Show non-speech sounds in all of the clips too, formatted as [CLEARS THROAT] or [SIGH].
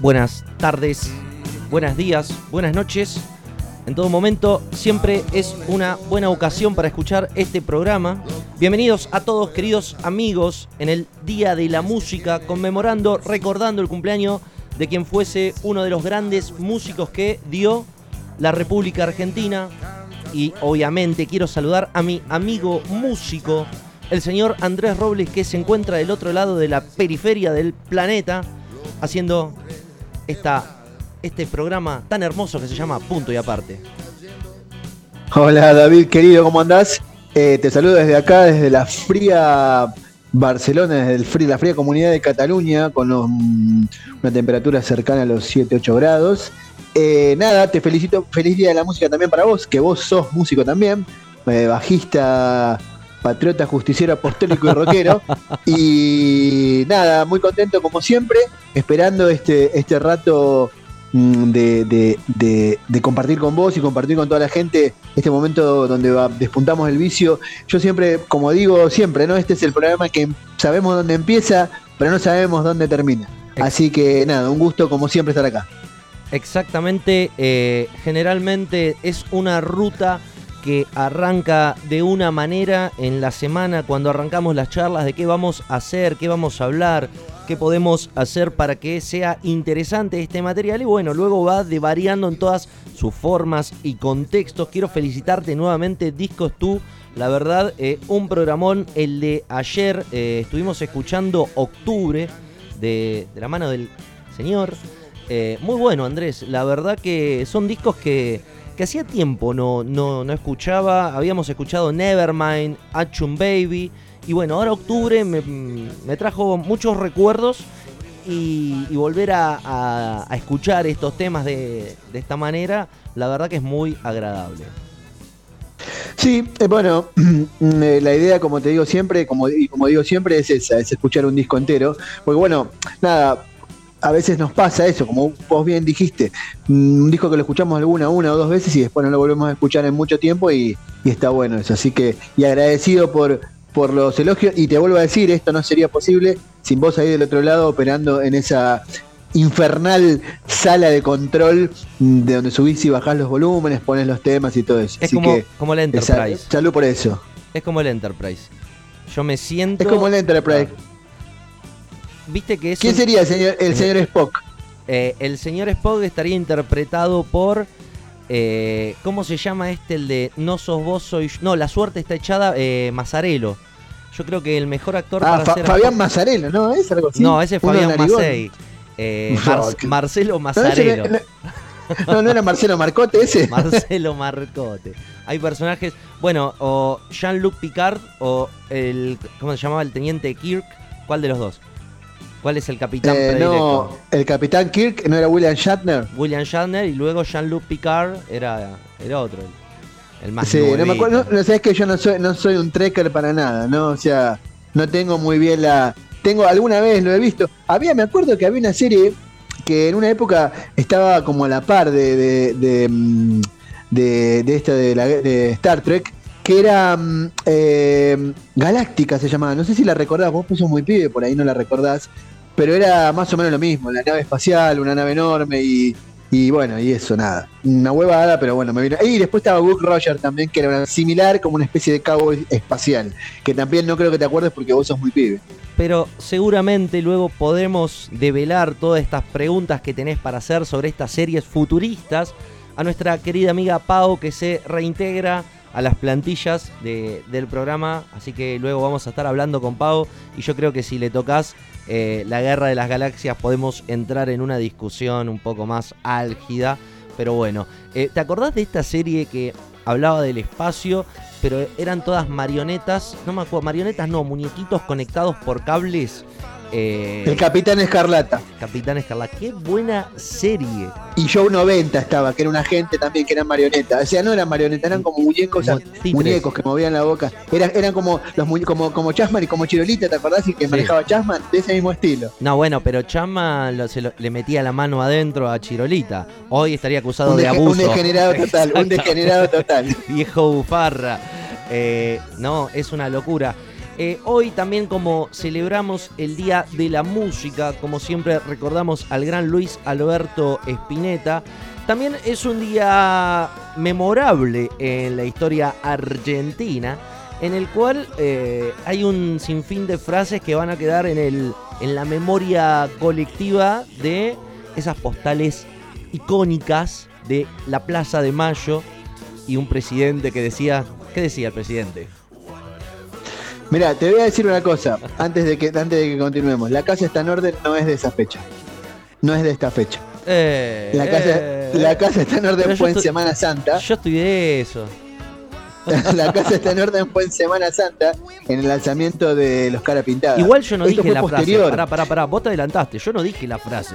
Buenas tardes, buenos días, buenas noches. En todo momento siempre es una buena ocasión para escuchar este programa. Bienvenidos a todos queridos amigos en el Día de la Música, conmemorando, recordando el cumpleaños de quien fuese uno de los grandes músicos que dio la República Argentina. Y obviamente quiero saludar a mi amigo músico, el señor Andrés Robles, que se encuentra del otro lado de la periferia del planeta, haciendo esta, este programa tan hermoso que se llama Punto y Aparte. Hola David, querido, ¿cómo andás? Eh, te saludo desde acá, desde la fría Barcelona, desde la fría comunidad de Cataluña, con los, mm, una temperatura cercana a los 7-8 grados. Eh, nada, te felicito, feliz día de la música también para vos, que vos sos músico también, eh, bajista, patriota, justiciero, apostólico y rockero. y nada, muy contento como siempre, esperando este, este rato mm, de, de- de- de compartir con vos y compartir con toda la gente este momento donde va- despuntamos el vicio. Yo siempre, como digo siempre, ¿no? Este es el programa que sabemos dónde empieza, pero no sabemos dónde termina. Así que nada, un gusto como siempre estar acá. Exactamente, eh, generalmente es una ruta que arranca de una manera en la semana cuando arrancamos las charlas de qué vamos a hacer, qué vamos a hablar, qué podemos hacer para que sea interesante este material y bueno, luego va de variando en todas sus formas y contextos. Quiero felicitarte nuevamente, Discos Tú. La verdad, eh, un programón, el de ayer, eh, estuvimos escuchando Octubre de, la mano del señor. Eh, muy bueno, Andrés. La verdad que son discos que, que hacía tiempo no, no, no escuchaba. Habíamos escuchado Nevermind, Action Baby. Y bueno, ahora octubre me, me trajo muchos recuerdos. Y, volver a, escuchar estos temas de, de esta manera, la verdad que es muy agradable. Sí, eh, bueno, [CLEARS THROAT] eh, la idea, como te digo siempre, como, y como digo siempre, es esa, es escuchar un disco entero. Porque bueno, nada, a veces nos pasa eso, como vos bien dijiste, mm, un disco que lo escuchamos alguna, una o dos veces y después no lo volvemos a escuchar en mucho tiempo y, y está bueno eso. Así que, y agradecido por, por los elogios, y te vuelvo a decir, esto no sería posible sin vos ahí del otro lado operando en esa infernal sala de control mm, de donde subís y bajás los volúmenes, pones los temas y todo eso. Es Así como, que como esa- Enterprise. salud por eso. Es como el Enterprise. Yo me siento. Es como el Enterprise. Viste que es ¿Quién un- sería el señor, el señor Spock? Eh, el señor Spock estaría interpretado por. eh, ¿Cómo se llama este? El de No sos vos, soy yo. No, la suerte está echada. Eh, Mazzarello. Yo creo que el mejor actor Ah, para Fa- ser. Fabián Mazzarello, ¿no? ¿Es algo así? No, ese es Uno Fabián. Macei. Eh, [LAUGHS] No, Mar- que- Marcelo Mazzarello. no, no, no, no era Marcelo Marcote ese. [LAUGHS] Marcelo Marcote. Hay personajes. Bueno, o Jean-Luc Picard o el. ¿Cómo se llamaba? El teniente Kirk. ¿Cuál de los dos? ¿Cuál es el capitán Eh, predilecto? no, el capitán Kirk no era William Shatner. William Shatner y luego Jean-Luc Picard era, era otro, el, más Sí, no me acuerdo. No, no sabes que yo no soy, no soy un trekker para nada, ¿no? O sea, no tengo muy bien la. Tengo, alguna vez lo he visto. Había, me acuerdo que había una serie que en una época estaba como a la par de, de, de, mm, de, de esta de, la, de Star Trek, que era mm, eh, Galáctica se llamaba. No sé si la recordás, vos sos muy pibe, por ahí no la recordás. Pero era más o menos lo mismo, la nave espacial, una nave enorme y, y bueno, y eso, nada. Una huevada, pero bueno, me vino. Y después estaba Buck Roger también, que era una- similar como una especie de cowboy espacial. Que también no creo que te acuerdes porque vos sos muy pibe. Pero seguramente luego podremos develar todas estas preguntas que tenés para hacer sobre estas series futuristas a nuestra querida amiga Pau que se reintegra a las plantillas de- del programa. Así que luego vamos a estar hablando con Pau y yo creo que si le tocas eh, la guerra de las galaxias podemos entrar en una discusión un poco más álgida. Pero bueno, eh, ¿te acordás de esta serie que hablaba del espacio pero eran todas marionetas, no me acuerdo, marionetas no, muñequitos conectados por cables. Eh, el Capitán Escarlata. Capitán Escarlata, qué buena serie. Y Joe 90 estaba, que era un agente también que eran marionetas. O sea, no eran marionetas, eran como muñecos, muñecos que movían la boca. Eran, eran como los como, como Chasman y como Chirolita, ¿te acordás? Y que manejaba Chasman, de ese mismo estilo. No, bueno, pero Chasman le metía la mano adentro a Chirolita. Hoy estaría acusado de abuso. [LAUGHS] Un degenerado total, un degenerado total. Viejo bufarra. Eh, no, es una locura. Eh, hoy también como celebramos el Día de la Música, como siempre recordamos al gran Luis Alberto Spinetta, también es un día memorable en la historia argentina, en el cual eh, hay un sinfín de frases que van a quedar en, el, en la memoria colectiva de esas postales icónicas de la Plaza de Mayo y un presidente que decía, ¿qué decía el presidente? Mira, te voy a decir una cosa antes de que antes de que continuemos. La casa está en orden, no es de esa fecha. No es de esta fecha. Eh, la, casa, eh, la casa está en orden fue en Semana Santa. Yo estoy de eso. [LAUGHS] la casa está en orden fue en Semana Santa en el lanzamiento de los cara pintadas. Igual yo no dije la frase. Pará, pará, pará. Vos te adelantaste. Yo no dije la frase.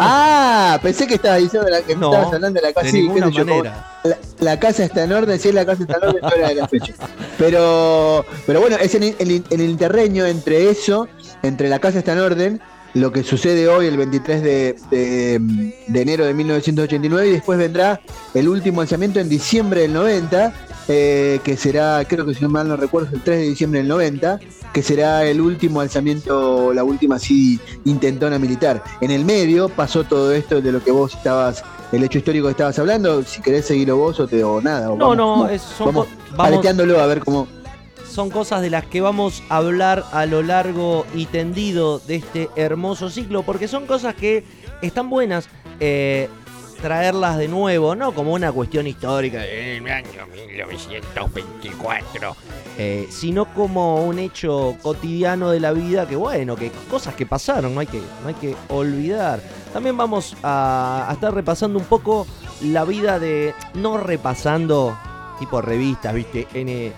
Ah, pensé que estabas diciendo la, que estabas hablando de la casa. De ninguna manera. la, casa está en orden, si es la casa está en orden, no era de la fecha. Pero, pero bueno, es en, el interreño entre eso, entre la casa está en orden, lo que sucede hoy, el 23 de, de, enero de 1989, y después vendrá el último lanzamiento en diciembre del 90, eh, que será, creo que si no mal no recuerdo, el 3 de diciembre del 90, que será el último alzamiento, la última así intentona militar. En el medio pasó todo esto de lo que vos estabas, el hecho histórico que estabas hablando, si querés seguirlo vos o, te, o nada. no, no, es, vamos, a ver cómo... Son cosas de las que vamos a hablar a lo largo y tendido de este hermoso ciclo, porque son cosas que están buenas. Eh, traerlas de nuevo, no como una cuestión histórica del año 1924, eh, sino como un hecho cotidiano de la vida que bueno, que cosas que pasaron, no hay que, no hay que olvidar. También vamos a, estar repasando un poco la vida de, no repasando tipo revistas, viste, N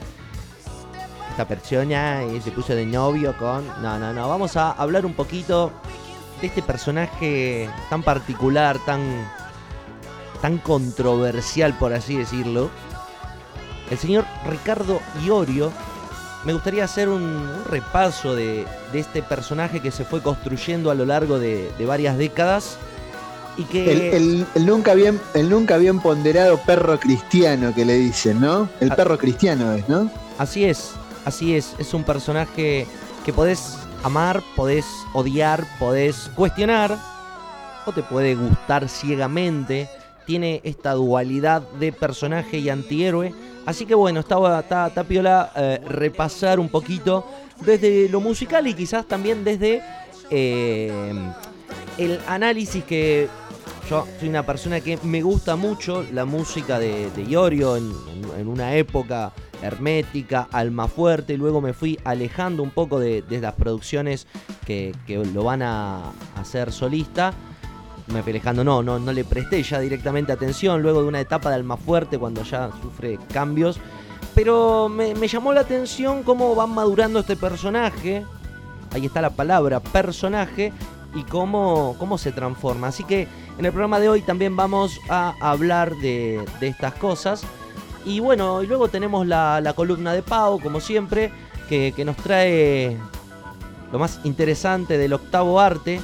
esta persona y se puso de novio con... No, no, no, vamos a hablar un poquito de este personaje tan particular, tan tan controversial, por así decirlo, el señor Ricardo Iorio, me gustaría hacer un, repaso de, este personaje que se fue construyendo a lo largo de, varias décadas. Y que... El, nunca bien, el nunca bien ponderado perro cristiano que le dicen, ¿no? El ah. perro cristiano es, ¿no? Así es, así es. Es un personaje que podés amar, podés odiar, podés cuestionar, o te puede gustar ciegamente tiene esta dualidad de personaje y antihéroe. Así que bueno, estaba Tapiola eh, repasar un poquito desde lo musical y quizás también desde eh, el análisis que yo soy una persona que me gusta mucho la música de, de Iorio en, una época hermética, alma fuerte, luego me fui alejando un poco de, las producciones que, que, lo van a hacer solista me pelejando, no, no, no le presté ya directamente atención luego de una etapa de alma fuerte cuando ya sufre cambios. Pero me, llamó la atención cómo va madurando este personaje. Ahí está la palabra, personaje. Y cómo, cómo se transforma. Así que en el programa de hoy también vamos a hablar de, estas cosas. Y bueno, y luego tenemos la, columna de Pau, como siempre, que nos trae lo más interesante del octavo arte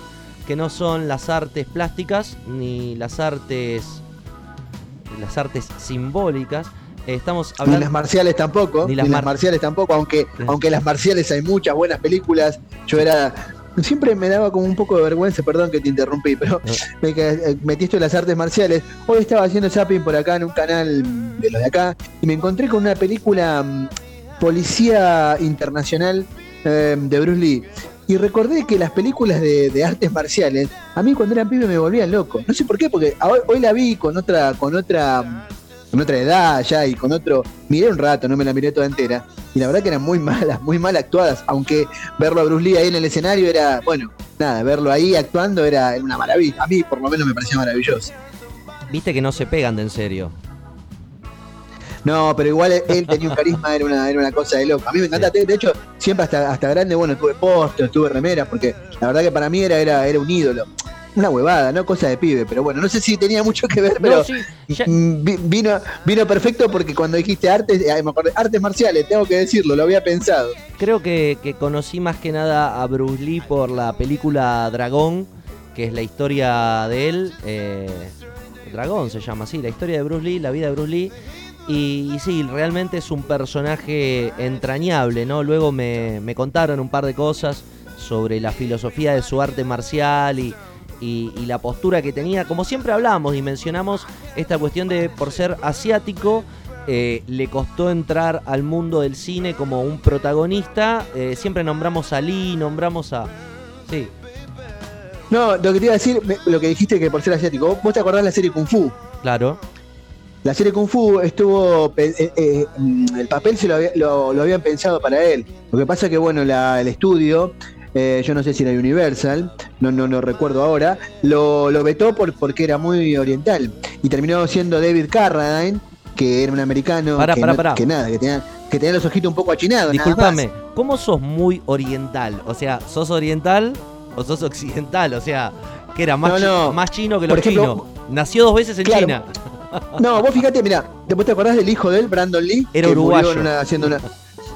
que no son las artes plásticas ni las artes las artes simbólicas. estamos hablando... Ni las marciales tampoco, ni las, marciales tampoco, aunque, aunque las marciales hay muchas buenas películas. Yo era siempre me daba como un poco de vergüenza, perdón que te interrumpí, pero [LAUGHS] me eh, metiste en las artes marciales. Hoy estaba haciendo zapping por acá en un canal de los de acá y me encontré con una película mm, Policía Internacional eh, de Bruce Lee. Y recordé que las películas de, artes marciales, a mí cuando era pibe me volvían loco. No sé por qué, porque hoy, la vi con otra, con otra, con otra edad ya y con otro. Miré un rato, no me la miré toda entera. Y la verdad que eran muy malas, muy mal actuadas. Aunque verlo a Bruce Lee ahí en el escenario era, bueno, nada, verlo ahí actuando era, era una maravilla. A mí por lo menos me parecía maravilloso. Viste que no se pegan de en serio. No, pero igual él tenía un [LAUGHS] carisma, era una, era una cosa de loco. A mí me encanta, de hecho, siempre hasta, hasta grande, bueno, tuve postres, tuve remeras, porque la verdad que para mí era, era, era un ídolo. Una huevada, ¿no? Cosa de pibe, pero bueno, no sé si tenía mucho que ver, pero mm, vino, vino perfecto porque cuando dijiste artes, me acordé, artes marciales, tengo que decirlo, lo había pensado. Creo que, que conocí más que nada a Bruce Lee por la película Dragón, que es la historia de él. Eh, Dragón se llama así, la historia de Bruce Lee, la vida de Bruce Lee. Y, sí, realmente es un personaje entrañable, ¿no? Luego me, me, contaron un par de cosas sobre la filosofía de su arte marcial y, y, la postura que tenía. Como siempre hablamos y mencionamos esta cuestión de por ser asiático, eh, le costó entrar al mundo del cine como un protagonista. Eh, siempre nombramos a Lee, nombramos a. Sí. No, lo que te iba a decir, lo que dijiste que por ser asiático, vos te acordás de la serie Kung Fu. Claro. La serie Kung Fu estuvo. Eh, el papel se lo, lo, habían pensado para él. Lo que pasa es que, bueno, el estudio eh, yo no sé si era Universal, no, no, no recuerdo ahora, lo, lo vetó por, porque era muy oriental. Y terminó siendo David Carradine, que era un americano que, nada, que tenía, que tenía los ojitos un poco achinados. Disculpame, ¿cómo sos muy oriental? O sea, ¿sos oriental o sos occidental? O sea, que era más, más chino que los chinos. Nació dos veces en China. No, vos fíjate, mira, ¿vos te acordás del hijo de él, Brandon Lee? Era uruguayo. haciendo una,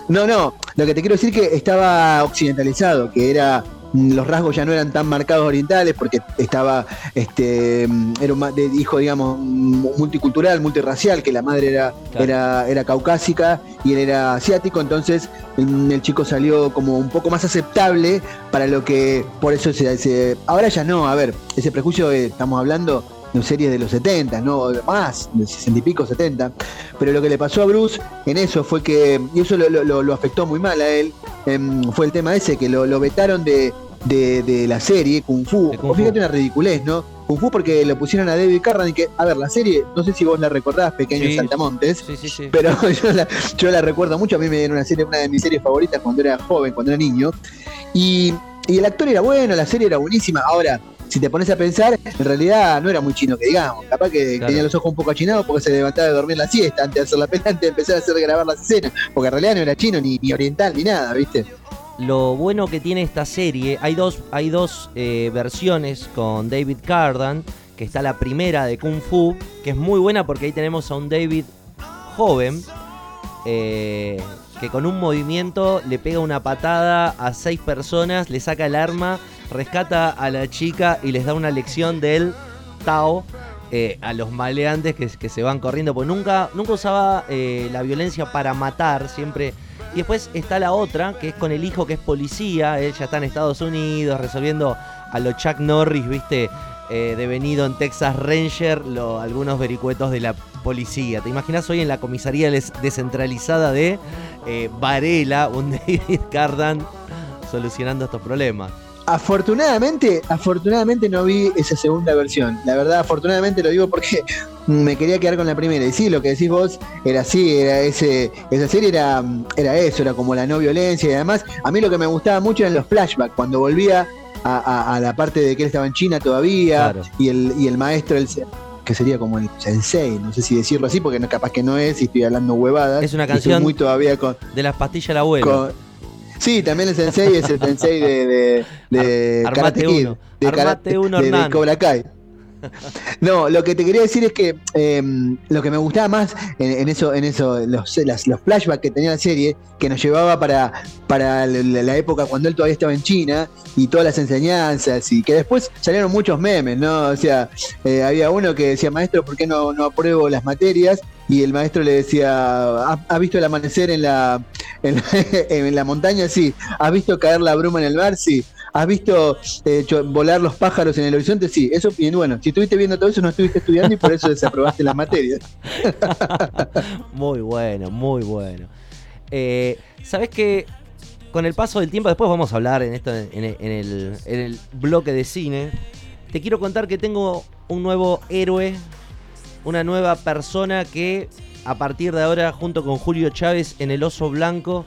no, no, lo que te quiero decir es que estaba occidentalizado, que era mm, los rasgos ya no eran tan marcados orientales porque estaba este mm, era un de hijo digamos mm, multicultural multirracial que la madre era era era caucásica y él era asiático entonces el, chico salió como un poco más aceptable para lo que por eso se, ahora ya no a ver ese prejuicio estamos hablando series de los 70, no más, de 60 y pico, 70. Pero lo que le pasó a Bruce en eso fue que, y eso lo, afectó muy mal a él, em, fue el tema ese, que lo, vetaron de, de, la serie Kung Fu. Fíjate una ridiculez, ¿no? Kung Fu porque lo pusieron a David Carradine, que, a ver, la serie, no sé si vos la recordás, Pequeños Saltamontes, pero [LAUGHS] yo la, yo la, recuerdo mucho, a mí me dieron una serie, una de mis series favoritas cuando era joven, cuando era niño, y, y el actor era bueno, la serie era buenísima, ahora si te pones a pensar, en realidad no era muy chino que digamos. Capaz que tenía los ojos un poco achinados porque se levantaba de dormir la siesta antes de hacer la pena, antes de empezar a hacer grabar las escenas. Porque en realidad no era chino ni, oriental ni nada, ¿viste? Lo bueno que tiene esta serie, hay dos, hay dos eh, versiones con David Cardan, que está la primera de Kung Fu, que es muy buena porque ahí tenemos a un David joven, eh, que con un movimiento le pega una patada a seis personas, le saca el arma rescata a la chica y les da una lección del Tao eh, a los maleantes que, se van corriendo, porque nunca, nunca usaba eh, la violencia para matar, siempre. Y después está la otra, que es con el hijo que es policía, él ya está en Estados Unidos resolviendo a lo Chuck Norris, viste, eh, devenido en Texas Ranger, lo, algunos vericuetos de la policía. ¿Te imaginas hoy en la comisaría descentralizada de Varela, un [LAUGHS] David Cardan solucionando estos problemas? Afortunadamente, afortunadamente no vi esa segunda versión. La verdad, afortunadamente lo digo porque [LAUGHS] me quería quedar con la primera. Y sí, lo que decís vos era así, era ese, esa serie era, era eso, era como la no violencia y además, a mí lo que me gustaba mucho eran los flashbacks, cuando volvía a, la parte de que él estaba en China todavía y, el, y el maestro, el, que sería como el sensei, no sé si decirlo así, porque no, capaz que no es y estoy hablando huevadas. Es una canción muy todavía con, de las pastillas la abuela. Sí, también el sensei es el sensei de, de, de Karate Kid, de, Armate uno, de, de Cobra Kai. [LAUGHS] No, lo que te quería decir es que em, lo que me gustaba más en, eso, en eso, los, flashbacks que tenía la serie, que nos llevaba para, la, época cuando él todavía estaba en China y todas las enseñanzas, y que después salieron muchos memes, ¿no? O sea, eh, había uno que decía, maestro, ¿por qué no, no apruebo las materias? Y el maestro le decía, ¿has visto el amanecer en la, [LAUGHS] en la montaña? Sí. ¿Has visto caer la bruma en el mar? Sí. ¿Has visto eh, volar los pájaros en el horizonte? Sí, eso bien, bueno, si estuviste viendo todo eso no estuviste estudiando y por eso desaprobaste las materias. [LAUGHS] muy bueno, muy bueno. Eh, ¿Sabes qué? Con el paso del tiempo, después vamos a hablar en, esto, en, el, en el bloque de cine. Te quiero contar que tengo un nuevo héroe, una nueva persona que a partir de ahora, junto con Julio Chávez en El Oso Blanco,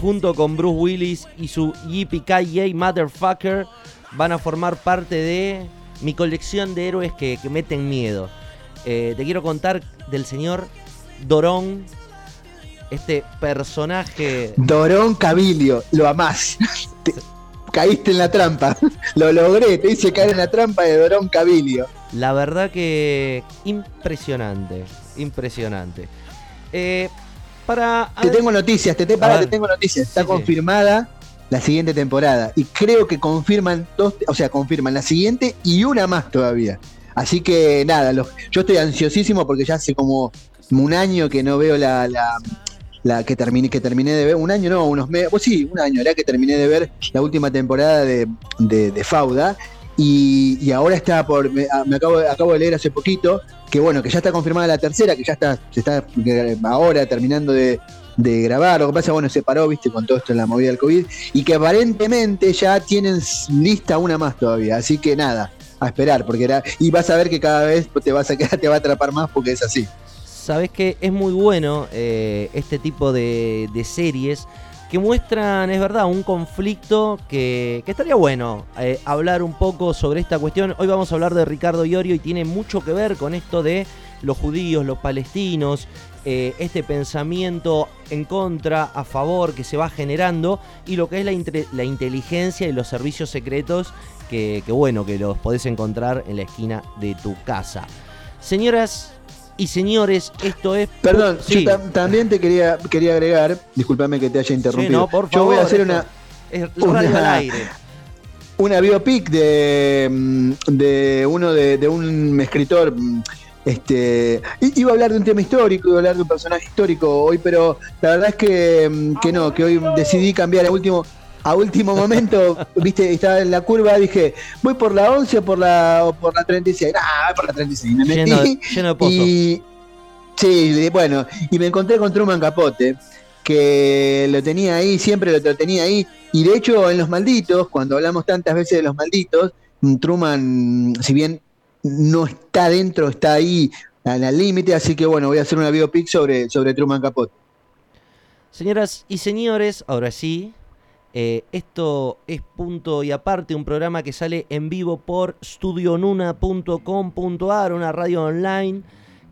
junto con Bruce Willis y su Yippee Motherfucker, van a formar parte de mi colección de héroes que, meten miedo. Eh, te quiero contar del señor Dorón, este personaje. Dorón Cabilio, lo amás. [LAUGHS] caíste en la trampa. [LAUGHS] lo logré, te hice caer en la trampa de Dorón Cabilio. La verdad que impresionante, impresionante. Eh, para, te tengo noticias, te, te, te tengo noticias. Está confirmada la siguiente temporada. Y creo que confirman dos, o sea, confirman la siguiente y una más todavía. Así que nada, yo estoy ansiosísimo porque ya hace como un año que no veo la, la, que terminé, que terminé de ver, un año no, unos meses, pues sí, un año era que terminé de ver la última temporada de, de, Fauda. Y, ahora está por, me, acabo, acabo de leer hace poquito que bueno, que ya está confirmada la tercera, que ya está, se está ahora terminando de, de grabar. Lo que pasa, bueno, se paró, viste, con todo esto en la movida del COVID. Y que aparentemente ya tienen lista una más todavía. Así que nada, a esperar, porque era. Y vas a ver que cada vez te vas a [LAUGHS] quedar, te va a atrapar más porque es así. Sabes que es muy bueno eh, este tipo de, series que muestran, es verdad, un conflicto que, estaría bueno eh, hablar un poco sobre esta cuestión. Hoy vamos a hablar de Ricardo Iorio y tiene mucho que ver con esto de los judíos, los palestinos, eh, este pensamiento en contra, a favor que se va generando y lo que es la, la inteligencia y los servicios secretos que, bueno, que los podés encontrar en la esquina de tu casa. Señoras y señores, esto es... Perdón, yo también te quería, quería agregar, discúlpame que te haya interrumpido. yo voy a hacer una... una, aire. [LAUGHS] una biopic de, mm, de uno de, de un escritor mm, este, iba a hablar de un tema histórico, iba a hablar de un personaje histórico hoy, pero la verdad es que, mm, que no, que hoy decidí cambiar a último, a último momento, [LAUGHS] viste, estaba en la curva, dije, voy por la 11 o por la, por la 36. Ah, por la 36. Me metí. Lleno, de pozo. Y, sí, bueno, y me encontré con Truman Capote, que lo tenía ahí, siempre lo tenía ahí. Y de hecho, en Los Malditos, cuando hablamos tantas veces de Los Malditos, Truman, si bien no está dentro, está ahí al límite, así que bueno, voy a hacer una biopic sobre, sobre Truman Capote. Señoras y señores, ahora sí, eh, esto es punto y aparte, un programa que sale en vivo por studionuna.com.ar, una radio online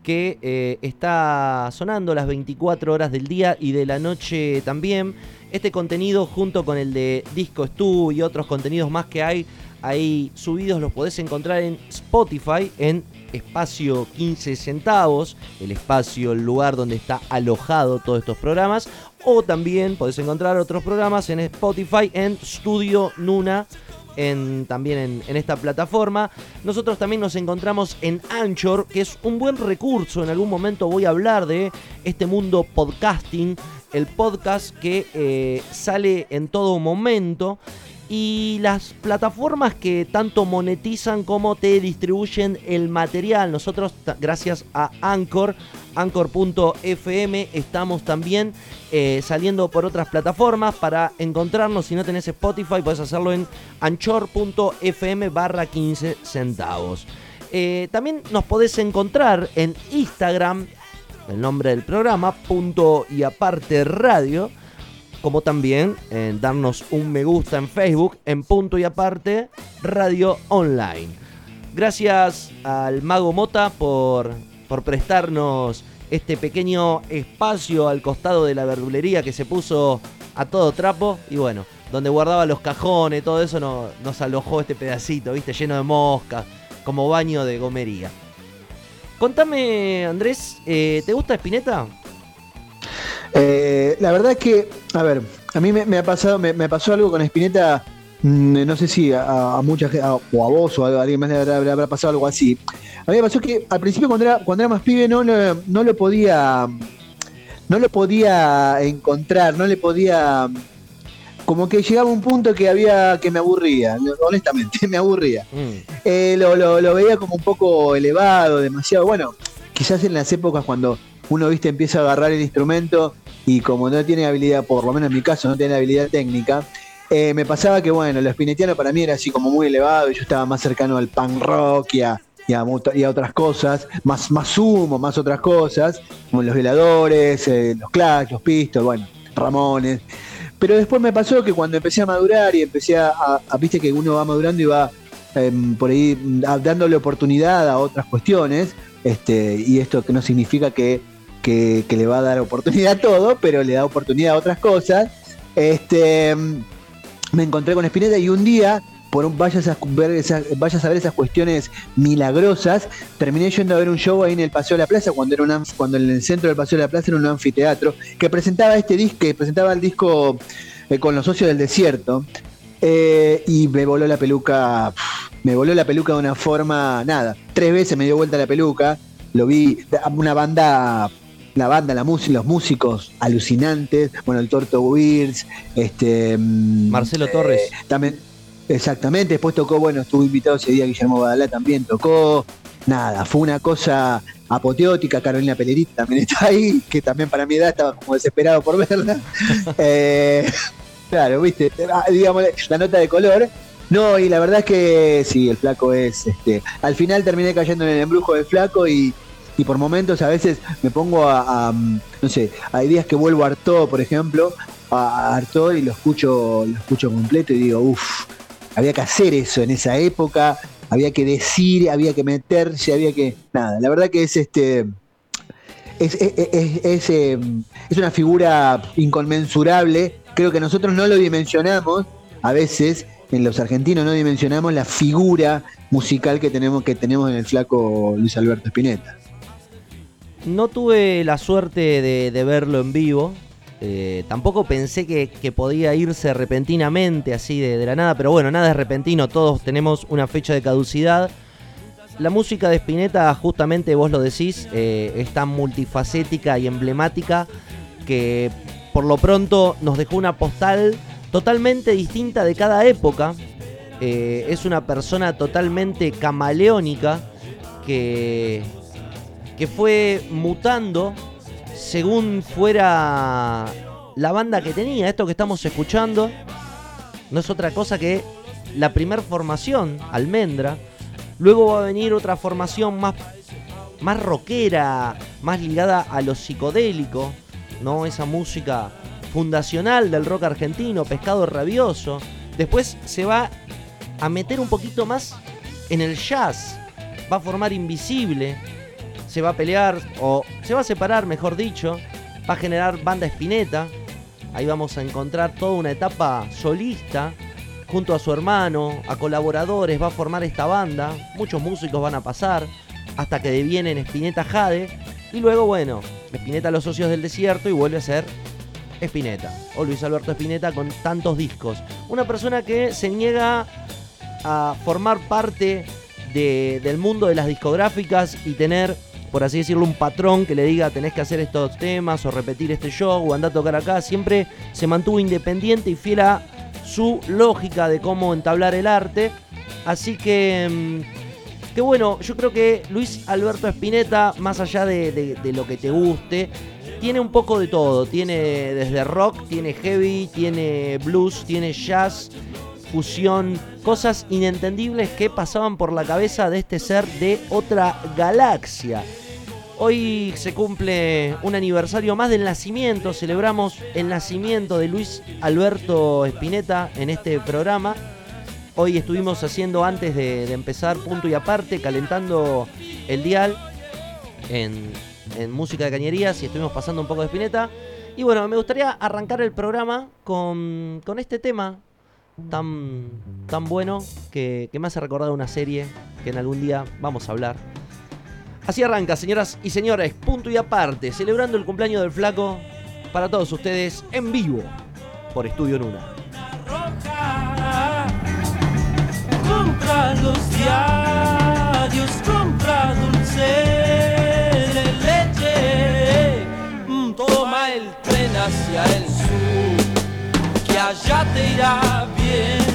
que eh, está sonando las 24 horas del día y de la noche también. Este contenido junto con el de Disco Stu y otros contenidos más que hay ahí subidos los podés encontrar en Spotify en espacio 15 centavos, el espacio, el lugar donde está alojado todos estos programas. O también podés encontrar otros programas en Spotify en Studio Nuna. En, también en, esta plataforma. Nosotros también nos encontramos en Anchor, que es un buen recurso. En algún momento voy a hablar de este mundo podcasting, el podcast que eh, sale en todo momento y las plataformas que tanto monetizan como te distribuyen el material. Nosotros, gracias a Anchor, anchor.fm, estamos también eh, saliendo por otras plataformas para encontrarnos. Si no tenés Spotify, puedes hacerlo en anchor.fm barra 15 centavos. Eh, también nos podés encontrar en Instagram, el nombre del programa, punto y aparte radio como también en darnos un me gusta en Facebook, en punto y aparte, Radio Online. Gracias al Mago Mota por, por prestarnos este pequeño espacio al costado de la verdulería que se puso a todo trapo y bueno, donde guardaba los cajones, todo eso nos alojó este pedacito, viste, lleno de moscas, como baño de gomería. Contame, Andrés, eh, ¿te gusta Espineta? Eh, la verdad es que, a ver, a mí me, ha pasado, me, pasó algo con Spinetta, mm, no sé si a, mucha gente, o a vos o a alguien más le habrá, pasado algo así. A mí me pasó que al principio cuando era, cuando era más pibe no, no, lo podía, no lo podía encontrar, no le podía como que llegaba un punto que había que me aburría, honestamente, [LAUGHS] me aburría. Mm. Eh, lo, lo, veía como un poco elevado, demasiado. Bueno, quizás en las épocas cuando uno viste empieza a agarrar el instrumento y como no tiene habilidad, por lo menos en mi caso, no tiene habilidad técnica, eh, me pasaba que, bueno, lo spinetiano para mí era así como muy elevado y yo estaba más cercano al punk rock y a, y a, otras cosas, más, más humo, más otras cosas, como los veladores, eh, los Clash, los Pistols, bueno, Ramones. Pero después me pasó que cuando empecé a madurar y empecé a, viste que uno va madurando y va em, por ahí dándole oportunidad a otras cuestiones, este, y esto que no significa que que, le va a dar oportunidad a todo, pero le da oportunidad a otras cosas. Este, me encontré con Spinetta y un día, por un, vayas, a ver esas, vayas a ver esas cuestiones milagrosas, terminé yendo a ver un show ahí en el Paseo de la Plaza, cuando, era un, cuando en el centro del Paseo de la Plaza era un anfiteatro, que presentaba este disco, presentaba el disco eh, con los socios del desierto. Eh, y me voló la peluca, me voló la peluca de una forma, nada, tres veces me dio vuelta la peluca, lo vi, una banda la banda, la música, los músicos alucinantes, bueno, el Torto Wills, este mm, Marcelo Torres. Eh, también, exactamente, después tocó, bueno, estuvo invitado ese día Guillermo Badalá también tocó. Nada, fue una cosa apoteótica, Carolina Pelerita también [LAUGHS] está ahí, que también para mi edad estaba como desesperado por verla. [LAUGHS] Eh, claro, viste, ah, digamos, la nota de color. No, y la verdad es que sí, el flaco es, este, al final terminé cayendo en el embrujo del flaco y, y por momentos a veces me pongo a, no sé, hay días que vuelvo a Arto, por ejemplo, a Arto y lo escucho, lo escucho completo y digo, uff, había que hacer eso en esa época, había que decir, había que meterse, había que. Nada, la verdad que es este. Es, es, em, es, una figura inconmensurable. Creo que nosotros no lo dimensionamos. A veces, en los argentinos no dimensionamos la figura musical que tenemos, que tenemos en el flaco Luis Alberto Spinetta. No tuve la suerte de, verlo en vivo. Eh, tampoco pensé que, podía irse repentinamente así de, la nada, pero bueno, nada es repentino, todos tenemos una fecha de caducidad. La música de Spinetta, justamente vos lo decís, eh, es tan multifacética y emblemática que por lo pronto nos dejó una postal totalmente distinta de cada época. Eh, es una persona totalmente camaleónica que que fue mutando según fuera la banda que tenía. Esto que estamos escuchando no es otra cosa que la primer formación, Almendra. Luego va a venir otra formación más, más rockera, más ligada a lo psicodélico, ¿no? Esa música fundacional del rock argentino, Pescado Rabioso. Después se va a meter un poquito más en el jazz. Va a formar Invisible, se va a pelear, o se va a separar, mejor dicho, va a generar banda espineta. Ahí vamos a encontrar toda una etapa solista, junto a su hermano, a colaboradores, va a formar esta banda. Muchos músicos van a pasar, hasta que devienen Espineta Jade. Y luego, bueno, Espineta Los Socios del Desierto y vuelve a ser Espineta. O Luis Alberto Espineta con tantos discos. Una persona que se niega a formar parte del mundo de las discográficas y tener por así decirlo, un patrón que le diga tenés que hacer estos temas o repetir este show o andar a tocar acá. Siempre se mantuvo independiente y fiel a su lógica de cómo entablar el arte. Así que, mm, que bueno, yo creo que Luis Alberto Spinetta, más allá de, lo que te guste, tiene un poco de todo. Tiene desde rock, tiene heavy, tiene blues, tiene jazz, fusión, cosas inentendibles que pasaban por la cabeza de este ser de otra galaxia. Hoy se cumple un aniversario más del nacimiento, celebramos el nacimiento de Luis Alberto Espineta en este programa. Hoy estuvimos haciendo antes de, empezar punto y aparte, calentando el dial en, música de cañerías y estuvimos pasando un poco de Espineta. Y bueno, me gustaría arrancar el programa con, este tema tan, tan bueno que, que me hace recordar una serie que en algún día vamos a hablar. Así arranca, señoras y señores, punto y aparte, celebrando el cumpleaños del flaco para todos ustedes en vivo por Estudio Nuna. Mm, hacia el sur, que allá te irá bien.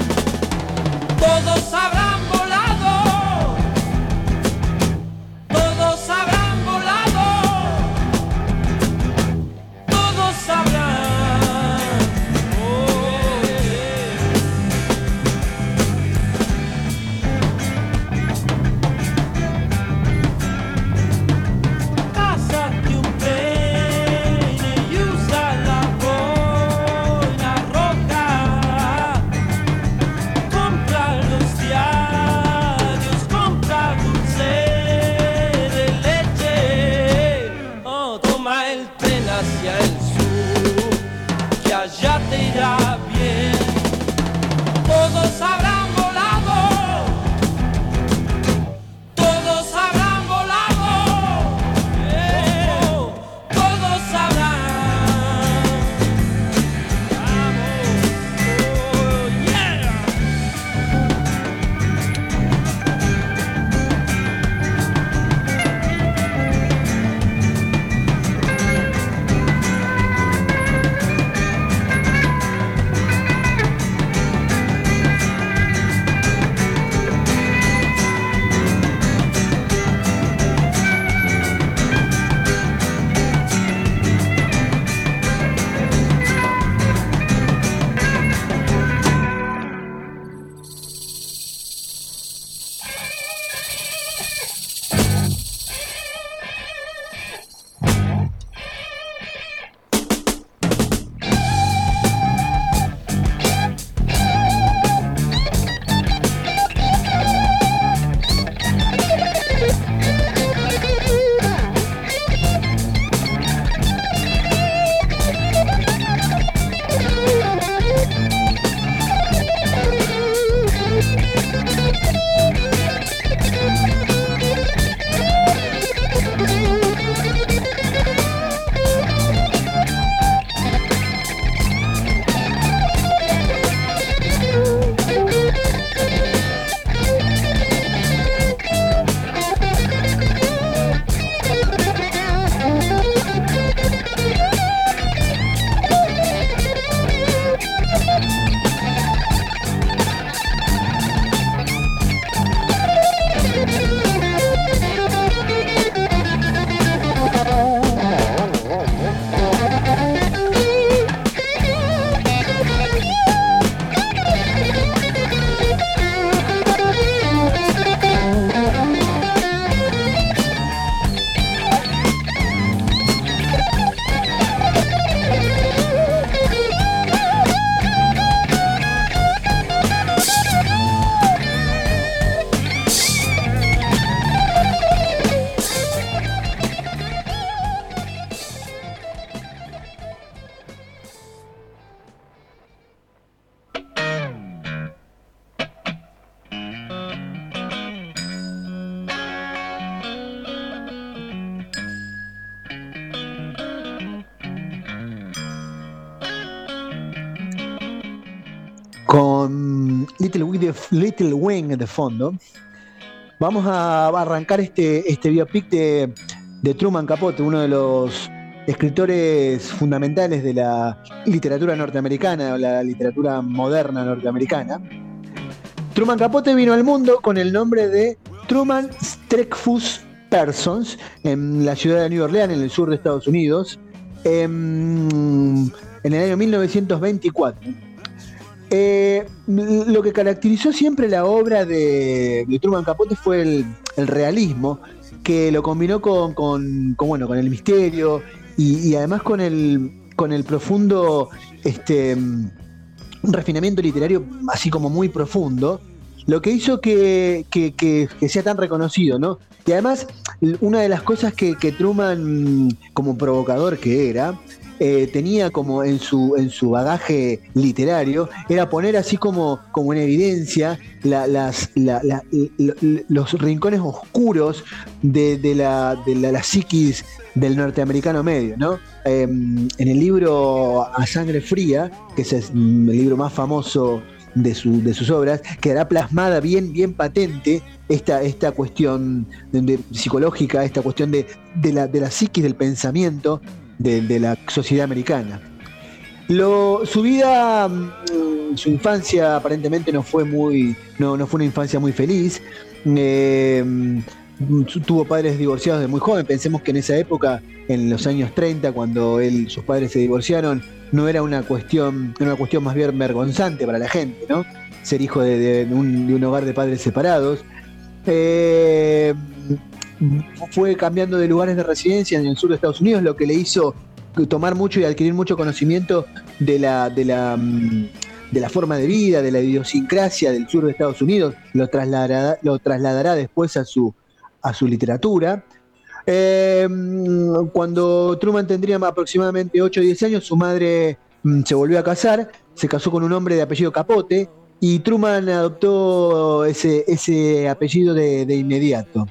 Little Wing de fondo, vamos a arrancar este, este biopic de, Truman Capote, uno de los escritores fundamentales de la literatura norteamericana, o la literatura moderna norteamericana. Truman Capote vino al mundo con el nombre de Truman Streckfus Persons en la ciudad de New Orleans, en el sur de Estados Unidos, en, el año 1924. Eh, lo que caracterizó siempre la obra de, Truman Capote fue el, realismo, que lo combinó con, bueno, con el misterio y, además con el, con el profundo este, refinamiento literario, así como muy profundo, lo que hizo que, sea tan reconocido, ¿no? Y además, una de las cosas que, Truman, como provocador que era, eh, tenía como en su, en su bagaje literario, era poner así como, como en evidencia los rincones oscuros de, la, de la, psiquis del norteamericano medio, ¿no? Em, en el libro A Sangre Fría, que es el libro más famoso de, sus obras, quedará plasmada bien, bien patente esta, esta cuestión psicológica, esta cuestión de, la, de la psiquis del pensamiento de, la sociedad americana. su vida, mm, su infancia aparentemente no fue muy, no, no fue una infancia muy feliz. Eh, mm, tuvo padres divorciados de muy joven. Pensemos que en esa época, en los años 30, cuando él, sus padres se divorciaron, no era una cuestión, una cuestión más bien vergonzante para la gente, ¿no? Ser hijo de, un, hogar de padres separados. Eh, fue cambiando de lugares de residencia en el sur de Estados Unidos, lo que le hizo tomar mucho y adquirir mucho conocimiento de la, de la, mm, de la forma de vida, de la idiosincrasia del sur de Estados Unidos, lo trasladará, lo trasladará después a su, a su literatura. Eh, cuando Truman tendría aproximadamente 8 o 10 años, su madre mm, se volvió a casar, se casó con un hombre de apellido Capote y Truman adoptó ese, ese apellido de, inmediato.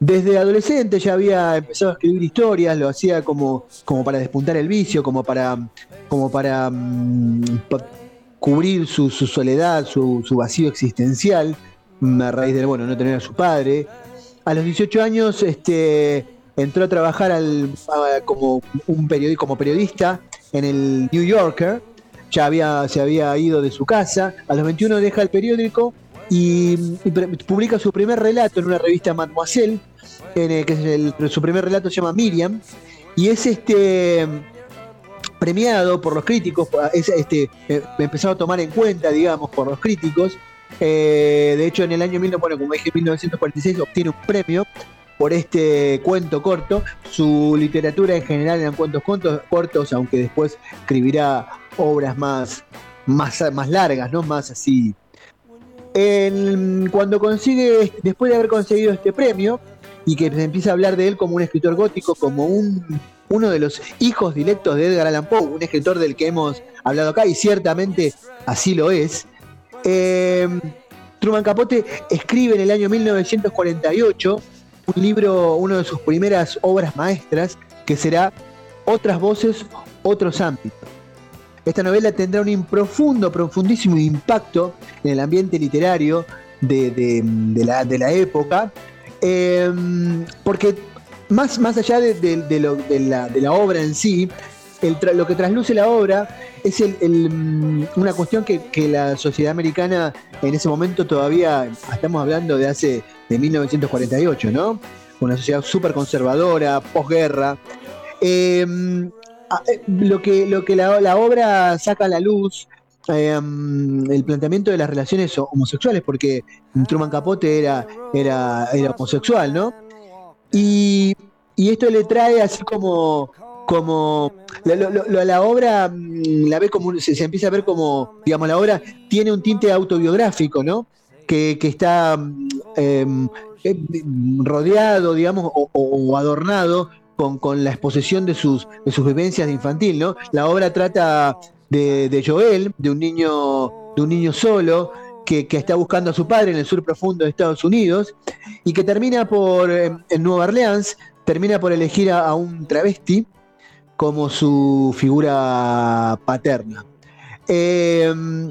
Desde adolescente ya había empezado a escribir historias, lo hacía como, como para despuntar el vicio, como para, como para mm, cubrir su, soledad, su, vacío existencial, a raíz de bueno, no tener a su padre. A los 18 años este, entró a trabajar al, como, un periódico, como periodista en el New Yorker. Ya había, se había ido de su casa. A los 21 deja el periódico y, publica su primer relato en una revista Mademoiselle, que su primer relato se llama Miriam. Y es este premiado por los críticos, es este, empezado a tomar en cuenta, digamos, por los críticos, eh, de hecho, en el año bueno, como dije, 1946 obtiene un premio por este cuento corto. Su literatura en general eran cuentos cortos, aunque después escribirá obras más, más, más largas, ¿no? Más así. cuando consigue, después de haber conseguido este premio, y que se empieza a hablar de él como un escritor gótico, como un, uno de los hijos directos de Edgar Allan Poe, un escritor del que hemos hablado acá, y ciertamente así lo es. Eh, Truman Capote escribe en el año 1948 un libro, una de sus primeras obras maestras, que será Otras voces, otros ámbitos. Esta novela tendrá un profundo, profundísimo impacto en el ambiente literario de, la, época, eh, porque más, más allá de, la, obra en sí, lo que trasluce la obra es mm, una cuestión que, la sociedad americana en ese momento todavía, estamos hablando de hace, de 1948, ¿no? Una sociedad súper conservadora, posguerra. Em, eh, lo que, lo que la, obra saca a la luz, em, el planteamiento de las relaciones homosexuales, porque Truman Capote era, era, era homosexual, ¿no? Y, y esto le trae así como como la, obra mm, la ve como se, empieza a ver como digamos la obra tiene un tinte autobiográfico no que, está mm, em, eh, rodeado digamos o, adornado con, la exposición de sus de sus vivencias de infantil no la obra trata de, Joel de un niño de un niño solo que, está buscando a su padre en el sur profundo de Estados Unidos y que termina por en Nueva Orleans termina por elegir a un travesti como su figura paterna. Em,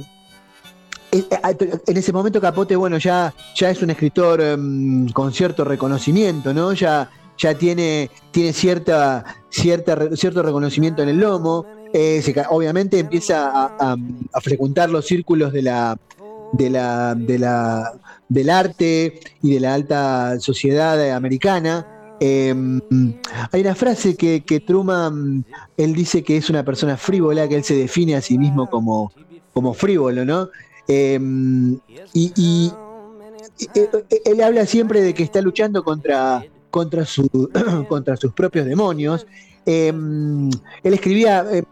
en ese momento Capote, bueno, ya, ya es un escritor em, con cierto reconocimiento, ¿no? Ya, ya tiene, tiene cierta, cierta, cierto reconocimiento en el lomo. Obviamente empieza a, frecuentar los círculos del arte y de la alta sociedad americana. Em, hay una frase que, Truman, él dice que es una persona frívola, que él se define a sí mismo como, frívolo, ¿no? Em, y, eh, él habla siempre de que está luchando contra [CLEARS THROAT] sus propios demonios. Em, él escribía, eh,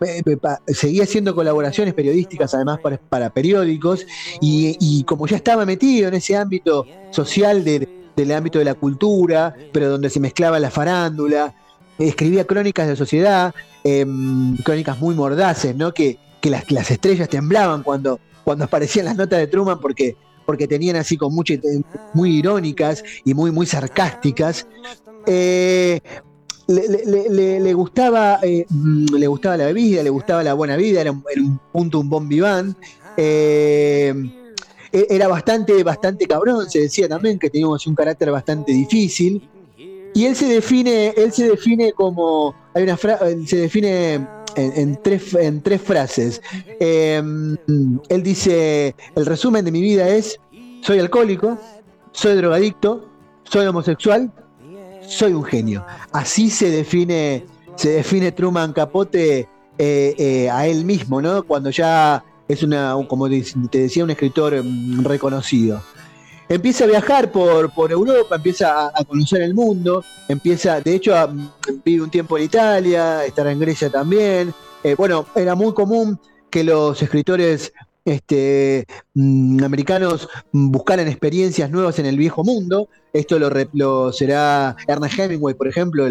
seguía haciendo colaboraciones periodísticas, además para, periódicos, y, como ya estaba metido en ese ámbito social del ámbito de la cultura, pero donde se mezclaba la farándula, escribía crónicas de sociedad, em, crónicas muy mordaces, ¿no? que, las, las, estrellas temblaban cuando, cuando aparecían las notas de Truman porque, porque tenían así con mucho, muy irónicas y muy, muy sarcásticas. Eh, le, gustaba, eh, le gustaba la bebida, le gustaba la buena vida, era, un punto, un bon vivant. Eh, e, era bastante, bastante cabrón, se decía también que teníamos un carácter bastante difícil. Y él se define, él se define como, hay una se define en, tres, en tres frases. Em, él dice, el resumen de mi vida es, soy alcohólico, soy drogadicto, soy homosexual, soy un genio. Así se define, se define Truman Capote eh, eh, a él mismo, ¿no? Cuando ya es una, como te decía, un escritor em, reconocido empieza a viajar por, Europa, empieza a, conocer el mundo, empieza, de hecho, a, vive un tiempo en Italia, estará en Grecia también. Eh, bueno, era muy común que los escritores este, mm, americanos buscaran experiencias nuevas en el viejo mundo. Esto lo, será Ernest Hemingway, por ejemplo,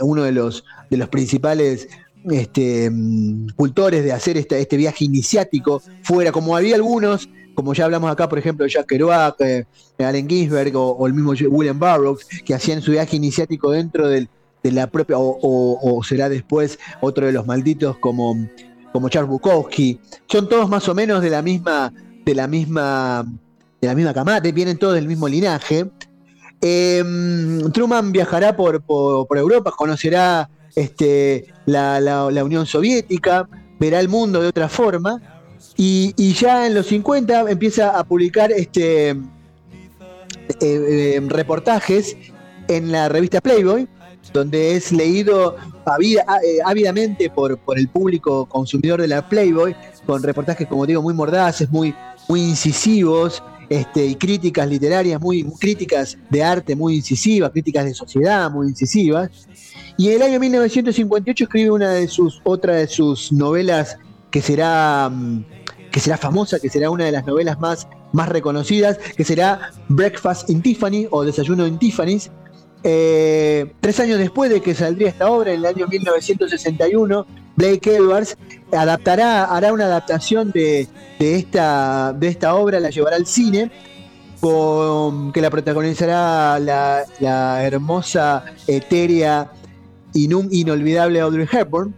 uno de los, principales este, mm, cultores de hacer este, este viaje iniciático fuera, como había algunos como ya hablamos acá, por ejemplo, Jack Kerouac, eh, Allen Ginsberg o, el mismo William Burroughs, que hacían su viaje iniciático dentro de la propia, o, será después otro de los malditos como, como Charles Bukowski. Son todos más o menos de la misma, de la misma, de la misma camate, vienen todos del mismo linaje. Em, Truman viajará por, por, Europa, conocerá este, la, la Unión Soviética, verá el mundo de otra forma y, ya en los 50 empieza a publicar este eh, eh, reportajes en la revista Playboy, donde es leído eh, ávidamente por, por el público consumidor de la Playboy, con reportajes, como digo, muy mordaces, muy, muy incisivos, este, y críticas literarias, muy, críticas de arte muy incisivas, críticas de sociedad muy incisivas. Y en el año 1958 escribe una de sus, otra de sus novelas que será mm, que será famosa, que será una de las novelas más, más reconocidas, que será Breakfast in Tiffany o Desayuno en Tiffany's. Eh, tres años después de que saldría esta obra, en el año 1961, Blake Edwards adaptará, hará una adaptación de, esta, de esta obra, la llevará al cine, que la protagonizará la, hermosa, etérea, inolvidable Audrey Hepburn.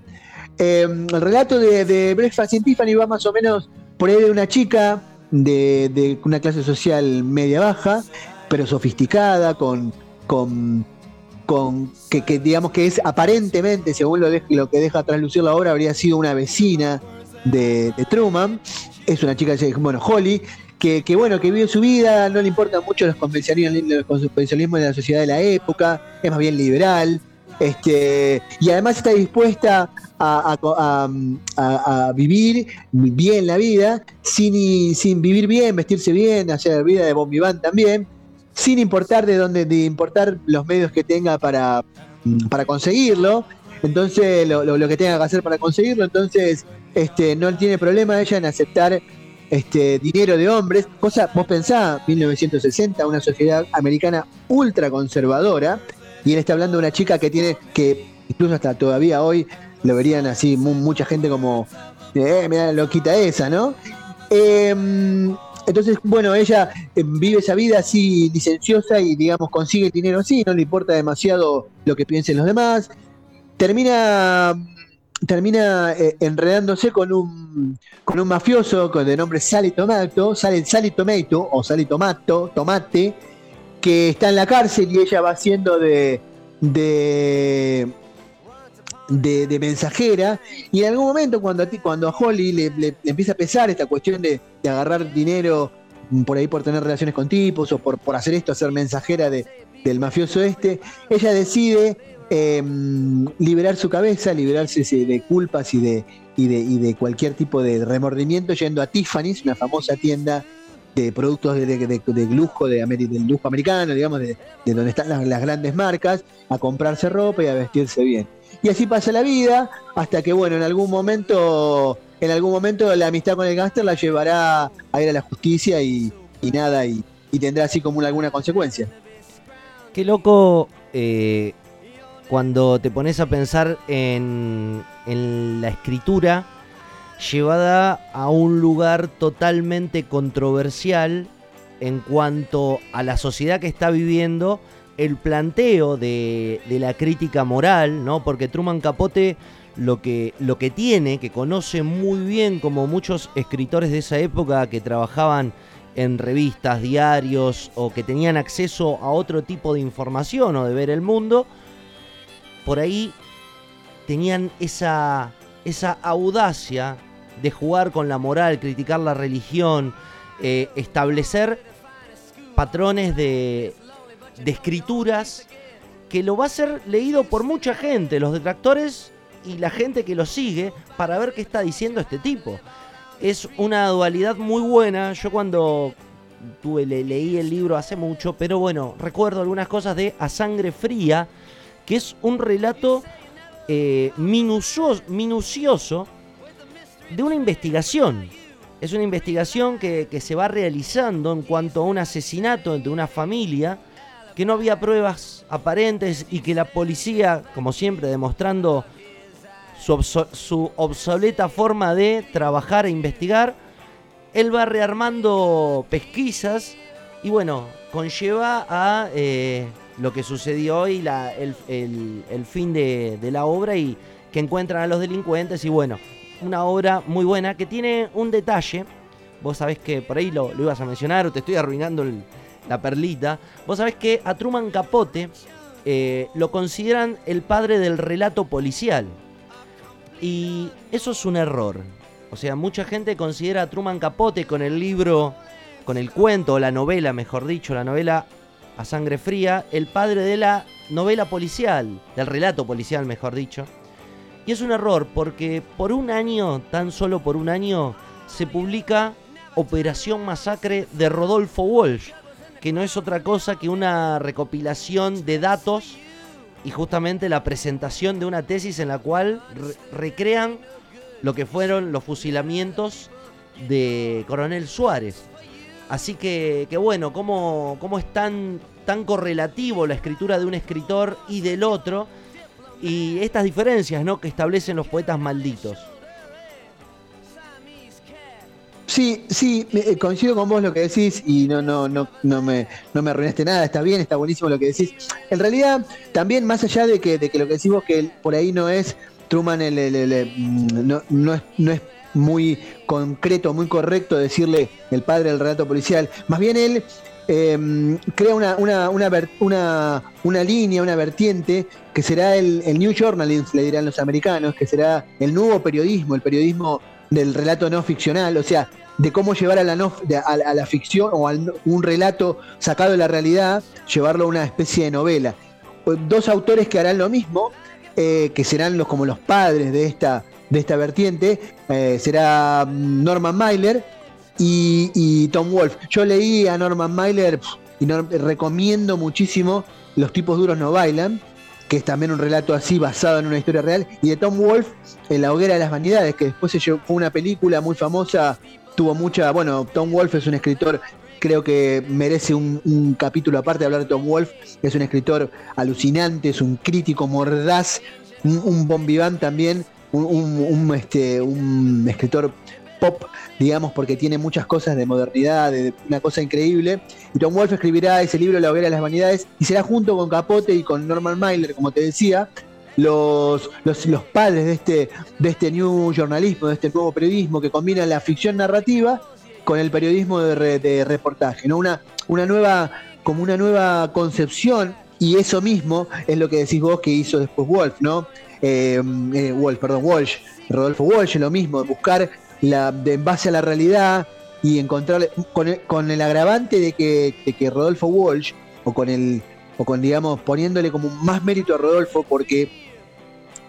Eh, el relato de, de Breakfast in Tiffany va más o menos por ahí de una chica de, una clase social media baja, pero sofisticada, con, con, con que, digamos que es aparentemente, según lo, lo, que deja traslucir la obra, habría sido una vecina de, Truman. Es una chica, bueno, Holly, que, que, bueno, que vive su vida, no le importan mucho los convencionalismos de la sociedad de la época, es más bien liberal, este, y además está dispuesta a, vivir bien la vida, sin, sin vivir bien, vestirse bien, hacer vida de bombiván también, sin importar de dónde, de importar los medios que tenga para, para conseguirlo. Entonces, lo, que tenga que hacer para conseguirlo, entonces este, no tiene problema ella en aceptar este, dinero de hombres, cosa, vos pensás, 1960, una sociedad americana ultra conservadora, y él está hablando de una chica que tiene, que incluso hasta todavía hoy lo verían así mucha gente como, eh, mira, loquita esa, ¿no? Em, entonces, bueno, ella em, vive esa vida así licenciosa y, digamos, consigue dinero así, no le importa demasiado lo que piensen los demás. Termina, termina eh, enredándose con un, con un mafioso con de nombre Sally Tomato, Sally, Sally Tomato o Sally Tomato, Tomate, que está en la cárcel y ella va haciendo de, de, de, mensajera. Y en algún momento, cuando a, ti, cuando a Holly le, empieza a pesar esta cuestión de, agarrar dinero por ahí por tener relaciones con tipos o por, por hacer esto, hacer mensajera de, del mafioso este, ella decide em, liberar su cabeza, liberarse de culpas y de, y de, y de cualquier tipo de remordimiento yendo a Tiffany's, una famosa tienda de productos de, de, lujo de del lujo americano, digamos, de, donde están las, grandes marcas, a comprarse ropa y a vestirse bien. Y así pasa la vida, hasta que bueno, en algún momento, en algún momento la amistad con el gángster la llevará a ir a la justicia y, nada, y, tendrá así como alguna consecuencia. Qué loco eh, cuando te pones a pensar en, en la escritura llevada a un lugar totalmente controversial en cuanto a la sociedad que está viviendo, el planteo de, la crítica moral, ¿no? Porque Truman Capote lo que, lo que tiene, que conoce muy bien como muchos escritores de esa época que trabajaban en revistas, diarios o que tenían acceso a otro tipo de información o de ver el mundo, por ahí tenían esa, esa audacia de jugar con la moral, criticar la religión, eh, establecer patrones de, de escrituras que lo va a ser leído por mucha gente, los detractores y la gente que lo sigue, para ver qué está diciendo este tipo. Es una dualidad muy buena. Yo cuando tuve, leí el libro hace mucho, pero bueno, recuerdo algunas cosas de A Sangre Fría, que es un relato eh, minucioso de una investigación. Es una investigación que, se va realizando en cuanto a un asesinato de una familia, que no había pruebas aparentes y que la policía, como siempre, demostrando su, obsoleta forma de trabajar e investigar, él va rearmando pesquisas y bueno, conlleva a eh, lo que sucedió hoy, la, el, fin de, de la obra y que encuentran a los delincuentes y bueno, una obra muy buena que tiene un detalle. Vos sabés que por ahí lo, ibas a mencionar o te estoy arruinando la perlita. Vos sabés que a Truman Capote eh, lo consideran el padre del relato policial. Y eso es un error. O sea, mucha gente considera a Truman Capote con el libro, con el cuento, o la novela, mejor dicho, la novela A Sangre Fría, el padre de la novela policial, del relato policial, mejor dicho. Y es un error porque por un año, tan solo por un año, se publica Operación Masacre de Rodolfo Walsh, que no es otra cosa que una recopilación de datos y justamente la presentación de una tesis en la cual recrean lo que fueron los fusilamientos de Coronel Suárez. Así que, que bueno, cómo, cómo es tan, tan correlativo la escritura de un escritor y del otro y estas diferencias ¿no? que establecen los poetas malditos. Sí, sí, eh, coincido con vos lo que decís y no, no, no, no me, no me arruinaste nada, está bien, está buenísimo lo que decís. En realidad, también más allá de que, de que lo que decís vos que por ahí no es Truman el, mm, no, no, es, no es muy concreto, muy correcto decirle el padre del relato policial. Más bien él Em, crea una, una, una, una, línea, una vertiente, que será el, New Journalism, le dirán los americanos, que será el nuevo periodismo, el periodismo del relato no ficcional, o sea, de cómo llevar a la, no, a, la ficción o a un relato sacado de la realidad, llevarlo a una especie de novela. Dos autores que harán lo mismo, eh, que serán los, como los padres de esta, de esta vertiente, eh, será Norman Mailer y, Tom Wolf. Yo leí a Norman Mailer y recomiendo muchísimo Los tipos duros no bailan, que es también un relato así basado en una historia real, y de Tom Wolf en La hoguera de las vanidades, que después se fue una película muy famosa, tuvo mucha, bueno, Tom Wolf es un escritor creo que merece un, capítulo aparte de hablar de Tom Wolf. Es un escritor alucinante, es un crítico mordaz, un, un bombiván también, un, este, un escritor pop, digamos, porque tiene muchas cosas de modernidad, de una cosa increíble. Y Tom Wolfe escribirá ese libro La hoguera de las vanidades y será junto con Capote y con Norman Mailer, como te decía, los, los, los, padres de este, de este new journalismo, de este nuevo periodismo que combina la ficción narrativa con el periodismo de, reportaje, ¿no? Una, una nueva, como una nueva concepción, y eso mismo es lo que decís vos que hizo después Wolf, ¿no? Eh, eh, Wolf, perdón, Walsh, Rodolfo Walsh, lo mismo, buscar la, de, en base a la realidad y encontrar con el, con agravante de que, de que Rodolfo Walsh, o con el, o con digamos, poniéndole como más mérito a Rodolfo porque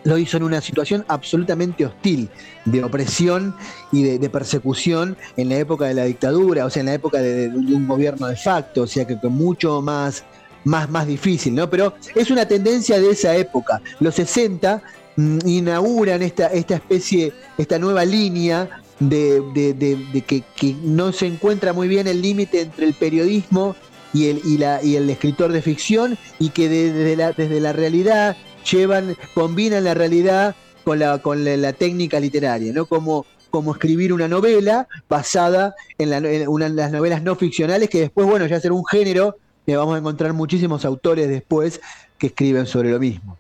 lo hizo en una situación absolutamente hostil, de opresión y de, persecución en la época de la dictadura, o sea, en la época de, un gobierno de facto, o sea, que, mucho más, más, más difícil, ¿no? Pero es una tendencia de esa época. Los 60 mm, inauguran esta, esta especie, esta nueva línea de, que, que, no se encuentra muy bien el límite entre el periodismo y el, y, la, y el escritor de ficción y que desde la, desde la realidad llevan, combinan la realidad con la, con la, técnica literaria, ¿no? Como, como escribir una novela basada en, las novelas no ficcionales, que después, bueno, ya será un género, que vamos a encontrar muchísimos autores después que escriben sobre lo mismo.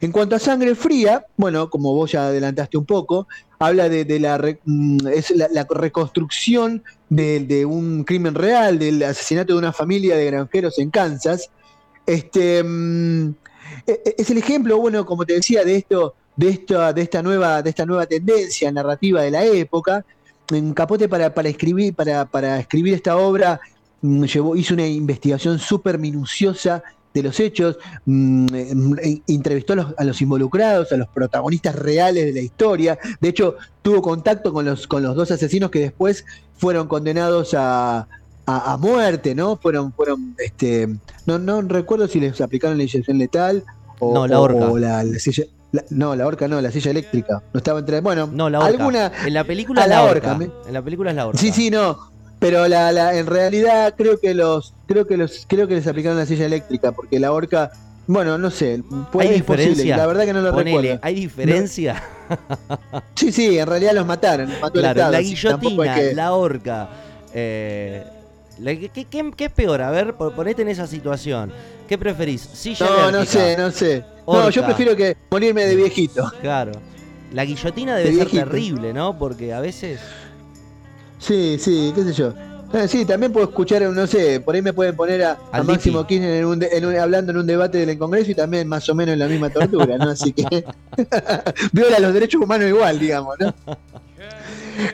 En cuanto a Sangre Fría, bueno, como vos ya adelantaste un poco, habla de, la, mm, es la, reconstrucción de, un crimen real, del asesinato de una familia de granjeros en Kansas. Este, mm, e, e, es el ejemplo, bueno, como te decía, de esto, de esta, de esta nueva, de esta nueva tendencia narrativa de la época. En Capote para, para escribir, para, para escribir esta obra llevó, hizo una investigación súper minuciosa de los hechos, mm, eh, entrevistó a los, involucrados, a los protagonistas reales de la historia. De hecho, tuvo contacto con los, con los dos asesinos que después fueron condenados a, muerte, ¿no? Fueron, fueron, este, no, no recuerdo si les aplicaron la inyección letal o, no, la horca. la, silla. no, la horca no, la silla eléctrica. No estaba entre. Bueno, no, la alguna. En la película es la, horca. En la película es la horca. Sí, sí, no. Pero la, la, en realidad creo que los, creo que los, creo que les aplicaron la silla eléctrica, porque la horca, bueno, no sé, puede, ¿Hay diferencia? la verdad que no lo recuerdo. ¿Hay diferencia? Sí, sí, en realidad los mataron. claro, la guillotina, la horca. Eh, ¿qué, qué, es peor? A ver, ponete en esa situación. ¿Qué preferís? ¿Silla no, no sé, no sé. No, yo prefiero que morirme de viejito. Claro. La guillotina debe ser terrible, ¿no? Porque a veces Sí, sí, qué sé yo. Eh, sí, también puedo escuchar, no sé, por ahí me pueden poner a, Máximo Kirchner hablando en un debate del Congreso y también más o menos en la misma tortura, ¿no? Así que [LAUGHS] viola los derechos humanos igual, digamos, ¿no? [LAUGHS]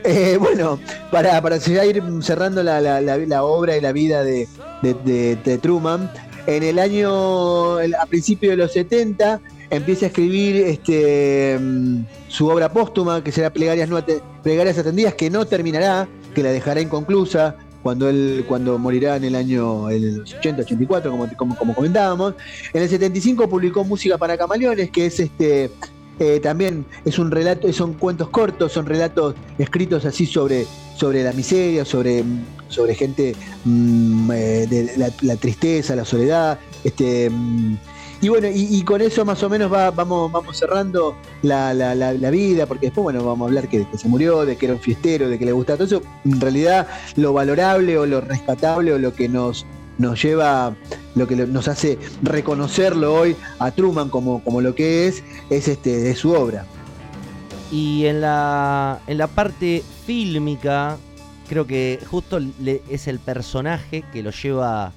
Eh, bueno, para, para ir cerrando la, la, obra y la vida de, de, Truman, en el año, a principios de los 70, empieza a escribir este, mm, su obra póstuma, que será Plegarias, no Plegarias Atendidas, que no terminará, que la dejará inconclusa cuando él cuando morirá en el año el 80, 84, como, como, comentábamos. En el 75 publicó Música para Camaleones, que es este eh, también es un relato, son cuentos cortos, son relatos escritos así sobre, sobre la miseria, sobre, sobre gente mm, eh, de la, la, tristeza, la soledad, este mm, y bueno, y, con eso más o menos vamos, vamos cerrando la, vida, porque después, bueno, vamos a hablar que, que, se murió, de que era un fiestero, de que le gustaba todo eso. En realidad, lo valorable o lo rescatable o lo que nos, nos lleva, lo que nos hace reconocerlo hoy a Truman como, como lo que es, es, este, es su obra. Y en la, en la parte fílmica, creo que justo es el personaje que lo lleva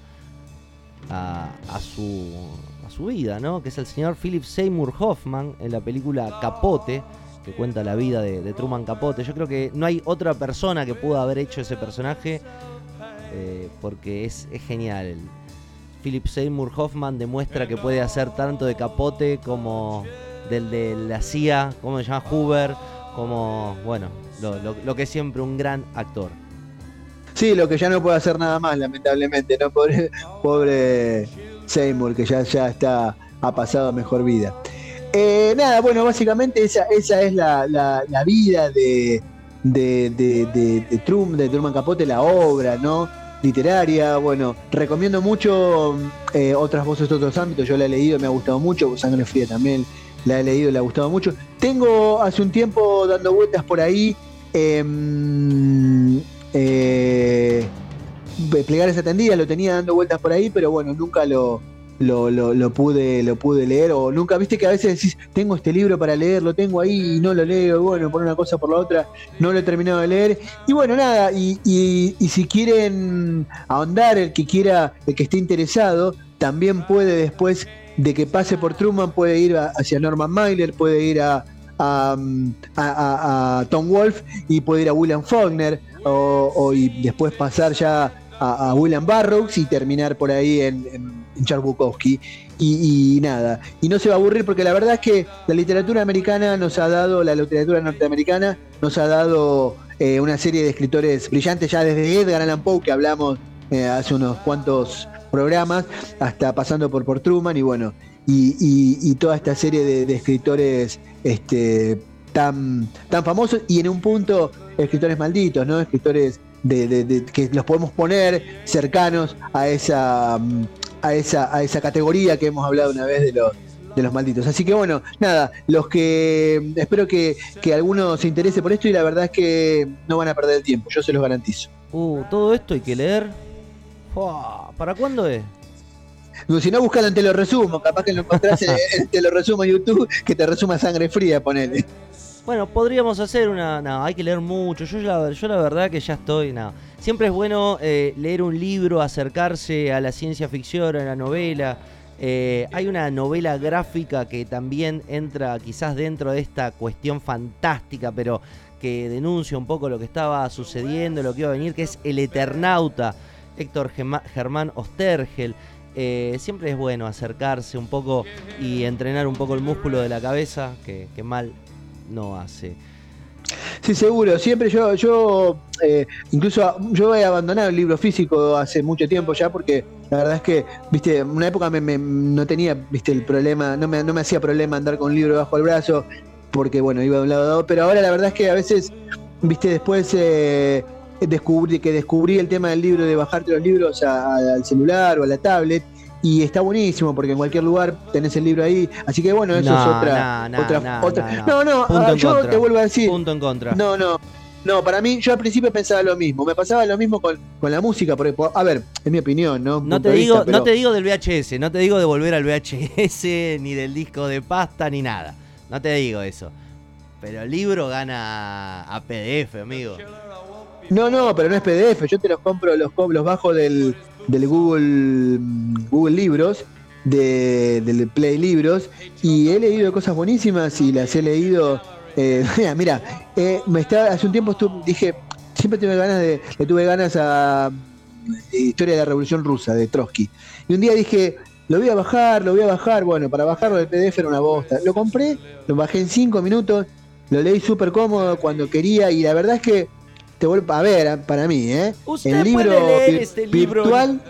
a, a su su vida, ¿no? Que es el señor Philip Seymour Hoffman en la película Capote, que cuenta la vida de, Truman Capote. Yo creo que no hay otra persona que pueda haber hecho ese personaje eh, porque es, genial. Philip Seymour Hoffman demuestra que puede hacer tanto de Capote como del de la CIA, como se llama Hoover, como, bueno, lo, que es siempre un gran actor. Sí, lo que ya no puede hacer nada más, lamentablemente, ¿no? Pobre, pobre Seymour, que ya, ya está, ha pasado a mejor vida. Eh, nada, bueno, básicamente esa, esa es la, vida de, de, de, Truman Capote, la obra, ¿no? Literaria, bueno, recomiendo mucho eh, otras voces de otros ámbitos, yo la he leído, me ha gustado mucho, Sangre Fría también la he leído, le ha gustado mucho. Tengo hace un tiempo dando vueltas por ahí, em, eh, plegar esa tendida, lo tenía dando vueltas por ahí, pero bueno, nunca lo, lo, lo, pude, lo pude leer, o nunca, viste que a veces decís, tengo este libro para leer, lo tengo ahí y no lo leo, bueno, por una cosa por la otra, no lo he terminado de leer. Y bueno, nada, y, y, y si quieren ahondar, el que quiera, el que esté interesado, también puede después de que pase por Truman, puede ir hacia Norman Mailer, puede ir a, a, a, Tom Wolf y puede ir a William Faulkner, o, o y después pasar ya a, William Barrows y terminar por ahí en, en, Charles Bukowski. Y, nada, y no se va a aburrir porque la verdad es que la literatura americana nos ha dado, la literatura norteamericana nos ha dado eh, una serie de escritores brillantes ya desde Edgar Allan Poe que hablamos eh, hace unos cuantos programas, hasta pasando por, por Truman y bueno, y, toda esta serie de, escritores este, tan, tan famosos y en un punto escritores malditos, ¿no? Escritores de, que los podemos poner cercanos a esa, a esa, a esa categoría que hemos hablado una vez de los de los malditos. Así que bueno, nada, los que espero que, que alguno se interese por esto y la verdad es que no van a perder el tiempo, yo se los garantizo. Uh, todo esto hay que leer. ¿Para cuándo es? Si no, buscalo en Te lo resumo. Capaz que lo encontrás en [LAUGHS] Te lo resumo YouTube, que te resuma sangre fría, ponele. Bueno, podríamos hacer una. No, hay que leer mucho. Yo la, la verdad que ya estoy. No. Siempre es bueno eh, leer un libro, acercarse a la ciencia ficción, a la novela. Eh, hay una novela gráfica que también entra quizás dentro de esta cuestión fantástica, pero que denuncia un poco lo que estaba sucediendo, lo que iba a venir, que es El Eternauta, Héctor Germán Ostergel. Eh, siempre es bueno acercarse un poco y entrenar un poco el músculo de la cabeza, que, que mal no hace. Sí, seguro. Siempre yo, yo eh, incluso yo he abandonado el libro físico hace mucho tiempo ya porque la verdad es que, viste, en una época me, no tenía, viste, el problema, no me, no me hacía problema andar con un libro bajo el brazo porque, bueno, iba de un lado a otro, pero ahora la verdad es que a veces, viste, después eh, descubrí que descubrí el tema del libro de bajarte los libros al celular o a la tablet y está buenísimo porque en cualquier lugar tenés el libro ahí. Así que bueno, eso es otra. No, otra, otra. no, no, ah, yo te vuelvo a decir. Punto en contra. No, no. No, para mí, yo al principio pensaba lo mismo. Me pasaba lo mismo con, con la música. Porque, a ver, es mi opinión, ¿no? No te, digo, no te digo del VHS, no te digo de volver al VHS, [LAUGHS] ni del disco de pasta, ni nada. No te digo eso. Pero el libro gana a PDF, amigo. No, no, pero no es PDF. Yo te los compro, los, los bajo del, del Google, Google Libros, de, del Play Libros, y he leído cosas buenísimas y las he leído. Eh, [LAUGHS] mira, eh, me está, hace un tiempo estuve, dije, siempre tuve ganas de, le tuve ganas a Historia de la Revolución Rusa, de Trotsky. Y un día dije, lo voy a bajar, lo voy a bajar. Bueno, para bajarlo del PDF era una bosta. Lo compré, lo bajé en cinco minutos, lo leí súper cómodo cuando quería y la verdad es que te vuelvo a ver, para mí, ¿eh? el libro, este virtual.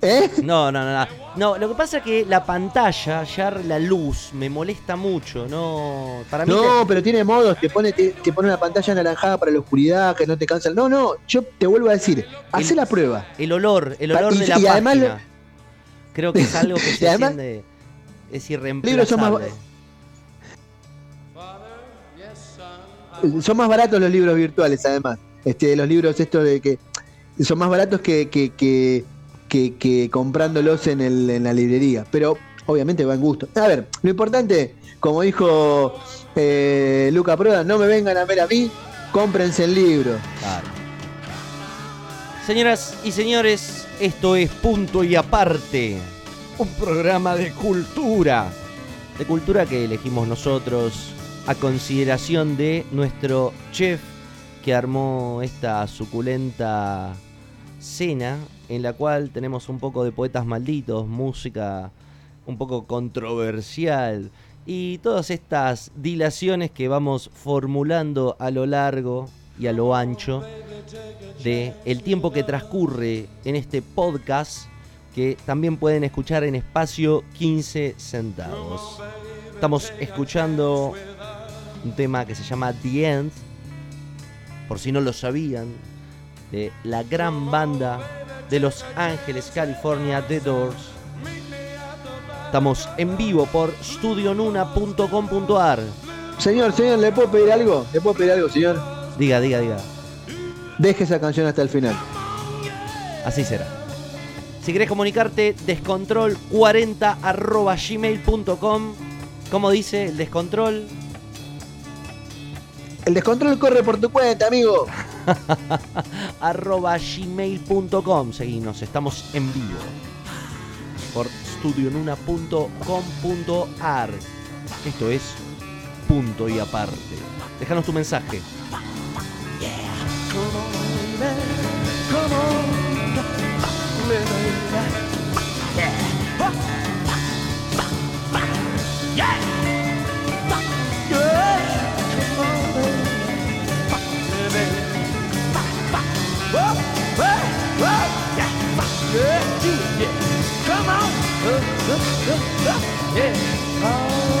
¿Eh? No, no, no, no. No, lo que pasa es que la pantalla, ya la luz, me molesta mucho, no. Para mí no, pero tiene modos, te pone, te, pone una pantalla anaranjada para la oscuridad, que no te cansa. No, no, yo te vuelvo a decir, hace la prueba. El olor, el olor de la y página. Creo que es algo que [LAUGHS] se siente, es irreemplazable. son más baratos los libros virtuales, además. Este, los libros estos de que son más baratos que, que, que, comprándolos en, el, en la librería. Pero obviamente va en gusto. A ver, lo importante, como dijo eh, Luca Proda, no me vengan a ver a mí, cómprense el libro. Señoras y señores, esto es Punto y Aparte, un programa de cultura. De cultura que elegimos nosotros a consideración de nuestro chef que armó esta suculenta cena en la cual tenemos un poco de poetas malditos, música un poco controversial y todas estas dilaciones que vamos formulando a lo largo y a lo ancho de el tiempo que transcurre en este podcast que también pueden escuchar en espacio 15 centavos. Estamos escuchando un tema que se llama The End, por si no lo sabían, de la gran banda de Los Ángeles, California, The Doors. Estamos en vivo por studionuna.com.ar. Señor, señor, ¿le puedo pedir algo? ¿Le puedo pedir algo, señor? Diga, diga, diga. Deje esa canción hasta el final. Así será. Si querés comunicarte, descontrol40 arroba gmail.com. ¿Cómo dice el descontrol? El descontrol corre por tu cuenta, amigo. [LAUGHS] arroba gmail.com. Seguinos, estamos en vivo. Por studionuna.com.ar. Esto es punto y aparte. Déjanos tu mensaje. Come on. Yeah. Whoa, whoa, whoa, yeah, fuck, yeah, yeah. Come on, uh, uh, uh, uh, yeah. Oh.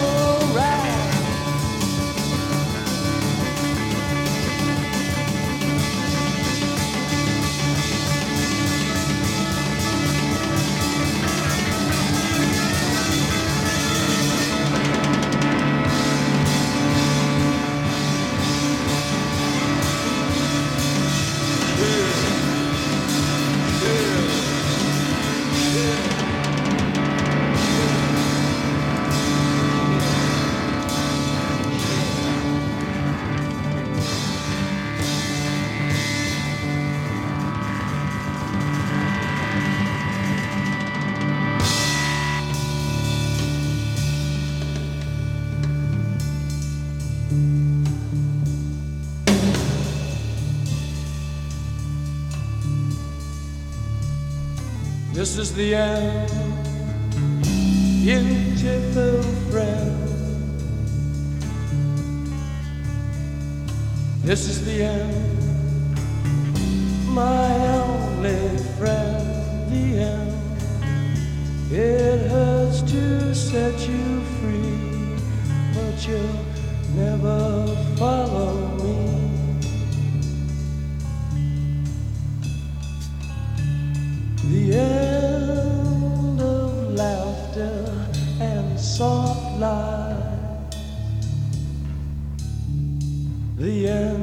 This is the end, beautiful friend. This is the end, my only friend. The end. It hurts to set you free, but you'll never follow me. Lies. The end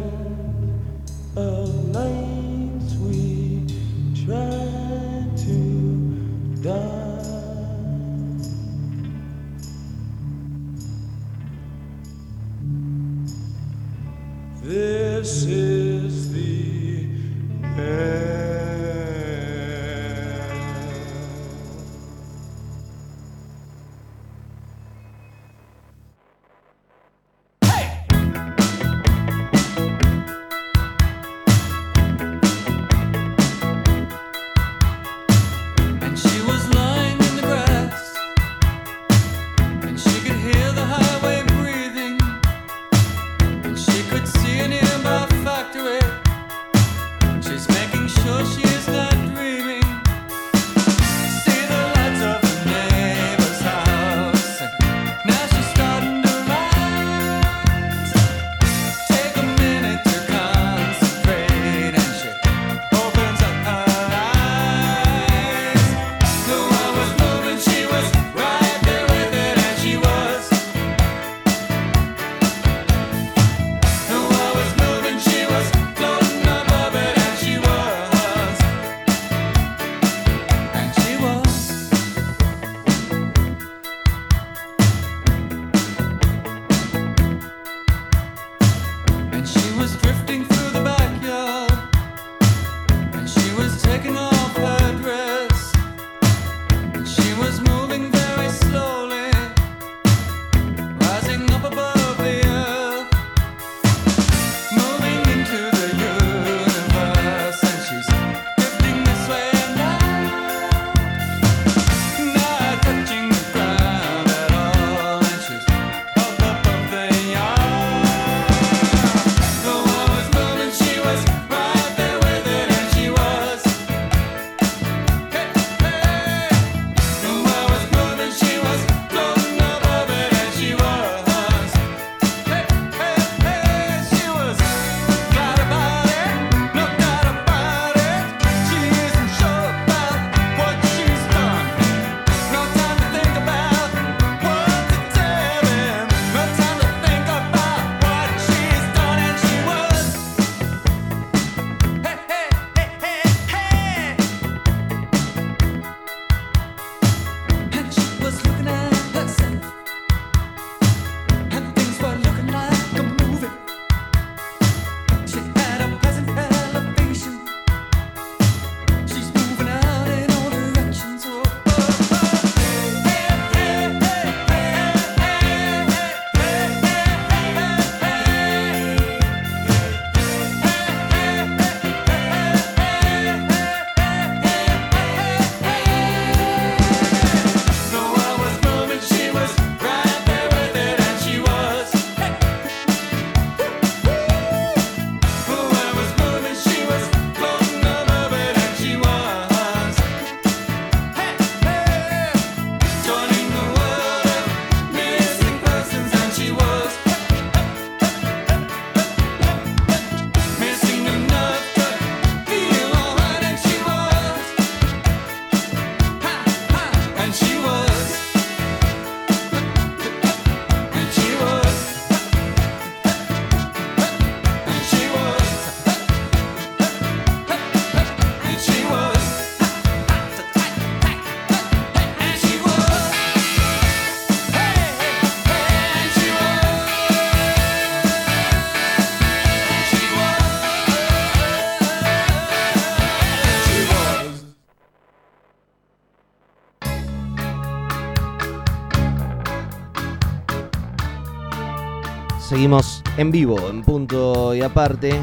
en vivo, en punto y aparte.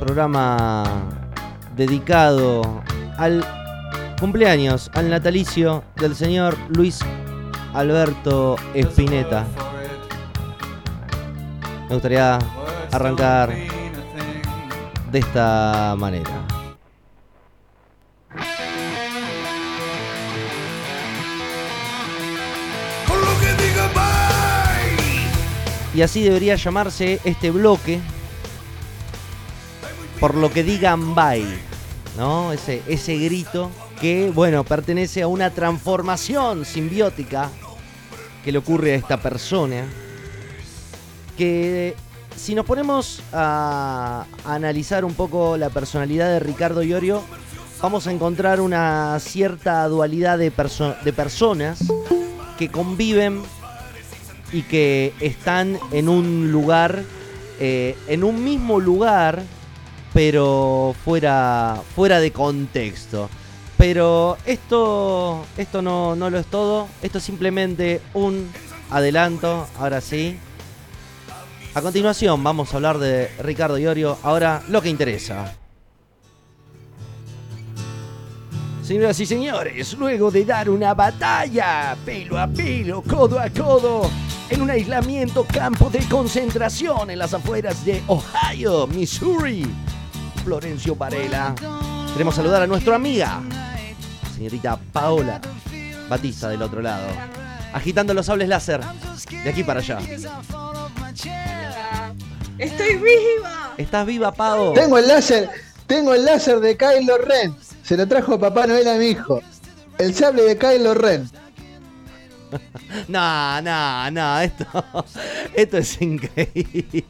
Programa dedicado al cumpleaños, al natalicio del señor Luis Alberto Espineta. Me gustaría arrancar de esta manera. Y así debería llamarse este bloque. Por lo que digan bye. ¿No? Ese, ese grito que, bueno, pertenece a una transformación simbiótica que le ocurre a esta persona. Que si nos ponemos a analizar un poco la personalidad de Ricardo Iorio, vamos a encontrar una cierta dualidad de, de personas que conviven y que están en un lugar, eh, en un mismo lugar, pero fuera, fuera de contexto. Pero esto, esto no, no lo es todo, esto es simplemente un adelanto, ahora sí. A continuación vamos a hablar de Ricardo Iorio, ahora lo que interesa. Señoras y señores, luego de dar una batalla pelo a pelo, codo a codo, en un aislamiento campo de concentración en las afueras de Ohio, Missouri, Florencio Varela, queremos saludar a nuestra amiga, señorita Paola Batista del otro lado, agitando los sables láser de aquí para allá. ¡Estoy viva! ¿Estás viva, Pao? Tengo el láser, tengo el láser de Kylo Ren. Se lo trajo Papá Noel a mi hijo. El sable de Kylo Ren. [LAUGHS] No, no, no, esto, [LAUGHS] esto es increíble.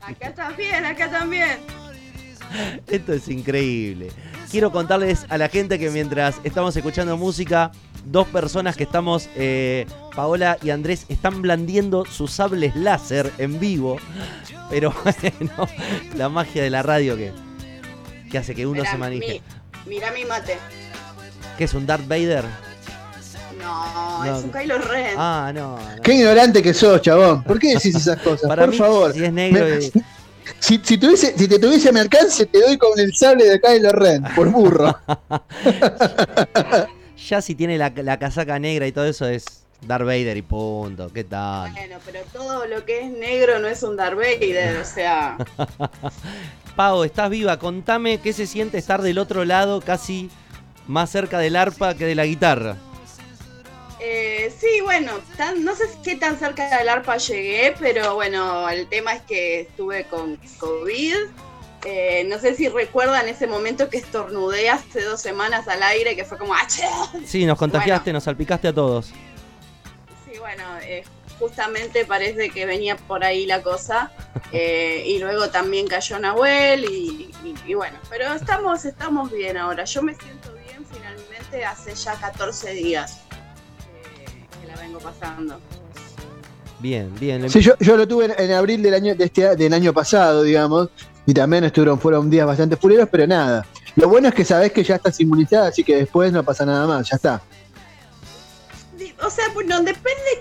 Acá también, acá también. Esto es increíble. Quiero contarles a la gente que mientras estamos escuchando música, dos personas que estamos, eh, Paola y Andrés, están blandiendo sus sables láser en vivo. Pero [LAUGHS] bueno, la magia de la radio que, que hace que uno se manije. mi- Mirá mi mate. ¿Qué es un Darth Vader? No, No. es un Kylo Ren. Ah, no. no. Qué ignorante que sos, chabón. ¿Por qué decís esas [LAUGHS] cosas? Para Por mí, favor. si es negro Me- y- [LAUGHS] si, si tuviese, si te tuviese a mi alcance, te doy con el sable de Kylo Ren, por burro. [LAUGHS] Ya si tiene la, la casaca negra y todo eso es Darth Vader y punto. ¿Qué tal? Bueno, pero todo lo que es negro no es un Darth Vader, o sea. Pau, estás viva. Contame qué se siente estar del otro lado, casi más cerca del arpa que de la guitarra. Eh, sí, bueno, tan- no sé qué tan cerca del arpa llegué, pero bueno, el tema es que estuve con COVID. Eh, no sé si recuerdan ese momento que estornudé hace dos semanas al aire, que fue como ¡Achoo! Sí, nos contagiaste, nos salpicaste a todos. Sí, bueno, eh, justamente parece que venía por ahí la cosa. eh, y luego también cayó Nahuel y, y- y bueno, pero estamos, estamos bien ahora. Yo me siento bien finalmente hace ya 14 días eh, que la vengo pasando. Bien, bien. Sí, yo, yo lo tuve en, en abril del año, de este, del año pasado, digamos, y también estuvieron, fueron días bastante fuleros, pero nada. Lo bueno es que sabés que ya estás inmunizada, así que después no pasa nada más, ya está. O sea, pues no depende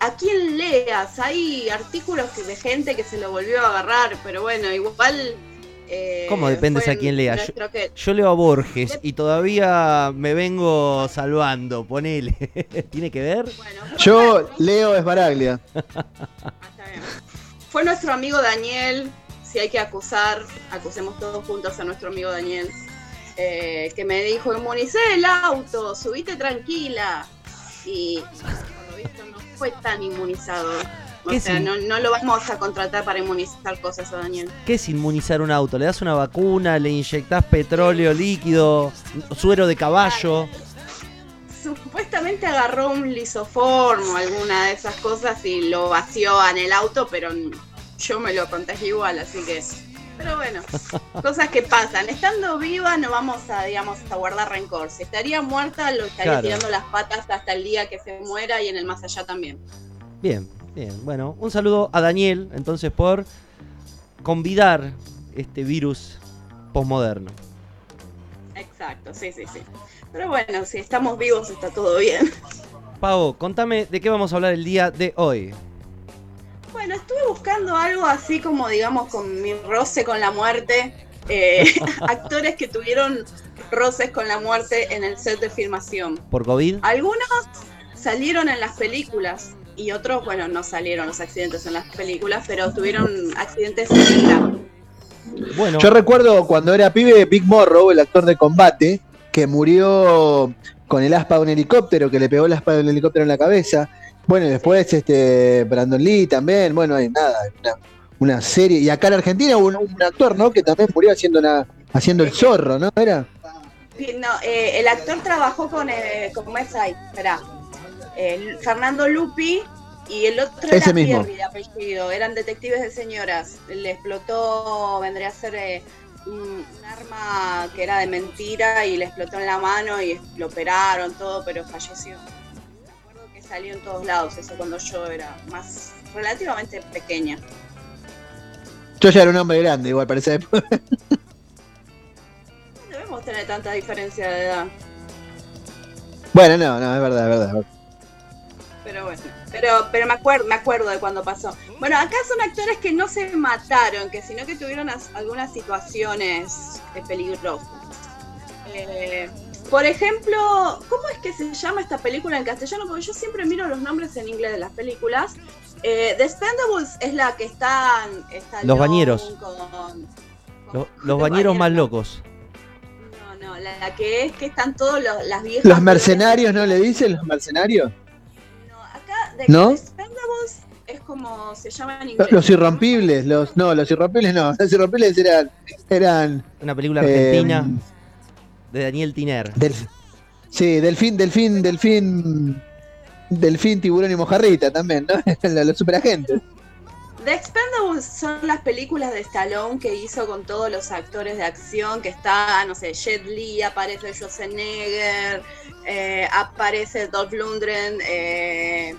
a quién leas. Hay artículos que- de gente que se lo volvió a agarrar, pero bueno, igual. eh, ¿Cómo depende fue a quién lea? nuestro que- Yo leo a Borges y todavía me vengo salvando, ponele. [LAUGHS] ¿Tiene que ver? bueno, Yo nuestro- leo Esbaraglia. Ah. Fue nuestro amigo Daniel, si hay que acusar, acusemos todos juntos a nuestro amigo Daniel, eh, que me dijo, inmunicé el auto, subite tranquila. Y por lo visto no fue tan inmunizado. O ¿Qué sea, no, no lo vamos a contratar para inmunizar cosas a Daniel. ¿Qué es inmunizar un auto? ¿Le das una vacuna? ¿Le inyectás petróleo líquido? ¿Suero de caballo? Supuestamente agarró un lisoform o alguna de esas cosas y lo vació en el auto, pero yo me lo contagié igual, así que. Pero bueno, cosas que pasan. Estando viva no vamos a, digamos, a guardar rencor. Si estaría muerta, lo estaría Claro. tirando las patas hasta el día que se muera y en el más allá también. Bien, bien. Bueno, un saludo a Daniel, entonces, por convidar este virus posmoderno. Exacto, sí, sí, sí. Pero bueno, si estamos vivos está todo bien. Pavo, contame de qué vamos a hablar el día de hoy. Bueno, estuve buscando algo así como, digamos, con mi roce con la muerte. eh, [LAUGHS] actores que tuvieron roces con la muerte en el set de filmación. ¿Por COVID? Algunos salieron en las películas y otros, bueno, no salieron los accidentes en las películas, pero tuvieron accidentes en vida. Bueno, Yo recuerdo cuando era pibe Big Morrow, el actor de combate, que murió con el aspa de un helicóptero, que le pegó el aspa de un helicóptero en la cabeza. Bueno, y después este Brandon Lee también, bueno, hay nada, una, una serie. Y acá en Argentina hubo un, un actor, ¿no? Que también murió haciendo una, haciendo el zorro, ¿no? Era. No, eh, el actor trabajó con, eh, con West Side, esperá. El Fernando Lupi y el otro Ese era mismo. Pierri de apellido, eran detectives de señoras. Le explotó, vendría a ser eh, un arma que era de mentira y le explotó en la mano y lo operaron todo, pero falleció. Salió en todos lados eso cuando yo era más relativamente pequeña. Yo ya era un hombre grande, igual parece. [LAUGHS] No debemos tener tanta diferencia de edad. Bueno, no, no, es verdad, es verdad. es verdad. Pero bueno, pero, pero me acuerdo, me acuerdo de cuando pasó. Bueno, acá son actores que no se mataron, que sino que tuvieron as- algunas situaciones eh, peligrosas. Eh, por ejemplo, ¿cómo es que se llama esta película en castellano? Porque yo siempre miro los nombres en inglés de las películas. Eh, The Expendables es la que están... está Los bañeros. Con, con- lo- los bañeros más locos. No, no, la, la que es que están todos los, las viejas... Los mercenarios, ¿no le dicen? ¿Los mercenarios? No, acá The, ¿No? The Expendables es como se llama en inglés. Los irrompibles, los. No, los irrompibles no. [LAUGHS] Los irrompibles eran. eran. Una película argentina eh, de Daniel Tiner. del, sí, delfín, delfín, delfín. Delfín, tiburón y mojarrita también, ¿no? [LAUGHS] los, los superagentes. The Expendables son las películas de Stallone que hizo con todos los actores de acción, que está, no sé, Jet Li, aparece Schwarzenegger, eh, aparece Dolph Lundgren, eh,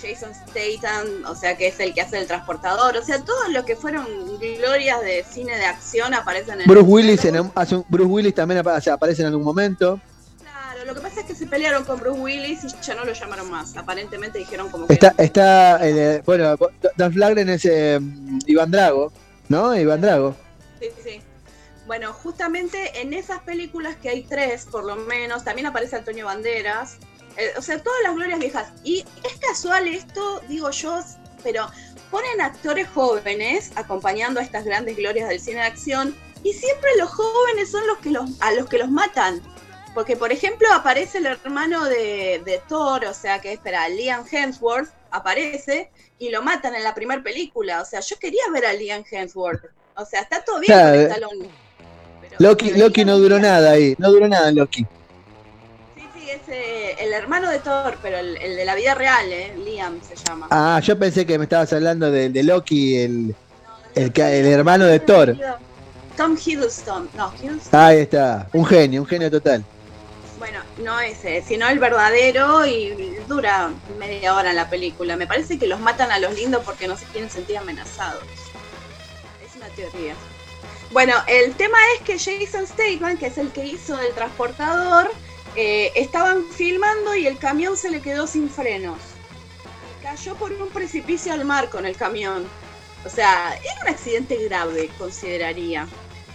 Jason Statham, o sea, que es el que hace el transportador, o sea, todos los que fueron glorias de cine de acción aparecen en Bruce Willis, en, un- hace un- Bruce Willis también apa- o sea, aparece en algún momento. Claro, lo que pasa es que se pelearon con Bruce Willis y ya no lo llamaron más, aparentemente dijeron como que... Está, está eh, bueno, Dolph Lundgren es eh, Iván Drago, ¿no? Iván Drago. Sí, sí. Bueno, justamente en esas películas que hay tres, por lo menos, también aparece Antonio Banderas. Eh, o sea, todas las glorias viejas. Y es casual esto, digo yo, pero ponen actores jóvenes acompañando a estas grandes glorias del cine de acción y siempre los jóvenes son los que los, a los que los matan. Porque, por ejemplo, aparece el hermano de, de Thor, o sea, que espera, Liam Hemsworth, aparece y lo matan en la primera película. O sea, yo quería ver a Liam Hemsworth. O sea, está todo bien Claro, con eh. Pero- Loki, no duró nada ahí, no duró nada en Loki. Es eh, el hermano de Thor, pero el, el de la vida real, ¿eh? Liam se llama. Ah, yo pensé que me estabas hablando de, de Loki, el, el, hermano de Thor. Tom Hiddleston. No, Hiddleston. Ahí está, un genio, un genio total. Bueno, no ese, sino el verdadero y dura media hora la película. Me parece que los matan a los lindos porque no se quieren sentir amenazados. Es una teoría. Bueno, el tema es que Jason Statham, que es el que hizo el transportador, eh, estaban filmando y el camión se le quedó sin frenos. Cayó por un precipicio al mar con el camión. O sea, era un accidente grave, consideraría.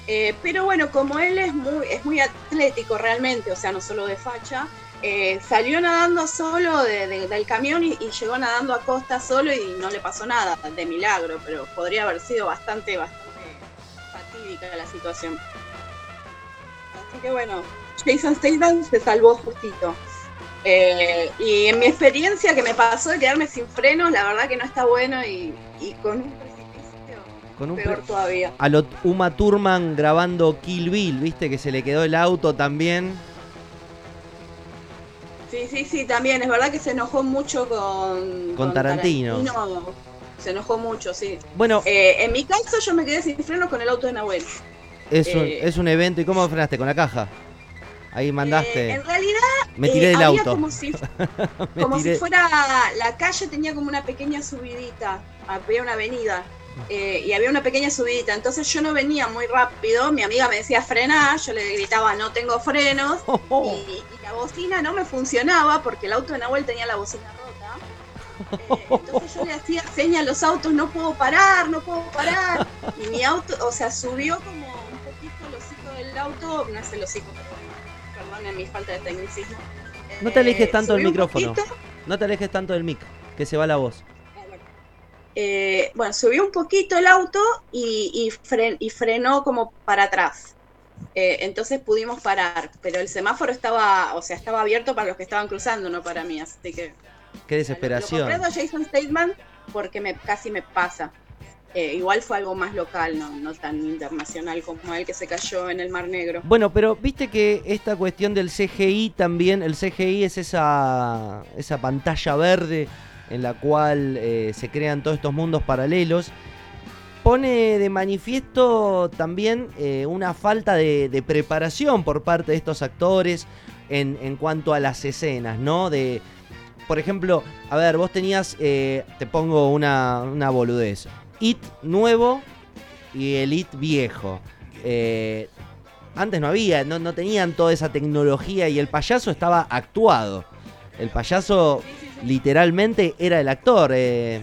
Eh, pero bueno, como él es muy, es muy atlético realmente, o sea, no solo de facha, eh, salió nadando solo de- de- del camión y, y llegó nadando a costa solo y no le pasó nada, de milagro, pero podría haber sido bastante, bastante fatídica la situación. Así que bueno, Jason Statham se salvó justito. Eh, y en mi experiencia que me pasó de quedarme sin frenos, la verdad que no está bueno y, y con un precipicio Con un peor pre- todavía. a lo Uma Thurman grabando Kill Bill, ¿viste? Que se le quedó el auto también. Sí, sí, sí, también. Es verdad que se enojó mucho con, Con Tarantino. Tarantino. Se enojó mucho, sí. Bueno, Eh, en mi caso, yo me quedé sin frenos con el auto de Nahuel. es, un, eh, es un evento. ¿Y cómo frenaste? ¿Con la caja? Ahí mandaste. Eh, en realidad, me eh, tiré del había auto. como si, [LAUGHS] como tiré- si fuera la calle, tenía como una pequeña subidita. Había una avenida. eh, y había una pequeña subidita. Entonces yo no venía muy rápido. Mi amiga me decía frenar. Yo le gritaba, no tengo frenos. Oh, [LAUGHS] oh. Y, y la bocina no me funcionaba porque el auto de Nahuel tenía la bocina rota. Eh, entonces yo le hacía seña a los autos, no puedo parar, no puedo parar. Y mi auto, o sea, subió como un poquito el hocico del auto, no es el hocico, perdón, perdone mi falta de tecnicismo. No te alejes Eh, tanto del micrófono. poquito, No te alejes tanto del mic, que se va la voz. eh, bueno, subió un poquito el auto y, y, fren- y frenó como para atrás. Eh, entonces pudimos parar, pero el semáforo estaba, o sea, estaba abierto para los que estaban cruzando, no para mí, así que Qué Lo desesperación. comprendo a Jason Statham porque me, casi me pasa. Eh, igual fue algo más local, no, no tan internacional como el que se cayó en el Mar Negro. Bueno, pero viste que esta cuestión del CGI también, el CGI es esa, esa pantalla verde en la cual eh, se crean todos estos mundos paralelos, pone de manifiesto también eh, una falta de, preparación por parte de estos actores en, en cuanto a las escenas, ¿no? De, por ejemplo, a ver, vos tenías, te pongo una, una boludez, It nuevo y el It viejo. Eh, antes no había, no, no tenían toda esa tecnología y el payaso estaba actuado. El payaso literalmente era el actor. eh.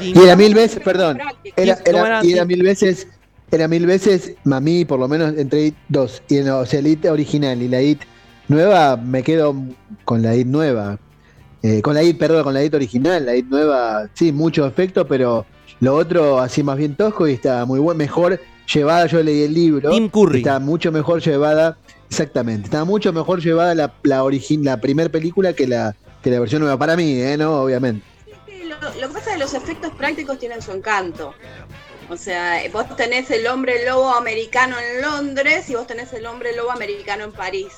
Y era mil veces, perdón. Era, y era mil veces, era mil veces, a mí por lo menos entre IT dos, y en, o sea, el IT original y la IT nueva, me quedo con la IT nueva. Eh, con la IT, perdón, con la IT original, la IT nueva, sí, mucho efecto, pero lo otro así más bien tosco y está muy buen, mejor llevada, yo leí el libro, Tim Curry. está mucho mejor llevada, exactamente, está mucho mejor llevada la, la, origin, la primera película que la, que la versión nueva, para mí, ¿eh? ¿no? Obviamente. Lo, lo que pasa es que los efectos prácticos tienen su encanto. O sea, vos tenés el hombre lobo americano en Londres y vos tenés el hombre lobo americano en París.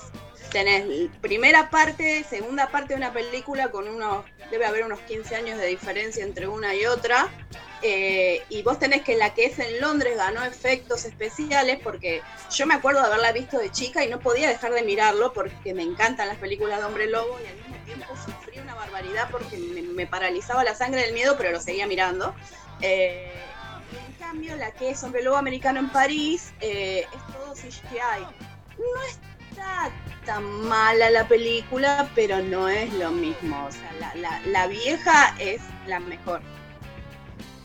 Tenés primera parte, segunda parte de una película con unos, debe haber unos 15 años de diferencia entre una y otra. Eh, y vos tenés que la que es en Londres ganó efectos especiales porque yo me acuerdo de haberla visto de chica y no podía dejar de mirarlo porque me encantan las películas de hombre lobo y al mismo tiempo sufrí una barbaridad porque me, paralizaba la sangre del miedo pero lo seguía mirando. Eh, y en cambio la que es hombre lobo americano en París eh, es todo CGI. No tan mala la película pero no es lo mismo. O sea, la, la- la vieja es la mejor.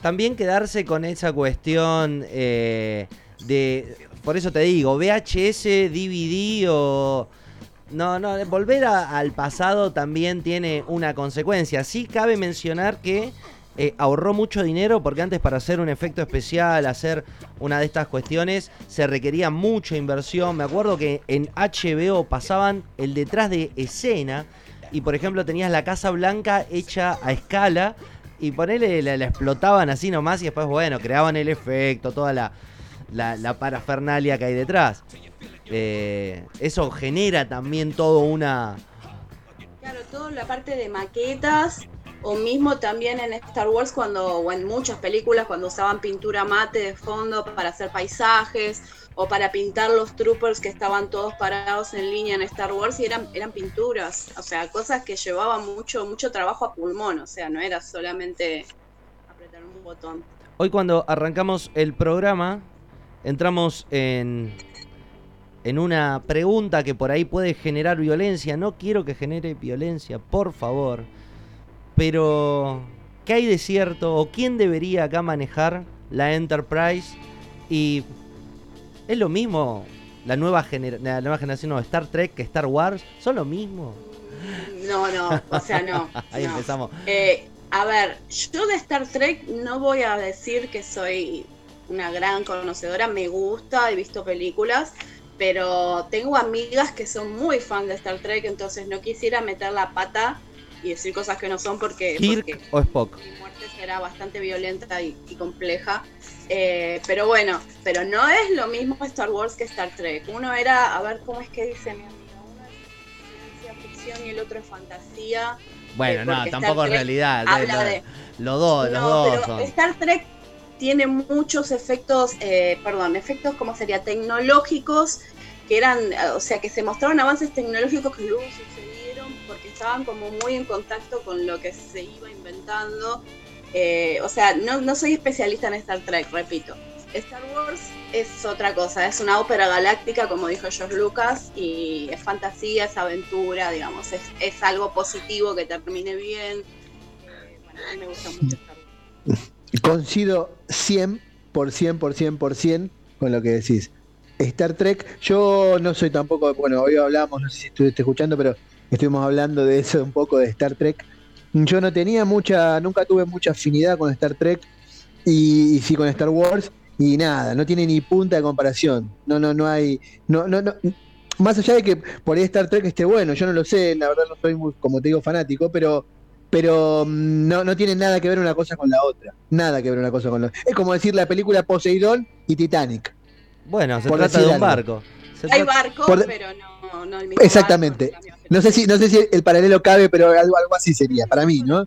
También quedarse con esa cuestión eh, de. Por eso te digo, VHS, DVD o. No, no, volver al pasado también tiene una consecuencia. Sí cabe mencionar que eh, ahorró mucho dinero porque antes para hacer un efecto especial, hacer una de estas cuestiones, se requería mucha inversión. Me acuerdo que en HBO pasaban el detrás de escena y por ejemplo tenías la Casa Blanca hecha a escala y ponele, la, la explotaban así nomás y después, bueno, creaban el efecto, toda la, la, parafernalia que hay detrás. Eh, eso genera también todo una... Claro, toda la parte de maquetas, o mismo también en Star Wars cuando, o en muchas películas cuando usaban pintura mate de fondo para hacer paisajes, o para pintar los troopers que estaban todos parados en línea en Star Wars y eran, eran pinturas, o sea, cosas que llevaban mucho, mucho trabajo a pulmón, o sea, no era solamente apretar un botón. Hoy cuando arrancamos el programa, entramos en, en una pregunta que por ahí puede generar violencia. No quiero que genere violencia, por favor. Pero, ¿qué hay de cierto o quién debería acá manejar la Enterprise? Y es lo mismo la nueva, genera- la nueva generación de Star Trek que Star Wars. ¿Son lo mismo? No, no, o sea, no. [LAUGHS] Ahí no. empezamos. Eh, a ver, yo de Star Trek no voy a decir que soy una gran conocedora, me gusta, he visto películas, pero tengo amigas que son muy fan de Star Trek, entonces no quisiera meter la pata y decir cosas que no son porque, ¿Kirk porque o Spock? mi muerte será bastante violenta y, y compleja. Eh, pero bueno, pero no es lo mismo Star Wars que Star Trek. Uno era, a ver cómo es que dice mi amiga, uno es ciencia ficción y el otro es fantasía. Bueno, Eh, no, tampoco Trek realidad. habla Lo- de- Los dos, los no, dos pero. Star Trek tiene muchos efectos, eh, perdón, efectos como sería tecnológicos que eran, eh, o sea, que se mostraron avances tecnológicos que luego porque estaban como muy en contacto con lo que se iba inventando. Eh, o sea, no, no soy especialista en Star Trek, repito. Star Wars es otra cosa, es una ópera galáctica, como dijo George Lucas, y es fantasía, es aventura, digamos, es, es algo positivo que termine bien. A mí me gusta mucho Star Wars. Coincido 100 por 100 por 100 por 100 con lo que decís. Star Trek, yo no soy tampoco, bueno, hoy hablamos, no sé si estuviste escuchando, pero estuvimos hablando de eso un poco de Star Trek. Yo no tenía mucha, nunca tuve mucha afinidad con Star Trek y, y sí con Star Wars y nada, no tiene ni punta de comparación. No, no, no hay, no, no, no. Más allá de que por ahí Star Trek esté bueno, yo no lo sé, la verdad no soy muy, como te digo, fanático, pero pero mm, no, no tiene nada que ver una cosa con la otra. Nada que ver una cosa con la otra. Es como decir la película Poseidón y Titanic. Bueno, se Por trata de un algo. barco. Se Hay barcos, Por- pero no, no el mismo Exactamente. barco, No sé si, no sé si el paralelo cabe, pero algo, algo así sería, para mí, ¿no?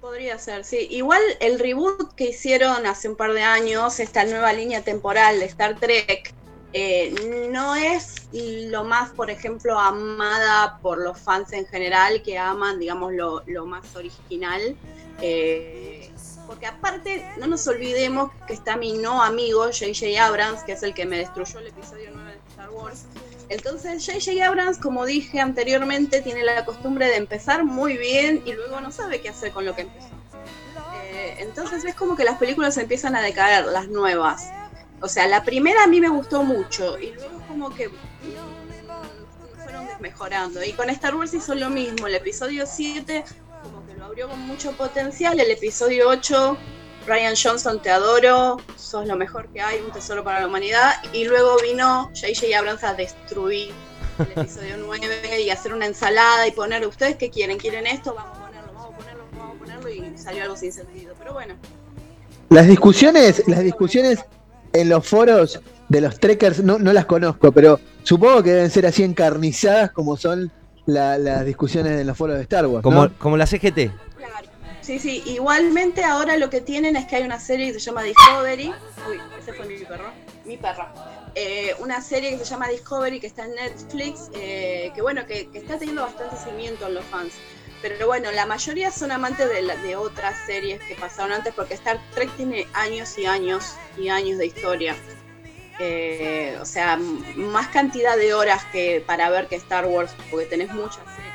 Podría ser, sí. Igual el reboot que hicieron hace un par de años, esta nueva línea temporal de Star Trek, eh, no es lo más, por ejemplo, amada por los fans en general, que aman, digamos, lo, lo más original. Eh, porque aparte, no nos olvidemos que está mi no amigo J.J. Abrams, que es el que me destruyó el episodio 9 de Star Wars. Entonces, J.J. Abrams, como dije anteriormente, tiene la costumbre de empezar muy bien y luego no sabe qué hacer con lo que empezó. Eh, entonces es como que las películas empiezan a decaer, las nuevas. O sea, la primera a mí me gustó mucho y luego como que mm, fueron desmejorando. Y con Star Wars hizo lo mismo. El episodio 7 como que lo abrió con mucho potencial. El episodio 8, Ryan Johnson, te adoro, sos lo mejor que hay, un tesoro para la humanidad. Y luego vino J.J. Abrams a destruir el episodio [LAUGHS] 9 y hacer una ensalada y poner, ¿ustedes qué quieren? ¿Quieren esto? Vamos a ponerlo, vamos a ponerlo, vamos a ponerlo y salió algo sin sentido. Pero bueno, Las discusiones, las discusiones en los foros de los trekkers no, no las conozco, pero supongo que deben ser así encarnizadas como son la- las discusiones en los foros de Star Wars. ¿no? como, como la CGT. Sí, sí, igualmente ahora lo que tienen es que hay una serie que se llama Discovery. Uy, ese fue mi perro. Mi perra. Eh, una serie que se llama Discovery que está en Netflix, eh, que bueno, que, está teniendo bastante seguimiento en los fans. Pero bueno, la mayoría son amantes de, la- de otras series que pasaron antes, porque Star Trek tiene años y años y años de historia. Eh, o sea, más cantidad de horas que para ver que Star Wars, porque tenés muchas series.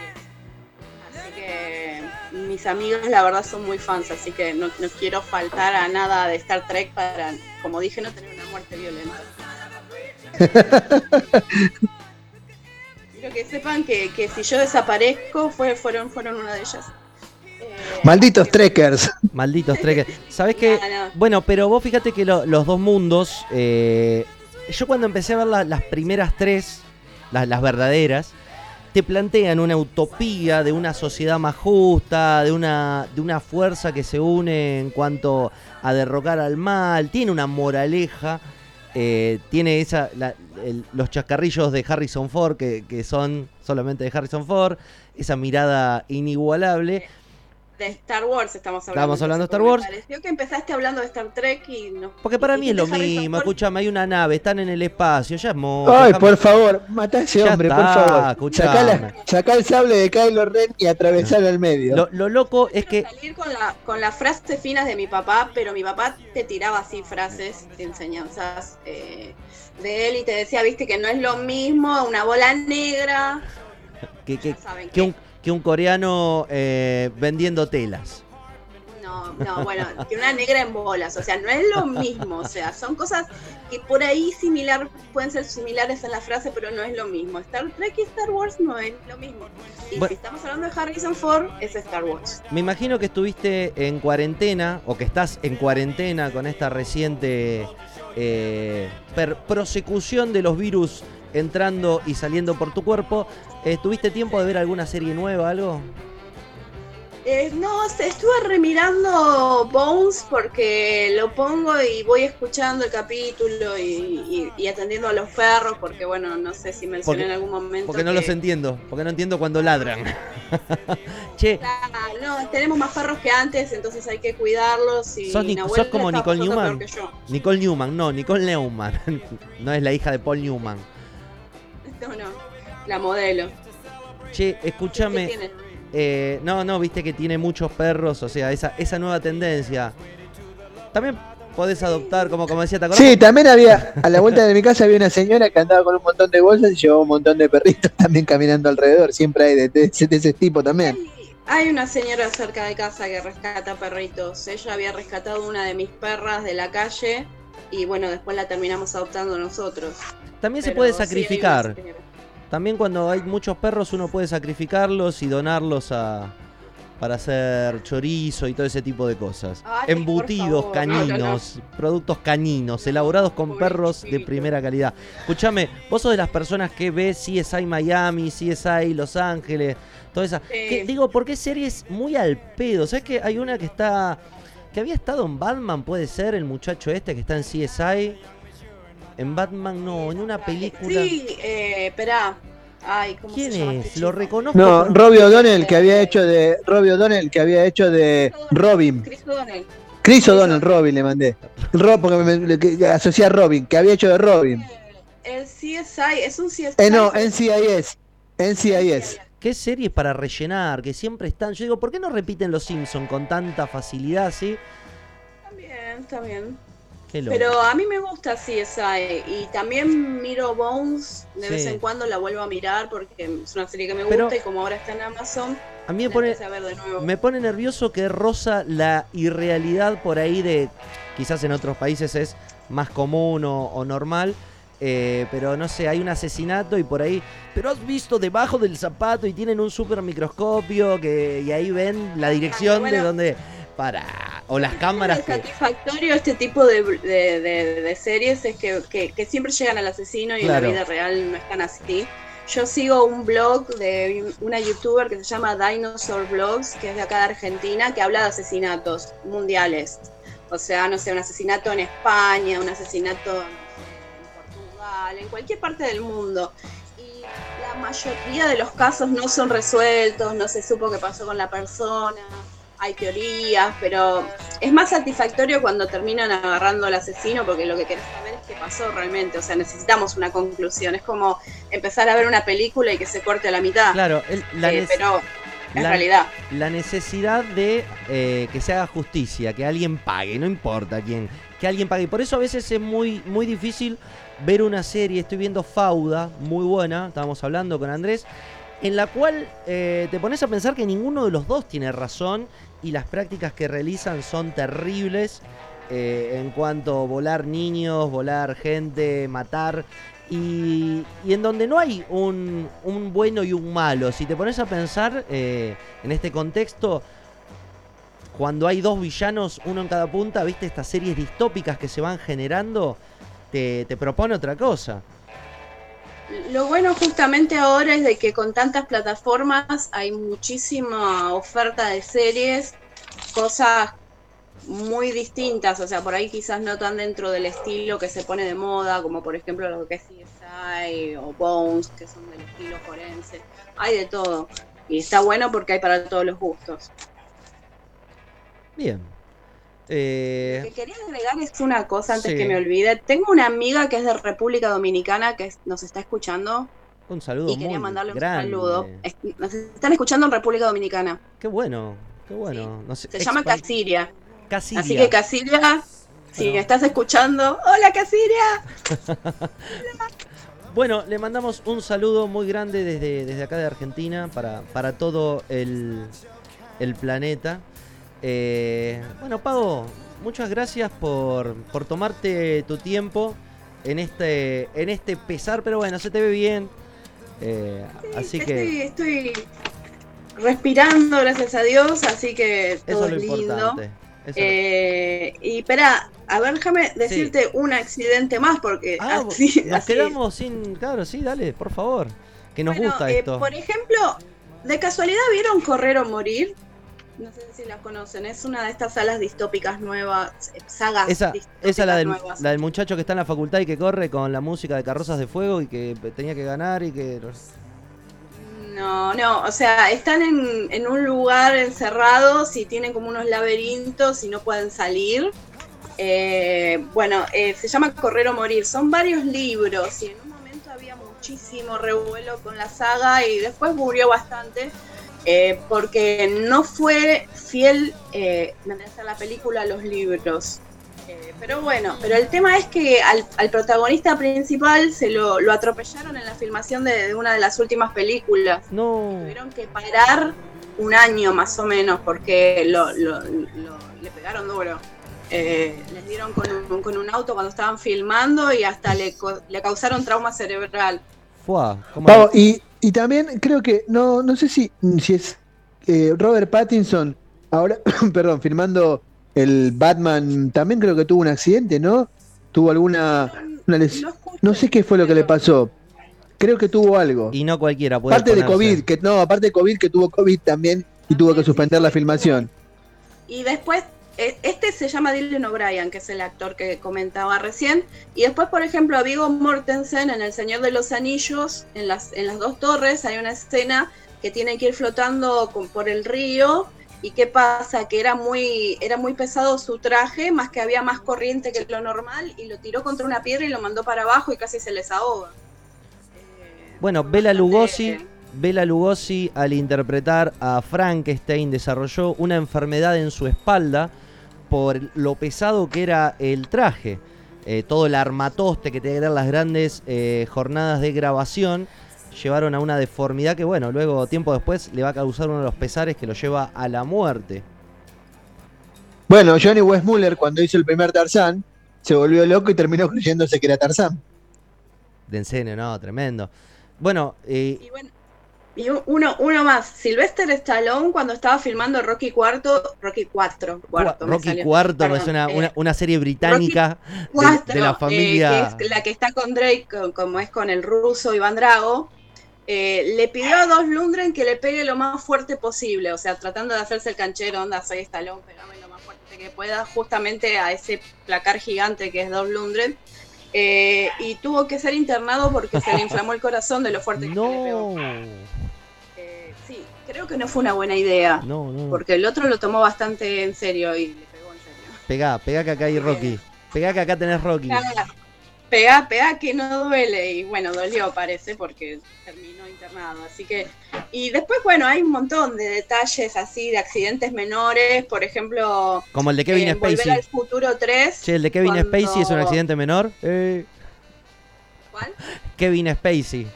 Que mis amigos la verdad son muy fans, así que no, no quiero faltar a nada de Star Trek para, como dije, no tener una muerte violenta. Quiero que sepan que, que si yo desaparezco, fue, fueron, fueron una de ellas. Eh, Malditos que- trekkers. [LAUGHS] Malditos trekkers. No, no. Bueno, pero vos fíjate que lo- los dos mundos. eh, yo cuando empecé a ver la- las primeras tres, las verdaderas, te plantean una utopía de una sociedad más justa, de una, de una fuerza que se une en cuanto a derrocar al mal, tiene una moraleja, eh, tiene esa, la- los chascarrillos de Harrison Ford, que, que son solamente de Harrison Ford, esa mirada inigualable. De Star Wars estamos hablando. Estábamos hablando de Star Wars. Me pareció que empezaste hablando de Star Trek y no. Porque para y mí es lo mismo, escúchame, hay una nave, están en el espacio, ya es mozo, Ay, déjame- por favor, mata a ese Ya hombre, está, por favor. escuchame. Sacá, la- sacá el sable de Kylo Ren y atravesalo al medio. Lo, lo loco es que salir con, la, con las frases finas de mi papá, pero mi papá te tiraba así frases, enseñanzas eh, de él y te decía, viste, que no es lo mismo una bola negra. que, que- Ya saben que un, que un coreano eh, vendiendo telas. No, no, bueno, que una negra en bolas, o sea, no es lo mismo, o sea, son cosas que por ahí similar, pueden ser similares en la frase, pero no es lo mismo. Star Trek y Star Wars no es lo mismo. Y Bueno. si estamos hablando de Harrison Ford, es Star Wars. Me imagino que estuviste en cuarentena o que estás en cuarentena con esta reciente eh, per- prosecución de los virus entrando y saliendo por tu cuerpo. ¿Tuviste tiempo de ver alguna serie nueva, algo? Eh, no, estuve remirando Bones porque lo pongo y voy escuchando el capítulo y, y- y atendiendo a los perros porque, bueno, no sé si mencioné Porque- en algún momento. Porque no que- los entiendo, porque no entiendo cuando ladran. [LAUGHS] che, no, tenemos más perros que antes, entonces hay que cuidarlos. Y Sos como Nicole Newman. yo. Nicole Newman, no, Nicole Neumann. [LAUGHS] no es la hija de Paul Newman. No, no, la modelo. Che, ¿Qué escúchame. Eh, no, no, viste que tiene muchos perros, o sea, esa, esa nueva tendencia. También podés adoptar, como, como decía, ¿te acordás? Sí, también había, a la vuelta de mi casa había una señora que andaba con un montón de bolsas y llevaba un montón de perritos también caminando alrededor. Siempre hay de, de ese- de ese tipo también. Hay, Hay una señora cerca de casa que rescata perritos. Ella había rescatado una de mis perras de la calle y bueno, después la terminamos adoptando nosotros. También se puede sacrificar. También cuando hay muchos perros uno puede sacrificarlos y donarlos a para hacer chorizo y todo ese tipo de cosas. Ay, Embutidos favor, no, no, no. caninos, productos caninos, elaborados con perros de primera calidad. Escúchame, vos sos de las personas que ve CSI Miami, CSI Los Ángeles, toda esa. Sí. que- digo, porque series muy al pedo. ¿Sabes que hay una que está que había estado en Batman, puede ser el muchacho este que está en CSI? En Batman no, en una película. Sí, eh, espera. Ay, ¿cómo ¿Quién se llama es? este Lo reconozco. No, Robbie O'Donnell que había hecho de Robbie O'Donnell que había hecho de Robin. Chris O'Donnell. Chris O'Donnell, Robin le mandé. Rob porque me, me- que- asocié a Robin, que había hecho de Robin. El CSI, es un CSI. Eh, no, NCIS. NCIS. ¿Qué series para rellenar? Que siempre están. Yo digo, ¿por qué no repiten los Simpson con tanta facilidad así? También, también. Qué loco. Pero a mí me gusta CSI y también miro Bones, de Sí. vez en cuando la vuelvo a mirar porque es una serie que me Pero- gusta y como ahora está en Amazon, a mí me pone, me pone nervioso que roza la irrealidad por ahí de. Quizás en otros países es más común o, o normal. Eh, pero no sé, hay un asesinato y por ahí. Pero has visto debajo del zapato y tienen un super microscopio que, y ahí ven la dirección de bueno. donde. Para. O las cámaras Lo que. satisfactorio este tipo de, de- de- de series es que, que- que siempre llegan al asesino y Claro. en la vida real no están así. Yo sigo un blog de una youtuber que se llama Dinosaur Blogs, que es de acá de Argentina, que habla de asesinatos mundiales. O sea, no sé, un asesinato en España, un asesinato en cualquier parte del mundo. Y la mayoría de los casos no son resueltos, no se supo qué pasó con la persona, hay teorías, pero es más satisfactorio cuando terminan agarrando al asesino porque lo que querés saber es qué pasó realmente. O sea, necesitamos una conclusión. Es como empezar a ver una película y que se corte a la mitad. Claro, el- la, Eh, pero la- realidad. la necesidad de eh, que se haga justicia, que alguien pague, no importa quién, que alguien pague. Y por eso a veces es muy, muy difícil ver una serie. Estoy viendo Fauda, muy buena, estábamos hablando con Andrés, en la cual eh, te pones a pensar que ninguno de los dos tiene razón y las prácticas que realizan son terribles eh, en cuanto a volar niños, volar gente, matar. Y, en donde no hay un, un bueno y un malo. Si te pones a pensar eh, en este contexto, cuando hay dos villanos, uno en cada punta, viste estas series distópicas que se van generando, te, te propone otra cosa. Lo bueno justamente ahora es de que con tantas plataformas hay muchísima oferta de series, cosas muy distintas, o sea, por ahí quizás no tan dentro del estilo que se pone de moda, como por ejemplo lo que es CSI o Bones, que son del estilo forense. Hay de todo. Y está bueno porque hay para todos los gustos. Bien. Lo Eh, que quería agregar es una cosa antes Sí. que me olvide. Tengo una amiga que es de República Dominicana que nos está escuchando un saludo y quería muy mandarle un grande. saludo. Nos están escuchando en República Dominicana. Qué bueno, qué bueno. Se llama Casiria. Así que Casilia, si me estás escuchando, hola Casilia. [LAUGHS] Bueno, le mandamos un saludo muy grande desde, desde acá de Argentina para, para todo el, el planeta. Eh, bueno, Pago, muchas gracias por, por tomarte tu tiempo en este, en este pesar, pero bueno, se te ve bien. Eh, así que Estoy, estoy respirando, gracias a Dios, así que eso todo es lo lindo. importante. Eso lo- Eh, y espera, a ver, déjame decirte un accidente más, porque Ah, así, [LAUGHS] nos así- quedamos sin. Claro, sí, dale, por favor. Que nos Bueno, gusta eh, esto. Por ejemplo, ¿de casualidad vieron Correr o Morir? No sé si la conocen, es una de estas salas distópicas nuevas, eh, sagas Esa, distópicas esa la del, nuevas. la del muchacho que está en la facultad y que corre con la música de Carrozas de Fuego y que tenía que ganar y que... No, no, o sea, están en, en un lugar encerrados y tienen como unos laberintos y no pueden salir. Eh, bueno, eh, se llama Correr o Morir. Son varios libros y en un momento había muchísimo revuelo con la saga y después murió bastante eh, porque no fue fiel eh, a la película a los libros. Eh, pero bueno, pero el tema es que al, al protagonista principal se lo, lo atropellaron en la filmación de, de una de las últimas películas. No. Tuvieron que parar un año más o menos, porque lo, lo- lo- le pegaron duro. Eh, les dieron con un, con un auto cuando estaban filmando y hasta le, co- le causaron trauma cerebral. Fuá, ¿cómo y, y también creo que, no, no sé si, si es eh, Robert Pattinson, ahora, [COUGHS] perdón, filmando el Batman, también creo que tuvo un accidente, ¿no? Tuvo alguna, una les- No sé qué fue lo que le pasó. Creo que tuvo algo. Y no cualquiera puede Aparte de COVID, que no, aparte de COVID, que tuvo COVID también y tuvo que suspender la filmación. Y después, este se llama Dylan O'Brien, que es el actor que comentaba recién. Y después, por ejemplo, a Viggo Mortensen en El Señor de los Anillos, en las, en las dos torres, hay una escena que tiene que ir flotando con- por el río. ¿Y qué pasa? Que era muy, era muy pesado su traje, más que había más corriente que lo normal, y lo tiró contra una piedra y lo mandó para abajo y casi se les ahoga. Eh, Bueno, Bela Lugosi, Bela Lugosi al interpretar a Frankenstein desarrolló una enfermedad en su espalda por lo pesado que era el traje. Eh, todo el armatoste que tenía que dar las grandes eh, jornadas de grabación llevaron a una deformidad que, bueno, luego, tiempo después, le va a causar uno de los pesares que lo lleva a la muerte. Bueno, Johnny Westmuller cuando hizo el primer Tarzán se volvió loco y terminó creyéndose que era Tarzán. De en serio, no, tremendo. Bueno, eh, Y bueno, y un- uno, uno más, Sylvester Stallone cuando estaba filmando Rocky cuarto, Rocky 4, cuarto, me Rocky salió. IV Perdón, es una, eh, una- una serie británica de- Cuatro, de, la eh, familia... que es la que está con Drake, co- como es con el ruso Iván Drago, eh, le pidió a Dos Lundgren que le pegue lo más fuerte posible, o sea, tratando de hacerse el canchero, onda, soy Stallone, pegame lo más fuerte que pueda, justamente a ese placar gigante que es Dos Lundgren. Eh, y tuvo que ser internado porque se le inflamó el corazón de lo fuerte que se le pegó. No, Eh, sí, creo que no fue una buena idea. no, no. Porque el otro lo tomó bastante en serio y le pegó en serio. Pegá, pegá que acá hay Rocky. Pegá que acá tenés Rocky. Pegá, pegá que no duele. Y bueno, dolió parece porque terminó internado. Así que. Y después, bueno, hay un montón de detalles así de accidentes menores. Por ejemplo, Como el de Kevin Volver Spacey. al futuro 3. Che, el de Kevin cuando- Spacey es un accidente menor. Eh, ¿Cuál? Kevin Spacey.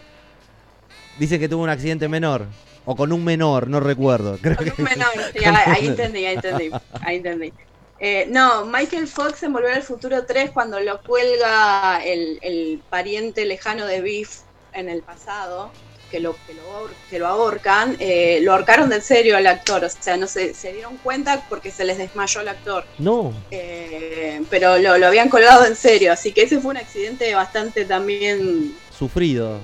Dice que tuvo un accidente menor. O con un menor, no recuerdo. Creo Con que... un menor. Sí, ahí ahí entendí, ahí entendí. Ahí entendí. Eh, no, Michael Fox en Volver al Futuro 3 cuando lo cuelga el, el pariente lejano de Biff en el pasado, que lo, que lo, que lo ahorcan, eh, lo ahorcaron de serio al actor, o sea, no se, se dieron cuenta porque se les desmayó el actor, No, Eh, pero lo, lo habían colgado en serio, así que ese fue un accidente bastante también sufrido.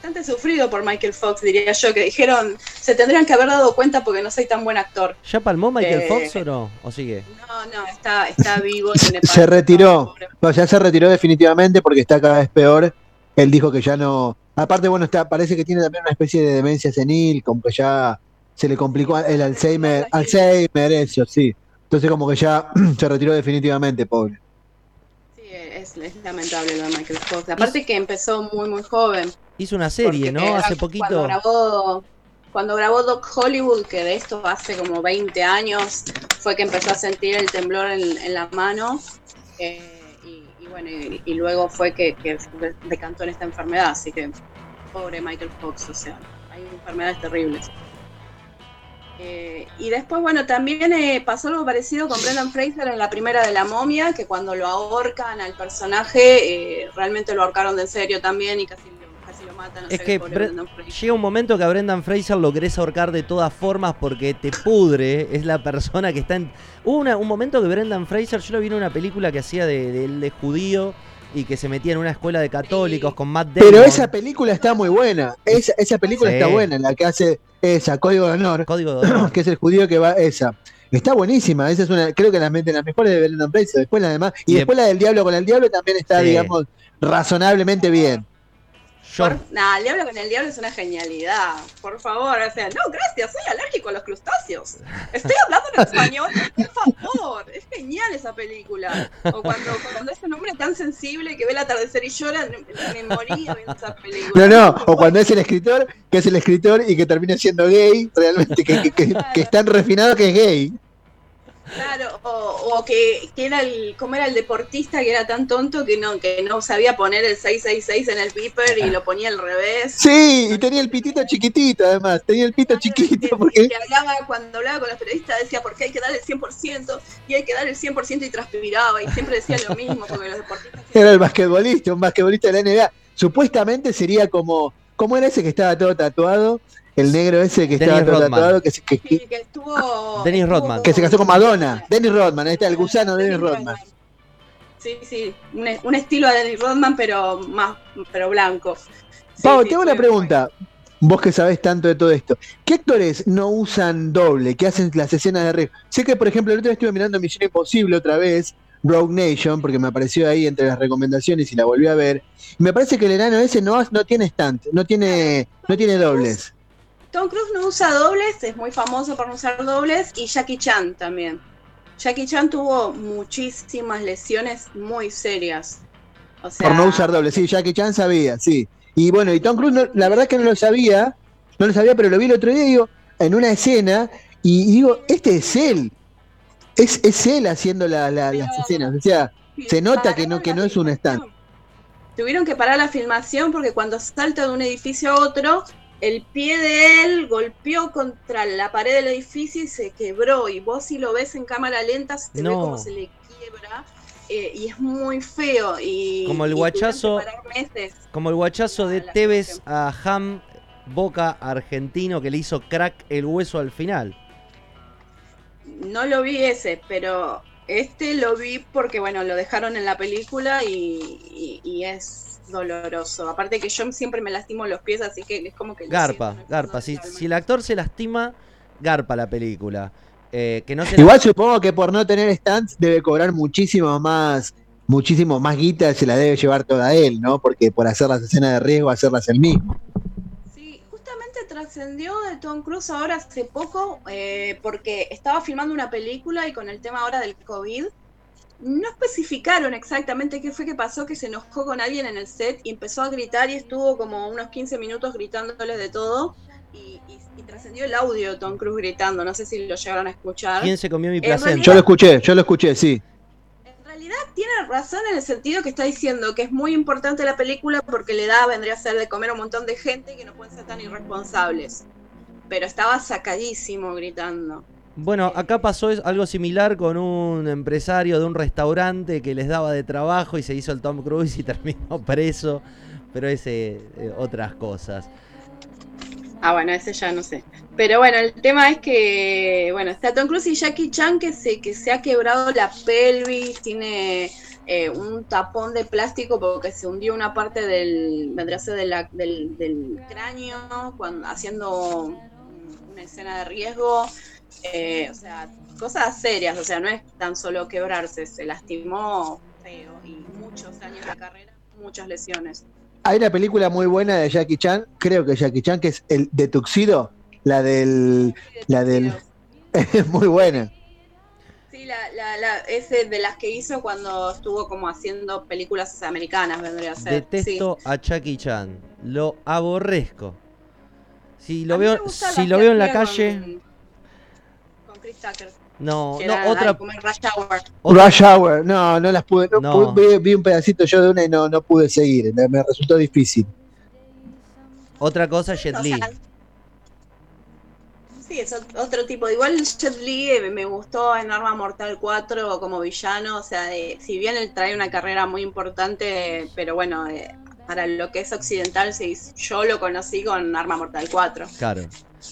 Bastante sufrido por Michael Fox, diría yo, que dijeron, se tendrían que haber dado cuenta porque no soy tan buen actor. ¿Ya palmó Michael Eh, Fox o no? ¿O sigue? No, no, está, está vivo. tiene [LAUGHS] Se retiró. No, ya se retiró definitivamente porque está cada vez peor. Él dijo que ya no. Aparte, bueno, está, parece que tiene también una especie de demencia senil, como que ya se le complicó el Alzheimer, Alzheimer, eso, sí. Entonces como que ya [CLEARS THROAT] se retiró definitivamente, pobre. Sí, es, es lamentable lo de Michael Fox. Aparte que empezó muy, muy joven. Hizo una serie, porque ¿no? Hace Cuando poquito. grabó, cuando grabó Doc Hollywood, que de esto hace como 20 años, fue que empezó a sentir el temblor en, en la mano. eh, y, y bueno, y, y luego fue que, que decantó en esta enfermedad. Así que, pobre Michael Fox, o sea, hay enfermedades terribles. Eh, y después, bueno, también eh, pasó algo parecido con Brendan Fraser en la primera de la momia, que cuando lo ahorcan al personaje, eh, realmente lo ahorcaron de serio también y casi casi lo matan. o Es que. Llega un momento que a Brendan Fraser lo querés ahorcar de todas formas porque te pudre. Es la persona que está en. Hubo una- un momento que Brendan Fraser, yo lo vi en una película que hacía de, de, él de judío y que se metía en una escuela de católicos Sí. con Matt Damon. Pero esa película está muy buena. Esa, esa película Sí. está buena, la que hace esa, Código de Honor, Código de [CLEARS THROAT] honor. que es el judío que va esa. Está buenísima, esa es una, creo que la meten las mejores de Brendan Fraser, después la demás, y Y después la del diablo con el diablo también está, Sí. digamos, razonablemente bien. Yo- nah, el diablo con el diablo es una genialidad. Por favor, o sea, no, gracias, soy alérgico a los crustáceos. Estoy hablando en español, [LAUGHS] por favor. Es genial esa película. O cuando, cuando es un hombre tan sensible que ve el atardecer y llora, me, moría viendo esa película. No, no, o cuando es el escritor, que es el escritor y que termina siendo gay, realmente, que, que, que- que es tan refinado que es gay. Claro, o, o que, que era el, ¿cómo era el deportista que era tan tonto que no, que no sabía poner el 666 en el beeper y lo ponía al revés? Sí, y tenía el pitito chiquitito además, tenía el pito chiquito Que, porque que hablaba, cuando hablaba con los periodistas decía porque hay que dar el 100% y hay que dar el 100% y transpiraba y siempre decía lo mismo porque los deportistas [LAUGHS] era el basquetbolista, un basquetbolista de la NBA. Supuestamente sería como, ¿cómo era ese que estaba todo tatuado? El negro ese que Dennis estaba tatuado, que, se- que, Sí, que estuvo, Dennis estuvo Rodman. que se casó con Madonna. Dennis Rodman, ahí está, el gusano de Dennis Rodman. Sí, sí, un, un estilo de Dennis Rodman, pero más, pero blanco. Sí, Pau, sí, te hago una pregunta. Vos que sabés tanto de todo esto, ¿qué actores no usan doble? ¿Qué hacen las escenas de riesgo? Sé que, por ejemplo, el otro día estuve mirando Misión Imposible otra vez, Rogue Nation, porque me apareció ahí entre las recomendaciones y la volví a ver. Me parece que el enano ese no, no tiene stunt, no tiene, no tiene dobles. Tom Cruise no usa dobles, es muy famoso por no usar dobles, y Jackie Chan también. Jackie Chan tuvo muchísimas lesiones muy serias. O sea, Por no usar dobles, sí, Jackie Chan sabía, sí. Y bueno, y Tom Cruise, no- la verdad que no lo sabía, no lo sabía, pero lo vi el otro día, digo, en una escena, y, digo, este es él. Es, es él haciendo la- la- las escenas. O sea, se nota que no- que no es un stand. Tuvieron que parar la filmación porque cuando salta de un edificio a otro, el pie de él golpeó contra la pared del edificio y se quebró. Y vos si lo ves en cámara lenta, se ve No. como se le quiebra. eh, y es muy feo. Y, Como el y guachazo- meses. Como el guachazo de Ah, Tevez a Ham Boca argentino que le hizo crack el hueso al final. No lo vi ese, pero este lo vi porque, bueno, lo dejaron en la película y, y- y es doloroso. Aparte que yo siempre me lastimo los pies, así que es como que... Garpa, siento garpa. Si, el actor se lastima, garpa la película. Eh, que no se Igual supongo que por no tener stands debe cobrar muchísimo más, muchísimo más guita, se la debe llevar toda él, ¿no? Porque por hacer las escenas de riesgo, hacerlas él mismo. Sí, justamente trascendió de Tom Cruise ahora hace poco eh, porque estaba filmando una película y con el tema ahora del COVID no especificaron exactamente qué fue que pasó, que se enojó con alguien en el set y empezó a gritar y estuvo como unos 15 minutos gritándoles de todo y, y- y trascendió el audio de Tom Cruise gritando, no sé si lo llegaron a escuchar. ¿Quién se comió mi placenta? Yo lo escuché, yo lo escuché, sí. En realidad tiene razón en el sentido que está diciendo que es muy importante la película porque le da, vendría a ser de comer a un montón de gente que no pueden ser tan irresponsables. Pero estaba sacadísimo gritando. Bueno, acá pasó algo similar con un empresario de un restaurante que les daba de trabajo y se hizo el Tom Cruise y [LAUGHS] terminó preso. Pero es eh, otras cosas. Ah, bueno, ese ya no sé. Pero bueno, el tema es que, bueno, está Tom Cruise y Jackie Chan que se, que se ha quebrado la pelvis, tiene eh, un tapón de plástico porque se hundió una parte del, de la- del, del cráneo cuando, haciendo una escena de riesgo. Eh, o sea, cosas serias, o sea, no es tan solo quebrarse, se lastimó feo y muchos años de carrera, muchas lesiones. Hay una película muy buena de Jackie Chan, creo que Jackie Chan, que es el de Tuxedo, la del... La del- [LAUGHS] es muy buena. Sí, la, la, la, ese de las que hizo cuando estuvo como haciendo películas americanas, vendría a ser. Detesto a Chucky Chan. Lo aborrezco. Si lo veo, si lo veo en la calle, con Chris Tucker. no, no, era otra, como Rush Hour. otra- Rush Hour, no, no las pude, no, No. pude- vi, vi un pedacito yo de una y no, no pude seguir, me, me resultó difícil. otra cosa, Jet O Li. sea, sí, es ot- otro tipo. Igual Jet Li eh, me gustó en Arma Mortal 4 como villano. O sea, de- si bien él trae una carrera muy importante, pero bueno, eh, para lo que es occidental, sí, yo lo conocí con Arma Mortal 4. Claro.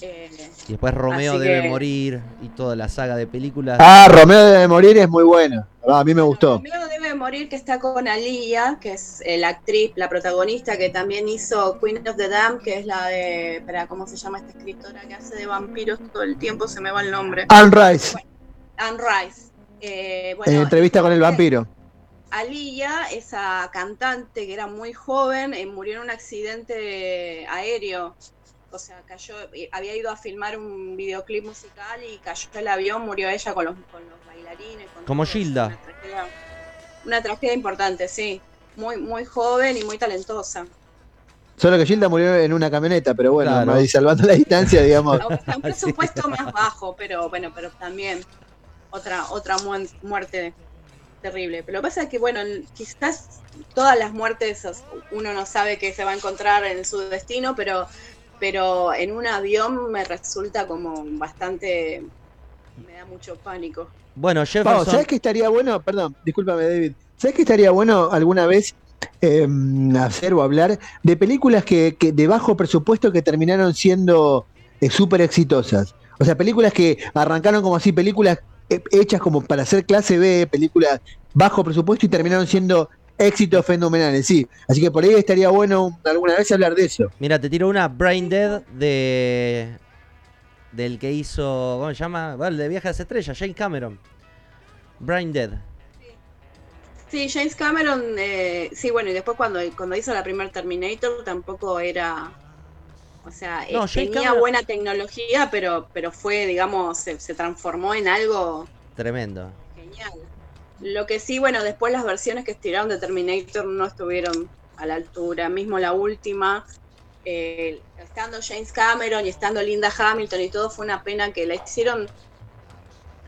Eh, Y después Romeo debe que- morir y toda la saga de películas. Ah, Romeo debe morir es muy bueno, Ah, a mí me gustó. Romeo debe morir que está con Aliyah, que es eh, la actriz, la protagonista que también hizo Queen of the Dam, que es la de, ¿cómo se llama esta escritora que hace de vampiros todo el tiempo? Se me va el nombre. Anne Rice, Anne Rice. Eh, en entrevista con el vampiro. Aliyah, esa cantante que era muy joven, eh, murió en un accidente aéreo. O sea, cayó, eh, había ido a filmar un videoclip musical y cayó el avión, murió ella con los, con los bailarines. con Como todos. Gilda. Una tragedia, una tragedia importante, sí. Muy, muy joven y muy talentosa. Solo que Gilda murió en una camioneta, pero bueno, Claro. ahí salvando la distancia, digamos. Un presupuesto más bajo, pero bueno, pero también. otra, otra mu- muerte terrible. Pero lo que pasa es que, bueno, quizás todas las muertes uno no sabe que se va a encontrar en su destino, pero, pero en un avión me resulta como bastante. me da mucho pánico. Bueno, Pau, Jefferson. ¿sabes qué estaría bueno? Perdón, discúlpame, David. ¿Sabes qué estaría bueno alguna vez eh, hacer o hablar de películas que, que de bajo presupuesto que terminaron siendo eh, súper exitosas? O sea, películas que arrancaron como así, películas eh, hechas como para hacer clase B, películas bajo presupuesto y terminaron siendo éxitos fenomenales, sí. Así que por ahí estaría bueno alguna vez hablar de eso. Mira, te tiro una Brain Dead de. Del que hizo. ¿Cómo se llama? Bueno, el de Viaje a las Estrellas, James Cameron. Brain Dead. Sí, James Cameron, eh, sí, bueno, y después cuando, cuando hizo la primer Terminator tampoco era, o sea, eh, No, tenía Cameron- buena tecnología, pero, pero fue, digamos, se, se transformó en algo Tremendo. genial. Lo que sí, bueno, después las versiones que estiraron de Terminator no estuvieron a la altura, mismo la última, eh, estando James Cameron y estando Linda Hamilton y todo, fue una pena que la hicieron,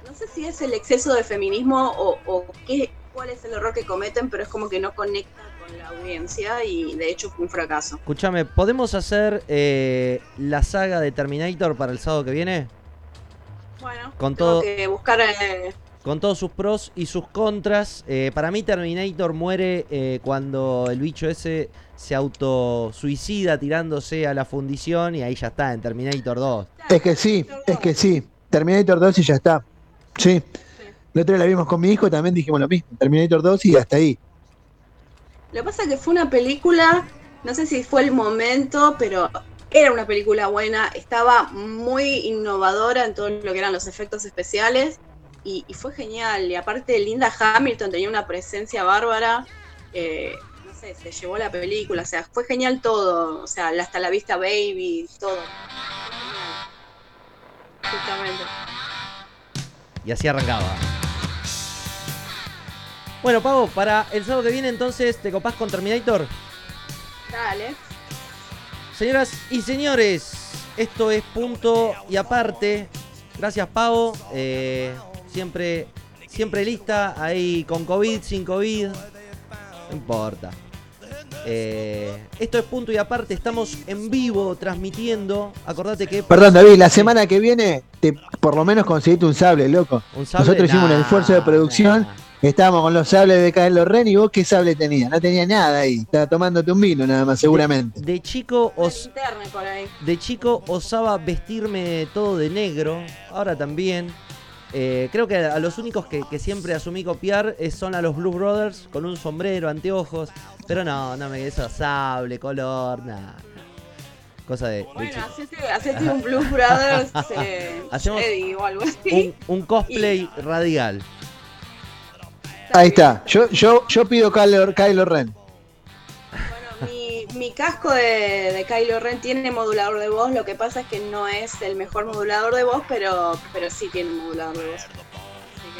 no sé si es el exceso de feminismo o, o qué, cuál es el error que cometen, pero es como que no conecta con la audiencia y de hecho fue un fracaso. Escúchame, ¿podemos hacer eh, la saga de Terminator para el sábado que viene? Bueno, Con tengo todo- que buscar... eh, Con todos sus pros y sus contras. Eh, para mí Terminator muere eh, cuando el bicho ese se autosuicida tirándose a la fundición y ahí ya está, en Terminator 2. Es que sí, es que sí. Terminator 2 y ya está. Sí. La otra vez la vimos con mi hijo, también dijimos lo mismo. Terminator 2 y hasta ahí. Lo que pasa es que fue una película, no sé si fue el momento, pero era una película buena, estaba muy innovadora en todo lo que eran los efectos especiales y, y fue genial. Y aparte Linda Hamilton tenía una presencia bárbara, eh, no sé, se llevó la película, o sea, fue genial todo, o sea, hasta la vista baby, todo. Fue genial. Justamente. Y así arrancaba. Bueno, Pavo, para el sábado que viene entonces, ¿te copás con Terminator? Dale. Señoras y señores, esto es punto y aparte. Gracias, Pavo. Eh, siempre, siempre lista, ahí con COVID, sin COVID. No importa. Eh, esto es punto y aparte. Estamos en vivo transmitiendo. Acordate que. Perdón, David, la semana que viene, te, por lo menos conseguiste un sable, loco. Un sable, Nosotros hicimos un esfuerzo de producción. nah. Estábamos con los sables de Kylo Ren y vos qué sable tenías. No tenía nada ahí. Estaba tomándote un vino nada más, seguramente. De chico, os, de chico osaba vestirme todo de negro. Ahora también. Eh, creo que a los únicos que, que siempre asumí copiar es- son a los Blue Brothers con un sombrero, anteojos. Pero no, no me eso sable, color, nada. Cosa de, Bueno, hacete, hacete un Blues Brothers [LAUGHS] eh, Hacemos Jedi o algo así. Un, un cosplay radial. Ahí está. Yo, yo, yo pido Kylo, Kylo Ren. Mi, casco de, de Kylo Ren tiene modulador de voz, lo que pasa es que no es el mejor modulador de voz, pero, pero sí tiene modulador de voz.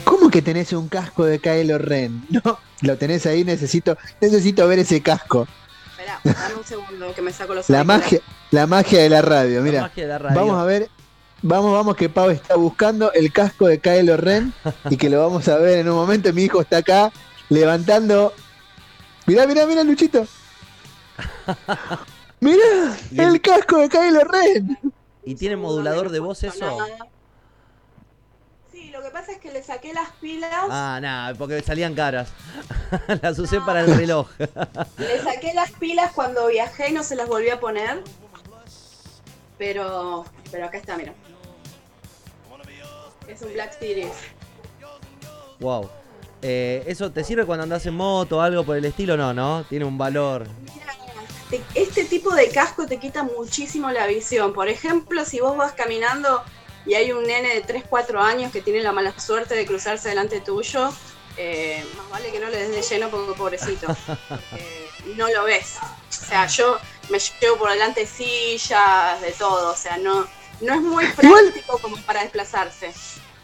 ¿Cómo que tenés un casco de Kylo Ren? [LAUGHS] No, lo tenés ahí, necesito, necesito ver ese casco. Esperá, dame un segundo que me saco los La magia, la magia de la radio, La mira. magia de la radio. Vamos a ver, vamos, vamos que Pau está buscando el casco de Kylo Ren y que lo vamos a ver en un momento. Mi hijo está acá levantando. Mirá, mirá, mirá, Luchito. [LAUGHS] Mirá, el- el casco de Kylo Ren. ¿Y tiene modulador no de voz eso? nada. Sí, lo que pasa es que le saqué las pilas, Ah, nada, porque salían caras. [LAUGHS] Las usé para el reloj. [LAUGHS] le saqué las pilas cuando viajé y no se las volví a poner. Pero, pero acá está, mira. Es un Black Series. Wow. Eh, ¿Eso te sirve cuando andas en moto o algo por el estilo? No, ¿no? Tiene un valor. Te- Este tipo de casco te quita muchísimo la visión. Por ejemplo, si vos vas caminando y hay un nene de 3, 4 años que tiene la mala suerte de cruzarse delante tuyo, eh, más vale que no le des de lleno porque pobrecito. porque [LAUGHS] no lo ves. O sea, yo me llevo por delante sillas, de todo. O sea, no, no es muy práctico como para desplazarse.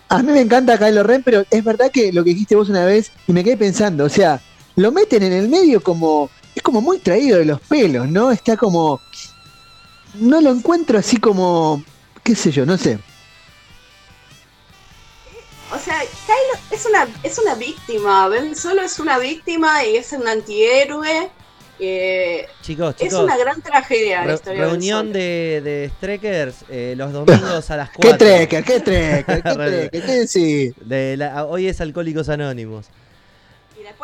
A mí me encanta Kylo Ren, pero es verdad que lo que dijiste vos una vez y me quedé pensando, o sea, lo meten en el medio como es como muy traído de los pelos, ¿no? Está como no lo encuentro así como qué sé yo, no sé. O sea, es una, es una víctima, Ben Solo es una víctima y es un antihéroe. eh, Chicos, es chicos. una gran tragedia la historia reunión de, de eh, los [LAUGHS] domingos a las ¿Qué 4. trekker? ¿Qué trekker? ¿Qué [LAUGHS] trekker? ¿Qué? De la- hoy es Alcohólicos Anónimos.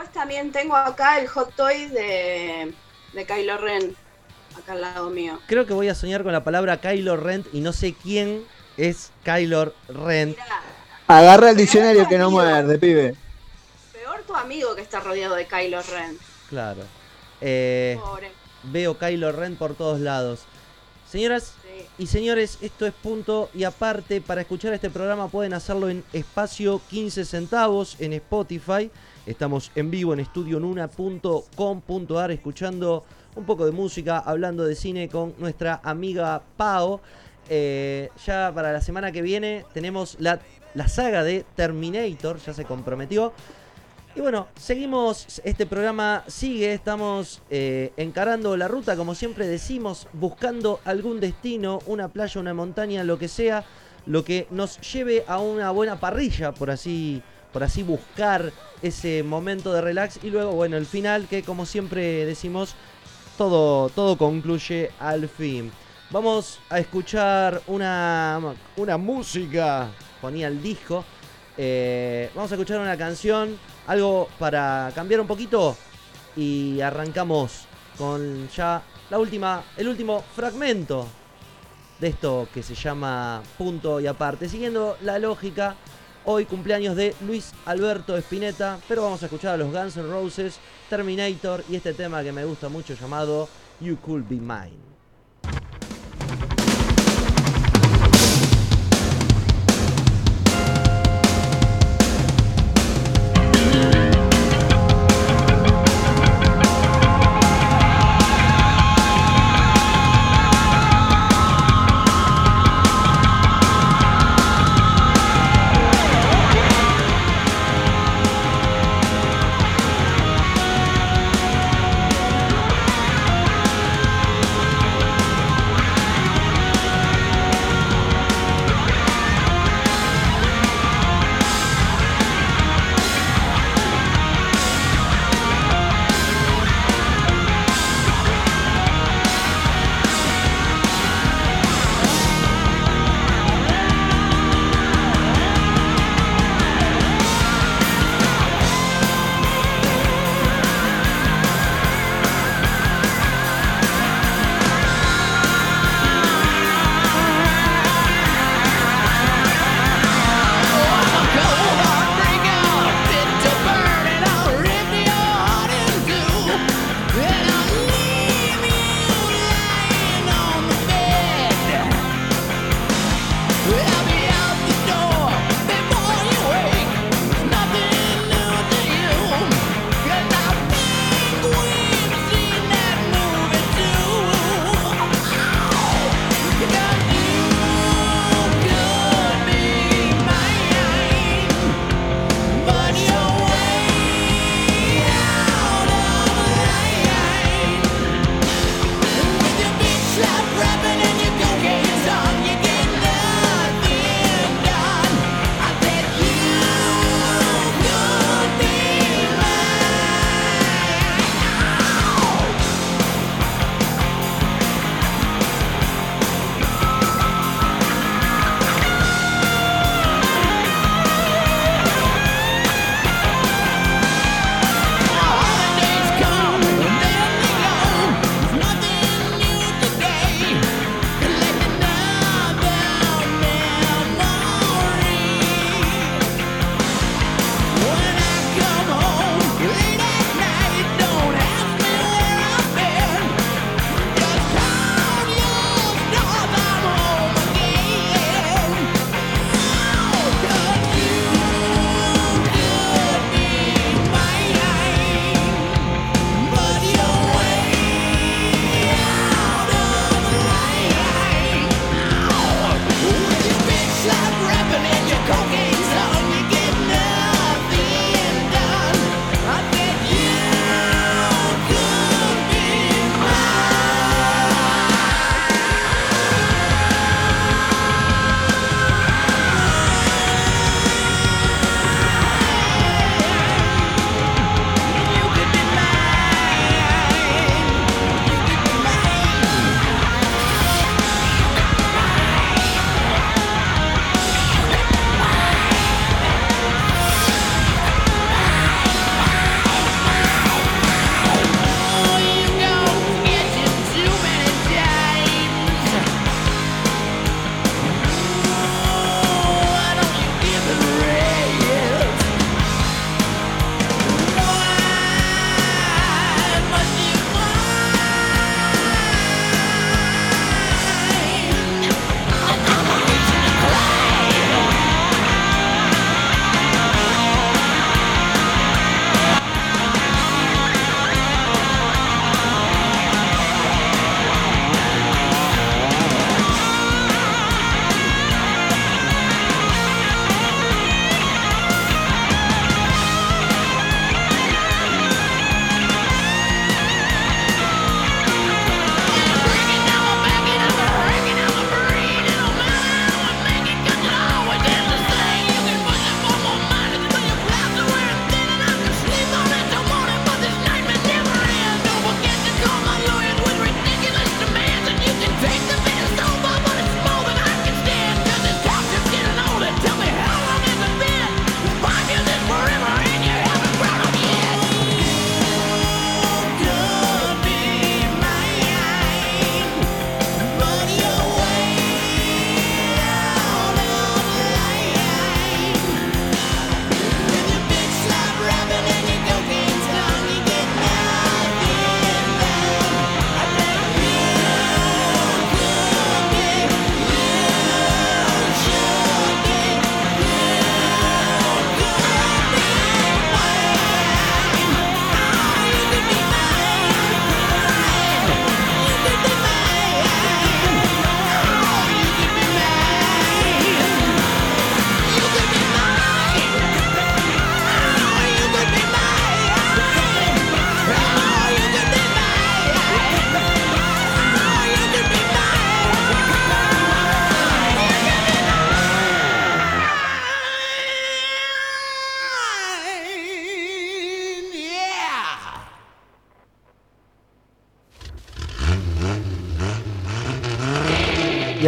Después también tengo acá el hot toy de, de Kylo Ren, acá al lado mío. Creo que voy a soñar con la palabra Kylo Rent y no sé quién es Kylo Rent. Mirá, Agarra el diccionario que no muerde, pibe. peor tu amigo que está rodeado de Kylo Ren. Claro. Eh, Pobre. veo Kylo Ren por todos lados. Señoras y señores, esto es punto y aparte. Para escuchar este programa pueden hacerlo en espacio 15 centavos en Spotify. Estamos en vivo en estudionuna.com.ar escuchando un poco de música, hablando de cine con nuestra amiga Pau. Eh, ya para la semana que viene tenemos la, la saga de Terminator, ya se comprometió. Y bueno, seguimos, este programa sigue, estamos eh, encarando la ruta, como siempre decimos, buscando algún destino, una playa, una montaña, lo que sea, lo que nos lleve a una buena parrilla, por así, por así buscar ese momento de relax. Y luego, bueno, el final, que como siempre decimos, todo, todo concluye al fin. Vamos a escuchar una, una música, ponía el disco. eh, vamos a escuchar una canción, algo para cambiar un poquito y arrancamos con ya la última, el último fragmento de esto que se llama punto y aparte. Siguiendo la lógica, hoy cumpleaños de Luis Alberto Spinetta, pero vamos a escuchar a los Guns N' Roses, Terminator y este tema que me gusta mucho llamado You Could Be Mine.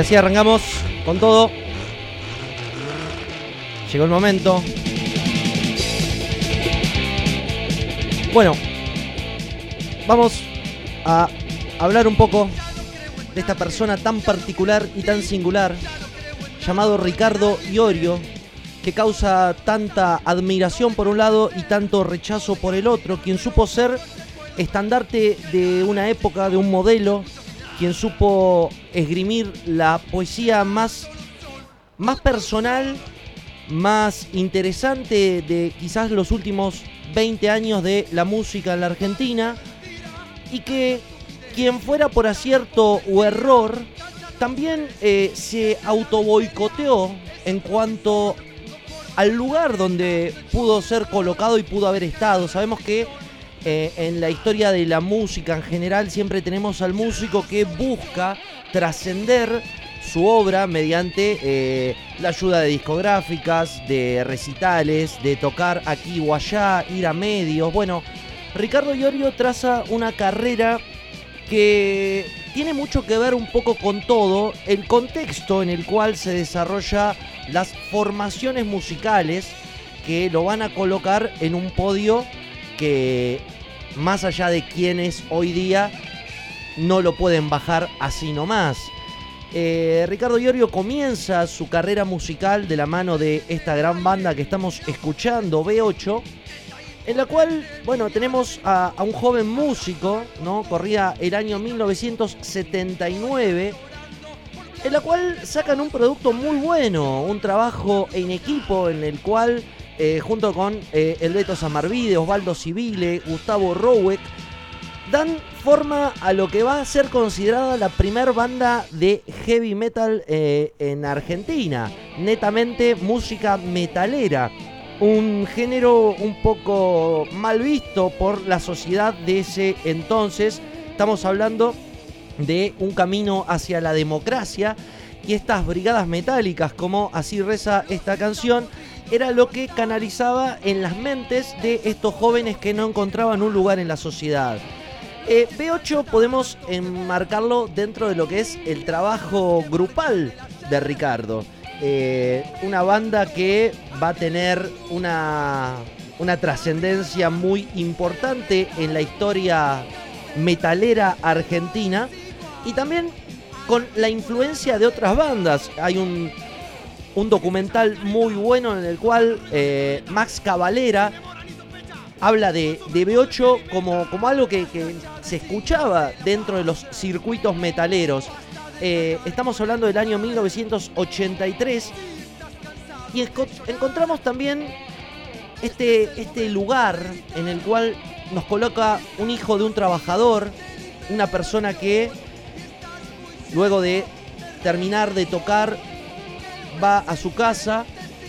Así arrancamos con todo. Llegó el momento. Bueno, vamos a hablar un poco de esta persona tan particular y tan singular llamado Ricardo Iorio, que causa tanta admiración por un lado y tanto rechazo por el otro, quien supo ser estandarte de una época, de un modelo, quien supo esgrimir la poesía más, más personal, más interesante de quizás los últimos 20 años de la música en la Argentina, y que quien fuera por acierto o error, también eh, se autoboicoteó en cuanto al lugar donde pudo ser colocado y pudo haber estado. Sabemos que eh, en la historia de la música en general siempre tenemos al músico que busca trascender su obra mediante eh, la ayuda de discográficas, de recitales, de tocar aquí o allá, ir a medios. Bueno, Ricardo Iorio traza una carrera que tiene mucho que ver un poco con todo el contexto en el cual se desarrolla las formaciones musicales que lo van a colocar en un podio que más allá de quienes hoy día no lo pueden bajar así nomás. Eh, Ricardo Iorio comienza su carrera musical de la mano de esta gran banda que estamos escuchando, B8, en la cual, bueno, tenemos a, a un joven músico, ¿no? Corría el año 1979, en la cual sacan un producto muy bueno, un trabajo en equipo en el cual, eh, junto con eh, el Samarvide, Osvaldo Civile, Gustavo Rowek, dan forma a lo que va a ser considerada la primer banda de heavy metal eh, en Argentina, netamente música metalera un género un poco mal visto por la sociedad de ese entonces. Estamos hablando de un camino hacia la democracia y estas brigadas metálicas, como así reza esta canción, era lo que canalizaba en las mentes de estos jóvenes que no encontraban un lugar en la sociedad. Eh, B8 podemos enmarcarlo dentro de lo que es el trabajo grupal de Ricardo. Eh, una banda que va a tener una, una trascendencia muy importante en la historia metalera argentina y también con la influencia de otras bandas. Hay un, un documental muy bueno en el cual eh, Max Cavalera habla de, de B8 como, como algo que, se escuchaba dentro de los circuitos metaleros. Eh, estamos hablando del año 1983 y encontramos también este, este lugar en el cual nos coloca un hijo de un trabajador, una persona que luego de terminar de tocar va a su casa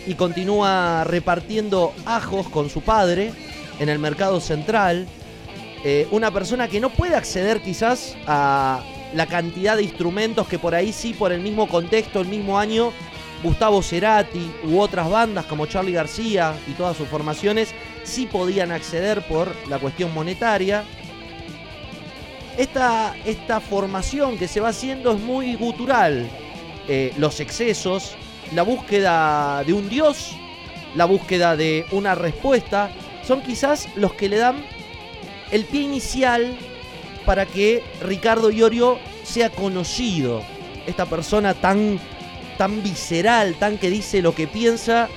y continúa repartiendo ajos con su padre en el mercado central. Eh, una persona que no puede acceder quizás a la cantidad de instrumentos que por ahí sí, por el mismo contexto, el mismo año, Gustavo Cerati u otras bandas como Charlie García y todas sus formaciones sí podían acceder por la cuestión monetaria. Esta, esta formación que se va haciendo es muy gutural. Eh, los excesos, la búsqueda de un dios, la búsqueda de una respuesta, son quizás los que le dan el pie inicial para que Ricardo Iorio sea conocido. Esta persona tan, tan visceral, tan que dice lo que piensa,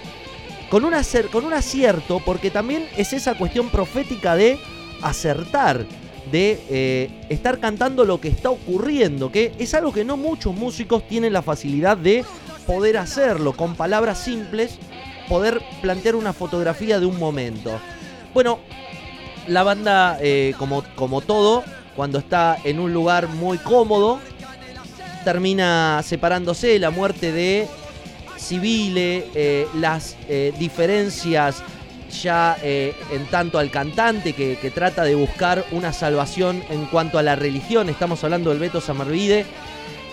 con un, acer- con un acierto, porque también es esa cuestión profética de acertar, de eh, estar cantando lo que está ocurriendo, que es algo que no muchos músicos tienen la facilidad de poder hacerlo, con palabras simples, poder plantear una fotografía de un momento. Bueno, la banda, eh, como, como todo, cuando está en un lugar muy cómodo, termina separándose, la muerte de Civile, eh, las eh, diferencias ya en tanto al cantante que, que trata de buscar una salvación en cuanto a la religión, estamos hablando del Beto Samarvide,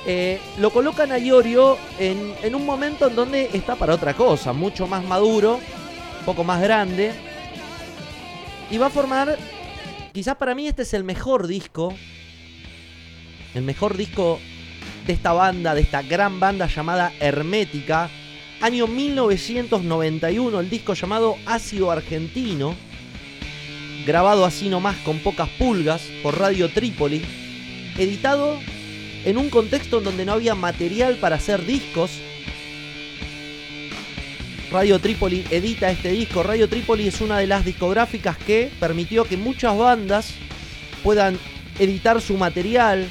eh, lo colocan a Iorio en, en un momento en donde está para otra cosa, mucho más maduro, un poco más grande, y va a formar, quizás para mí este es el mejor disco, el mejor disco de esta banda, de esta gran banda llamada Hermética. Año 1991, el disco llamado Ácido Argentino, grabado así nomás con pocas pulgas por Radio Trípoli, editado en un contexto en donde no había material para hacer discos. Radio Trípoli edita este disco. Radio Trípoli es una de las discográficas que permitió que muchas bandas puedan editar su material.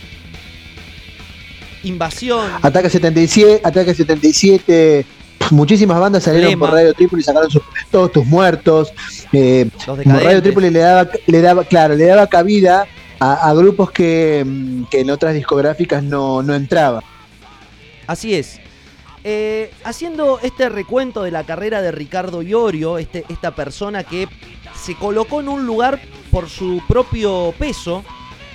Invasión. Ataque 77, Ataque 77. Muchísimas bandas salieron por Radio Trípoli y sacaron sus- todos tus muertos. Eh. Radio Trípoli le daba, le daba, claro, le daba cabida a, grupos que, mm, que en otras discográficas no, no entraban. Así es. Eh, haciendo este recuento de la carrera de Ricardo Iorio, este, esta persona que se colocó en un lugar por su propio peso,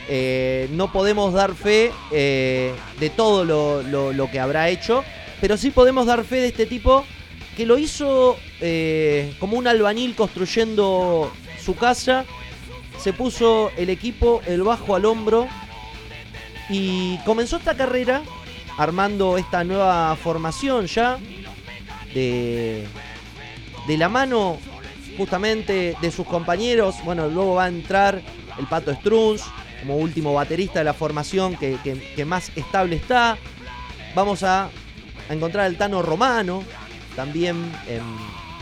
eh, no podemos dar fe eh, de todo lo, lo- lo que habrá hecho, pero sí podemos dar fe de este tipo que lo hizo eh, como un albañil construyendo su casa, se puso el equipo, el bajo al hombro y comenzó esta carrera armando esta nueva formación ya de, de la mano justamente de sus compañeros. Bueno, luego va a entrar el Pato Struns como último baterista de la formación que, que- que más estable está. Vamos a, a encontrar al Tano Romano también en,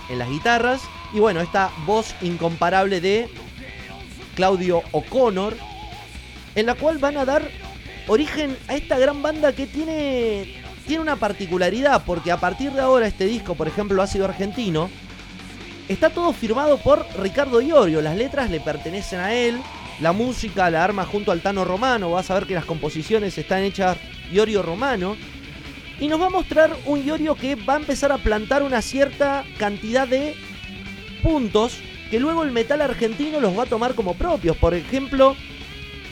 en las guitarras. Y bueno, esta voz incomparable de Claudio O'Connor, en la cual van a dar origen a esta gran banda que tiene, tiene una particularidad, porque a partir de ahora este disco, por ejemplo, Ácido Argentino, está todo firmado por Ricardo Iorio, las letras le pertenecen a él, la música la arma junto al Tano Romano, vas a ver que las composiciones están hechas Iorio Romano, y nos va a mostrar un Iorio que va a empezar a plantar una cierta cantidad de puntos que luego el metal argentino los va a tomar como propios. Por ejemplo,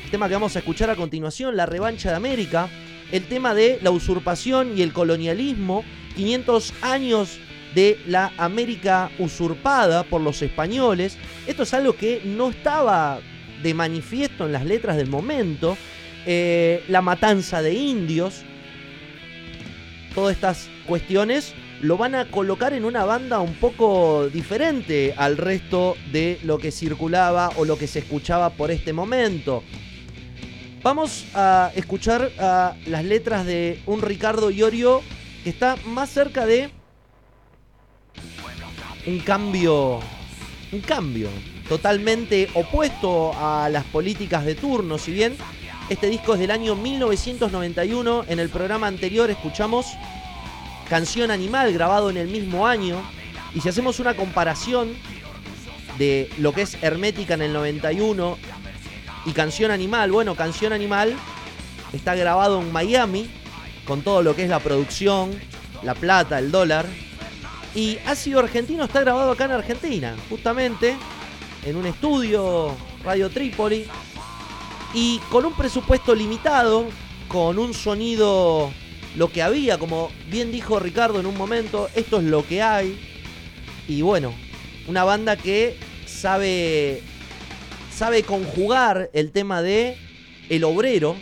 el tema que vamos a escuchar a continuación, La revancha de América, el tema de la usurpación y el colonialismo, 500 años de la América usurpada por los españoles. Esto es algo que no estaba de manifiesto en las letras del momento. Eh, la matanza de indios. Todas estas cuestiones lo van a colocar en una banda un poco diferente al resto de lo que circulaba o lo que se escuchaba por este momento. Vamos a escuchar las letras de un Ricardo Iorio que está más cerca de un cambio, un cambio totalmente opuesto a las políticas de turno. Si bien este disco es del año 1991, en el programa anterior escuchamos Canción Animal grabado en el mismo año. Y si hacemos una comparación de lo que es Hermética en el 91 y Canción Animal, bueno, Canción Animal está grabado en Miami con todo lo que es la producción, la plata, el dólar. Y Ácido Argentino está grabado acá en Argentina, justamente en un estudio, Radio Trípoli, y con un presupuesto limitado, con un sonido lo que había, como bien dijo Ricardo en un momento, esto es lo que hay. Y bueno, una banda que sabe sabe conjugar el tema de el obrero.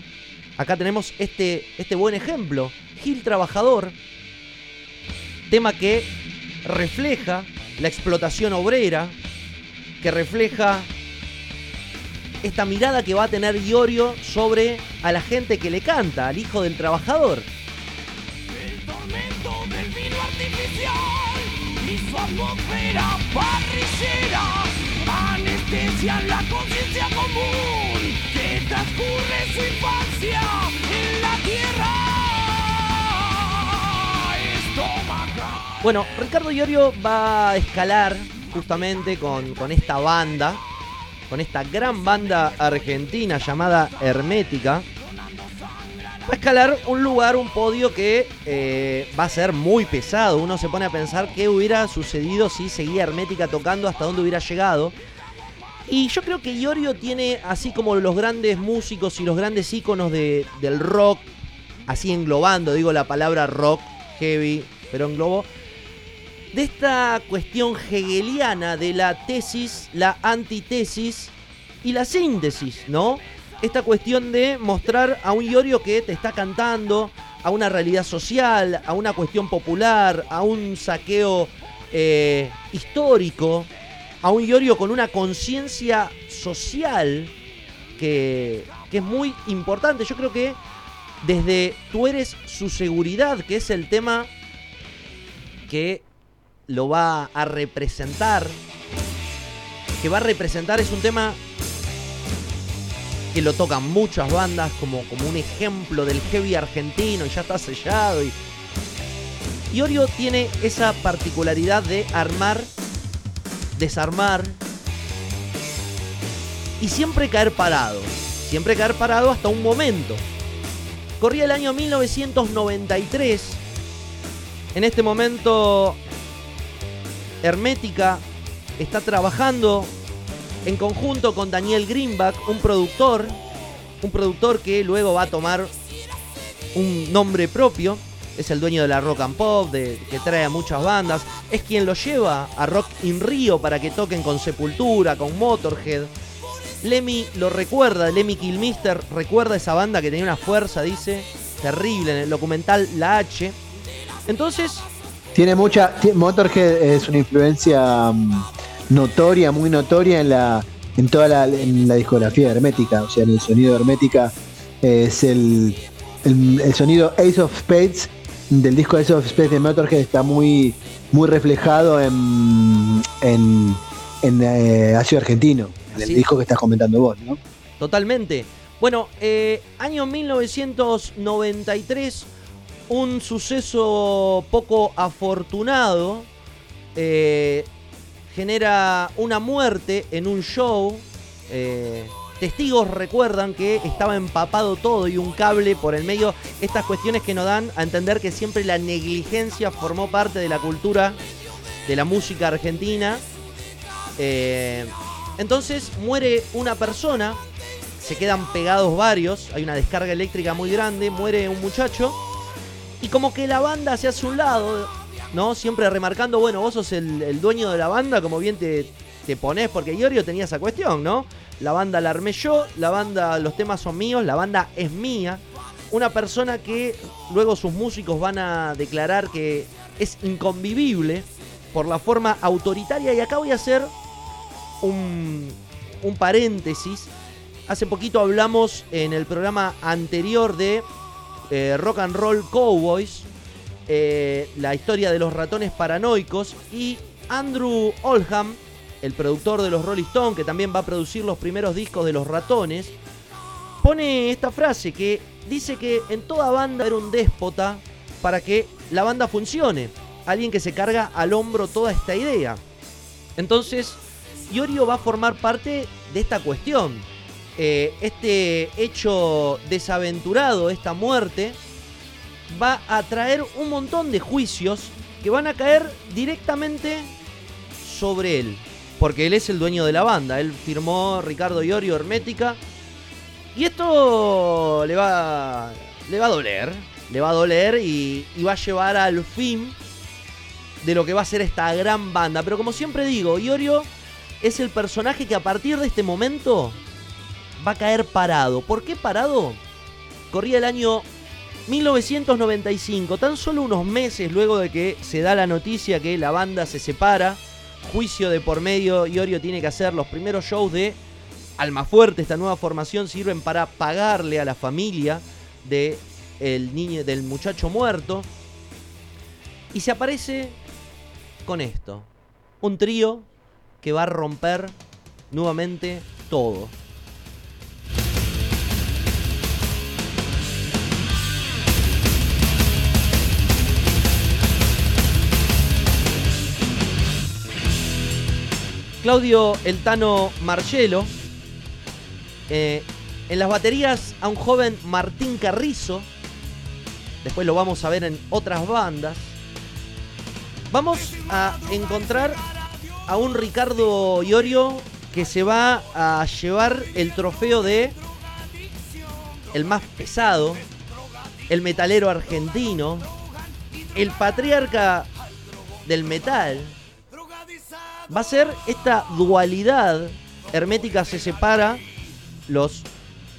Acá tenemos este, este buen ejemplo, Gil Trabajador, tema que refleja la explotación obrera, que refleja esta mirada que va a tener Iorio sobre a la gente que le canta, al hijo del trabajador. Atmósfera parrillera anestesian la conciencia común que transcurre su infancia en la tierra. Bueno, Ricardo Iorio va a escalar justamente con, con esta banda, con esta gran banda argentina llamada Hermética. Va a escalar un lugar, un podio que eh, va a ser muy pesado. Uno se pone a pensar qué hubiera sucedido si seguía Hermética tocando, hasta dónde hubiera llegado. Y yo creo que Iorio tiene, así como los grandes músicos y los grandes íconos de- del rock, así englobando, digo la palabra rock, heavy, pero englobo, de esta cuestión hegeliana de la tesis, la antitesis y la síntesis, ¿no? Esta cuestión de mostrar a un Iorio que te está cantando, a una realidad social, a una cuestión popular, a un saqueo eh, histórico, a un Iorio con una conciencia social que, que es muy importante. Yo creo que desde tú eres su seguridad, que es el tema que lo va a representar, que va a representar es un tema que lo tocan muchas bandas como, como un ejemplo del heavy argentino y ya está sellado. Y, y Orio tiene esa particularidad de armar, desarmar y siempre caer parado. Siempre caer parado hasta un momento. Corría el año 1993. En este momento, Hermética está trabajando en conjunto con Daniel Greenback, un productor, un productor que luego va a tomar un nombre propio, es el dueño de la rock and pop, de, que trae a muchas bandas, es quien lo lleva a Rock in Rio para que toquen con Sepultura, con Motorhead. Lemmy lo recuerda, Lemmy Kilmister recuerda esa banda que tenía una fuerza, dice, terrible en el documental La H. Entonces, Tiene mucha. Motorhead es una influencia mm, notoria, muy notoria en la en toda la, en la discografía Hermética. O sea, en el sonido de Hermética eh, es el, el, el sonido Ace of Spades del disco Ace of Spades de Motorhead está muy, muy reflejado en, en, en eh, ácido argentino, en el Sí. disco que estás comentando vos, ¿no? Totalmente. Bueno, eh, año 1993, un suceso poco afortunado eh, genera una muerte en un show. Eh, testigos recuerdan que estaba empapado todo y un cable por el medio. Estas cuestiones que nos dan a entender que siempre la negligencia formó parte de la cultura de la música argentina. Eh, entonces muere una persona se quedan pegados varios, hay una descarga eléctrica muy grande, muere un muchacho y como que la banda se hace un lado, ¿no? Siempre remarcando, bueno, vos sos el, dueño de la banda, como bien te, te pones, porque Iorio tenía esa cuestión, ¿no? La banda la armé yo, la banda, los temas son míos, la banda es mía. Una persona que luego sus músicos van a declarar que es inconvivible por la forma autoritaria. Y acá voy a hacer un, un paréntesis. Hace poquito hablamos en el programa anterior de eh, Rock and Roll Cowboys, eh, la historia de los ratones paranoicos y Andrew Oldham, el productor de los Rolling Stones, que también va a producir los primeros discos de los ratones, pone esta frase que dice que en toda banda era un déspota para que la banda funcione, alguien que se carga al hombro toda esta idea. Entonces, Iorio va a formar parte de esta cuestión. Eh, este hecho desaventurado, esta muerte, va a traer un montón de juicios que van a caer directamente sobre él. Porque él es el dueño de la banda. Él firmó Ricardo Iorio Hermética. Y esto le va, le va a doler. Le va a doler y, y va a llevar al fin de lo que va a ser esta gran banda. Pero como siempre digo, Iorio es el personaje que a partir de este momento va a caer parado. ¿Por qué parado? Corría el año 1995, tan solo unos meses luego de que se da la noticia que la banda se separa, juicio de por medio, Iorio tiene que hacer los primeros shows de Almafuerte, esta nueva formación sirven para pagarle a la familia de el niño del muchacho muerto y se aparece con esto, un trío que va a romper nuevamente todo. Claudio Eltano Marcelo. Eh, en las baterías a un joven Martín Carrizo. Después lo vamos a ver en otras bandas. Vamos a encontrar a un Ricardo Iorio que se va a llevar el trofeo de el más pesado, el metalero argentino, el patriarca del metal. Va a ser esta dualidad. Hermética se separa, los,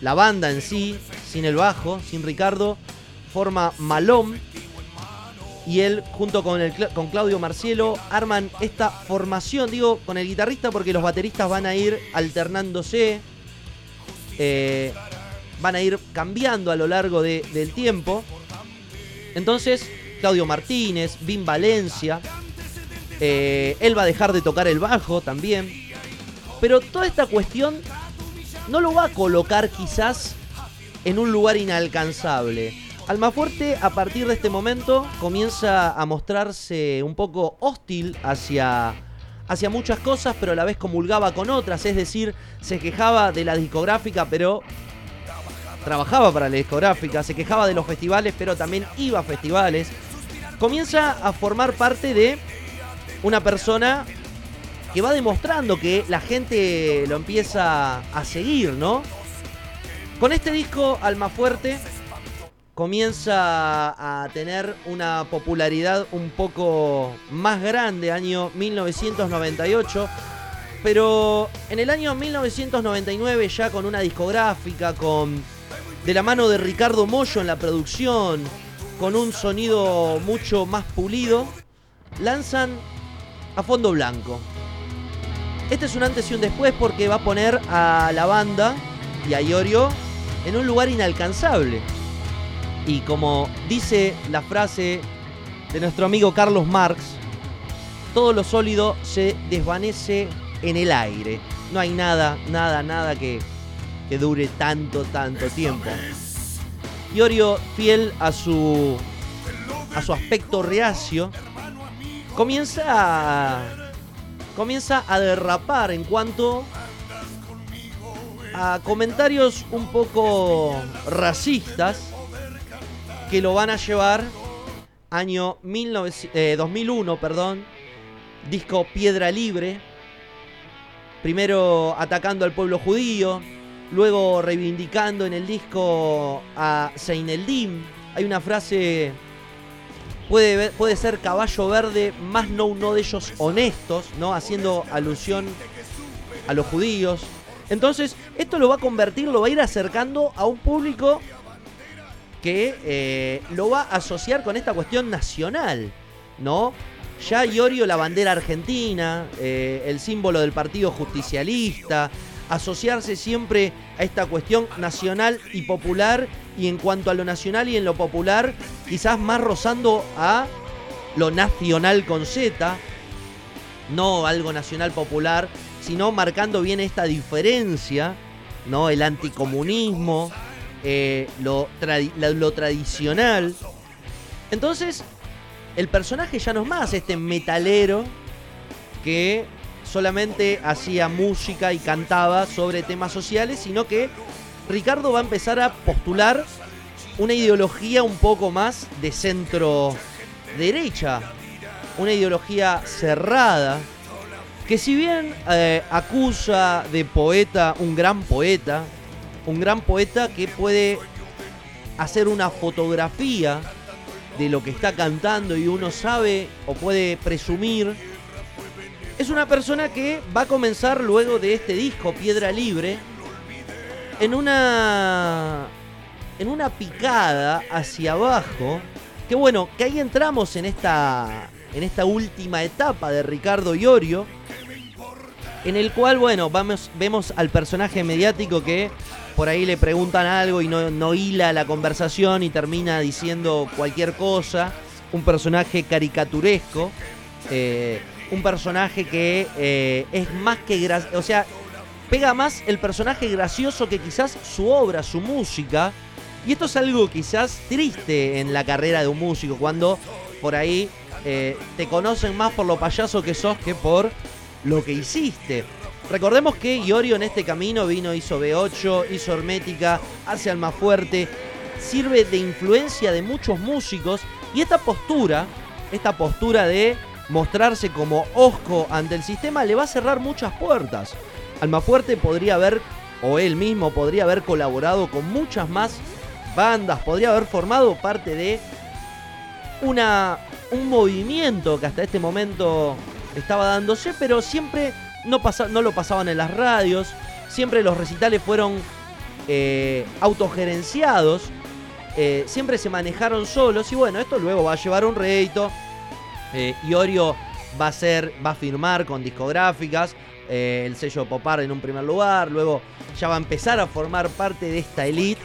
la banda en sí, sin el bajo, sin Ricardo, forma Malón. Y él, junto con, el, con Claudio Marcielo, arman esta formación. Digo, con el guitarrista porque los bateristas van a ir alternándose. eh, van a ir cambiando a lo largo de- del tiempo. Entonces, Claudio Martínez, Vin Valencia. Eh, él va a dejar de tocar el bajo también. Pero toda esta cuestión no lo va a colocar quizás en un lugar inalcanzable. Almafuerte a partir de este momento comienza a mostrarse un poco hostil hacia, hacia muchas cosas, pero a la vez comulgaba con otras, es decir, se quejaba de la discográfica, pero trabajaba para la discográfica, se quejaba de los festivales, pero también iba a festivales. Comienza a formar parte de una persona que va demostrando que la gente lo empieza a seguir, ¿no? Con este disco, Almafuerte comienza a tener una popularidad un poco más grande, año 1998. Pero en el año 1999, ya con una discográfica, con de la mano de Ricardo Mollo en la producción, con un sonido mucho más pulido, lanzan a fondo blanco. Este es un antes y un después porque va a poner a la banda y a Iorio en un lugar inalcanzable. Y como dice la frase de nuestro amigo Carlos Marx, todo lo sólido se desvanece en el aire. No hay nada, nada, nada que, que dure tanto, tanto tiempo. Iorio, fiel a su, a su aspecto reacio, comienza a, comienza a derrapar en cuanto a comentarios un poco racistas que lo van a llevar año 19 eh, 2001, perdón, disco Piedra Libre, primero atacando al pueblo judío, luego reivindicando en el disco a Seineldin. Hay una frase puede, puede ser caballo verde, más no uno de ellos honestos, ¿no? Haciendo alusión a los judíos. Entonces, esto lo va a convertir, lo va a ir acercando a un público que eh, lo va a asociar con esta cuestión nacional, ¿no? Ya Iorio, la bandera argentina, eh, el símbolo del partido justicialista, asociarse siempre a esta cuestión nacional y popular, y en cuanto a lo nacional y en lo popular, quizás más rozando a lo nacional con Z, no algo nacional popular, sino marcando bien esta diferencia, ¿no? El anticomunismo, eh, lo, lo tradicional. Entonces, el personaje ya no es más este metalero que solamente hacía música y cantaba sobre temas sociales, sino que Ricardo va a empezar a postular una ideología un poco más de centro derecha, una ideología cerrada, que si bien eh, acusa de poeta un gran poeta, un gran poeta que puede hacer una fotografía de lo que está cantando y uno sabe o puede presumir, es una persona que va a comenzar luego de este disco, Piedra Libre, en una en una picada hacia abajo, que bueno, que ahí entramos en esta en esta última etapa de Ricardo Iorio, en el cual, bueno, vamos, vemos al personaje mediático que por ahí le preguntan algo y no, no hila la conversación y termina diciendo cualquier cosa. Un personaje caricaturesco. eh, un personaje que eh, es más que gracioso. O sea, pega más el personaje gracioso que quizás su obra, su música. Y esto es algo quizás triste en la carrera de un músico, cuando por ahí eh, te conocen más por lo payaso que sos que por lo que hiciste. Recordemos que Iorio en este camino vino, hizo B8, hizo Hermética, hace Alma Fuerte, sirve de influencia de muchos músicos y esta postura, esta postura de mostrarse como osco ante el sistema le va a cerrar muchas puertas. Almafuerte podría haber, o él mismo podría haber colaborado con muchas más bandas, podría haber formado parte de una, un movimiento que hasta este momento estaba dándose, pero siempre no, pasa, no lo pasaban en las radios, siempre los recitales fueron eh, autogerenciados eh, siempre se manejaron solos y bueno, esto luego va a llevar un rédito. Eh, Iorio va a ser, va a firmar con discográficas, eh, el sello Popar en un primer lugar, luego ya va a empezar a formar parte de esta elite,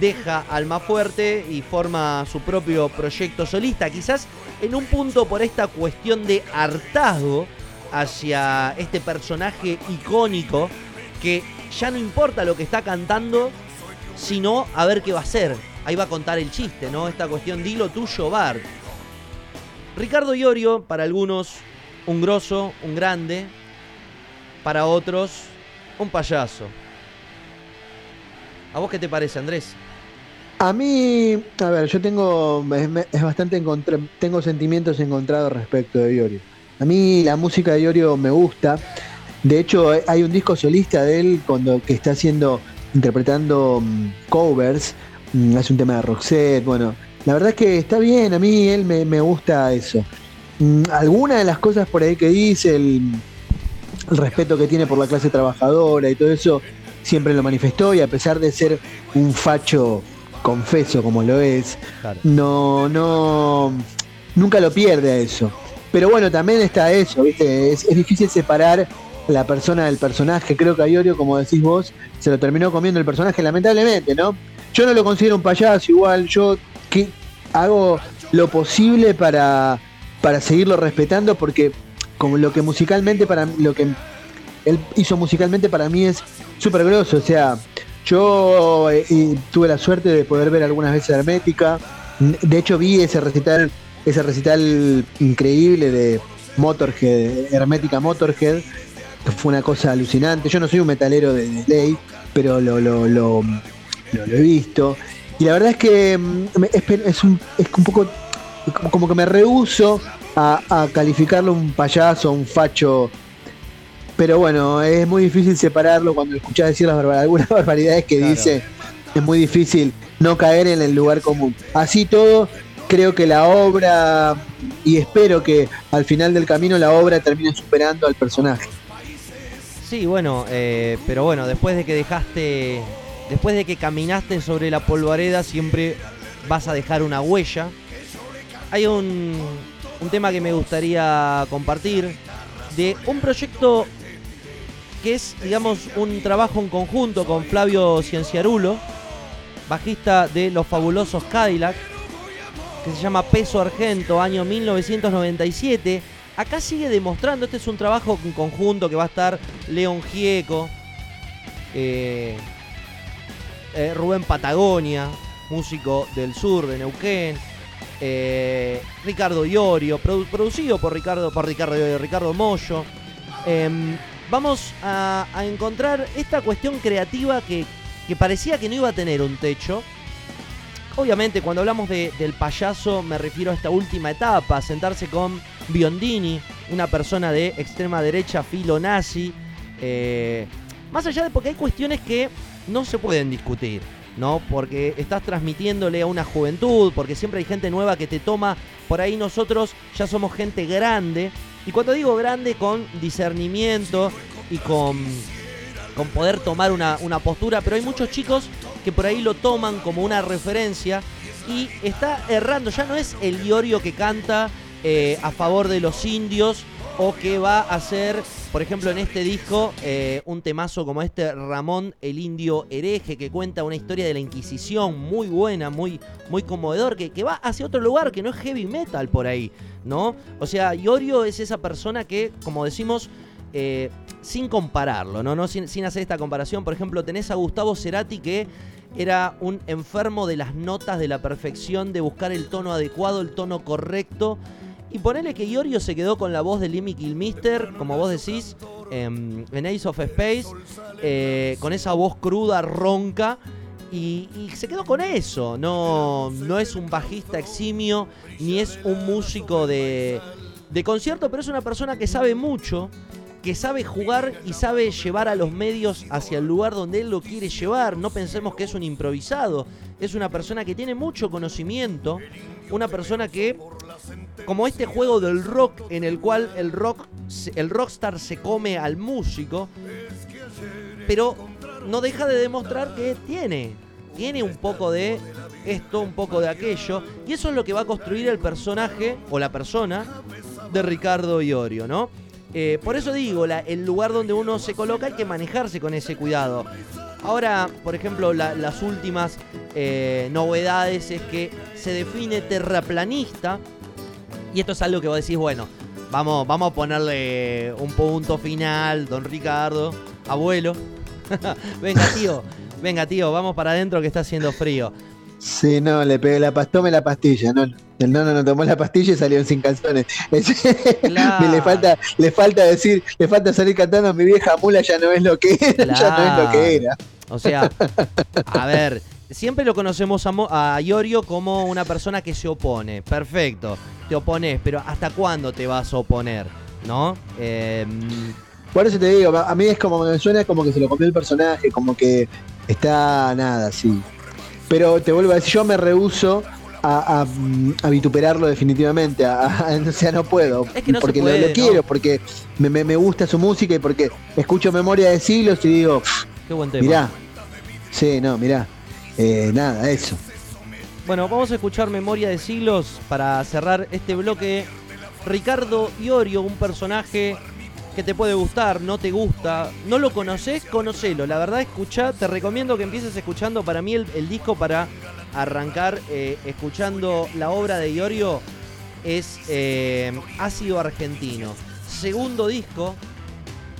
deja Alma Fuerte y forma su propio proyecto solista, quizás en un punto por esta cuestión de hartazgo hacia este personaje icónico que ya no importa lo que está cantando, sino a ver qué va a hacer. Ahí va a contar el chiste, ¿no? Esta cuestión, dilo tuyo, Bart. Ricardo Iorio, para algunos, un grosso, un grande. Para otros, un payaso. ¿A vos qué te parece, Andrés? A mí, a ver, yo tengo, es, bastante tengo sentimientos encontrados respecto de Iorio. A mí la música de Iorio me gusta. De hecho, hay un disco solista de él cuando, que está haciendo, interpretando mm, covers. Mm, hace un tema de Roxette. Bueno, la verdad es que está bien, a mí él me, me gusta eso. Mm, Algunas de las cosas por ahí que dice, el, el respeto que tiene por la clase trabajadora y todo eso, siempre lo manifestó y a pesar de ser un facho confeso como lo es, Claro. no, no, nunca lo pierde a eso. Pero bueno, también está eso, ¿viste? Es, es difícil separar la persona del personaje. Creo que a Iorio, como decís vos, se lo terminó comiendo el personaje, lamentablemente, ¿no? Yo no lo considero un payaso igual, yo que hago lo posible para, para seguirlo respetando porque como lo que musicalmente para lo que él hizo musicalmente para mí es súper grosso, o sea, yo eh, tuve la suerte de poder ver algunas veces Hermética. De hecho vi ese recital, ese recital increíble de Motorhead, Hermética Motorhead, que fue una cosa alucinante. Yo no soy un metalero de, de ley, pero lo, lo- lo he visto. Y la verdad es que mm, es, un, es un poco como- que me rehuso a, a calificarlo un payaso, un facho. Pero bueno, es muy difícil separarlo cuando escuchás decir las barbar- algunas [LAUGHS] barbaridades que Claro. dice. Es muy difícil no caer en el lugar común. Así todo, creo que la obra, y espero que al final del camino la obra termine superando al personaje. Sí, bueno, eh, pero bueno, después de que dejaste, después de que caminaste sobre la polvareda, siempre vas a dejar una huella. Hay un, tema que me gustaría compartir de un proyecto que es, digamos, un trabajo en conjunto con Flavio Cienciarulo, bajista de Los Fabulosos Cadillac, que se llama Peso Argento, año 1997. Acá sigue demostrando, este es un trabajo en conjunto que va a estar León Gieco, eh, eh, Rubén Patagonia, músico del sur de Neuquén, eh, Ricardo Iorio, produ- producido por Ricardo, por Ricardo Iorio, Ricardo Mollo. Em, vamos a, encontrar esta cuestión creativa que, que parecía que no iba a tener un techo. Obviamente, cuando hablamos de- del payaso, me refiero a esta última etapa, sentarse con Biondini, una persona de extrema derecha filo nazi. eh, más allá de porque hay cuestiones que no se pueden discutir, ¿no? Porque estás transmitiéndole a una juventud, porque siempre hay gente nueva que te toma. Por ahí nosotros ya somos gente grande. Y cuando digo grande, con discernimiento y con, con poder tomar una, una postura. Pero hay muchos chicos que por ahí lo toman como una referencia y está errando. Ya no es el Iorio que canta eh, a favor de los indios o que va a hacer, por ejemplo, en este disco, eh, un temazo como este Ramón el Indio Hereje, que cuenta una historia de la Inquisición muy buena, muy, muy conmovedor, que, que va hacia otro lugar, que no es heavy metal por ahí, ¿no? O sea, Iorio es esa persona que, como decimos, eh, sin compararlo, ¿no? no sin, sin hacer esta comparación, por ejemplo, tenés a Gustavo Cerati que era un enfermo de las notas, de la perfección, de buscar el tono adecuado, el tono correcto. Y ponele que Iorio se quedó con la voz de Lemmy Kilmister, como vos decís, em, en Ace of Space, eh, con esa voz cruda, ronca. Y, y se quedó con eso. No, no es un bajista eximio, ni es un músico de, de concierto, pero es una persona que sabe mucho, que sabe jugar y sabe llevar a los medios hacia el lugar donde él lo quiere llevar. No pensemos que es un improvisado. Es una persona que tiene mucho conocimiento. Una persona que, como este juego del rock en el cual el rock, el rockstar se come al músico, pero no deja de demostrar que tiene, tiene un poco de esto, un poco de aquello. Y eso es lo que va a construir el personaje o la persona de Ricardo Iorio, ¿no? Eh, por eso digo, la- el lugar donde uno se coloca hay que manejarse con ese cuidado. Ahora, por ejemplo, la- las últimas eh, novedades es que se define terraplanista. Y esto es algo que vos decís, bueno, vamos, vamos a ponerle un punto final, don Ricardo, abuelo. [LAUGHS] venga, tío, venga, tío, vamos para adentro que está haciendo frío. Sí, no, le pegué la pastilla, tome la pastilla, no. El nono no tomó la pastilla y salió sin calzones. [LAUGHS] Es- Claro. le falta, le falta decir, le falta salir cantando mi vieja mula ya no es lo que era, [LAUGHS] ya no es lo que era. O sea, a ver, siempre lo conocemos a, Mo- a Iorio como una persona que se opone. Perfecto, te opones, pero ¿hasta cuándo te vas a oponer? ¿No? Eh, Por eso te digo, a mí es como me suena como que se lo comió el personaje, como que está nada, sí. Pero te vuelvo a decir, yo me rehuso a, a, a vituperarlo definitivamente, a, a- [LAUGHS] o sea, no puedo. Es que no se porque lo- puede, lo, ¿no? quiero, porque me, me- me gusta su música y porque escucho Memoria de Siglos y digo, qué buen tema. mirá, sí, no, mirá, eh, nada, eso. Bueno, vamos a escuchar Memoria de Siglos para cerrar este bloque. Ricardo Iorio, un personaje que te puede gustar, no te gusta, no lo conoces, conocelo. La verdad, escucha, te recomiendo que empieces escuchando para mí el, disco para arrancar eh, escuchando la obra de Iorio es eh, Ácido Argentino. Segundo disco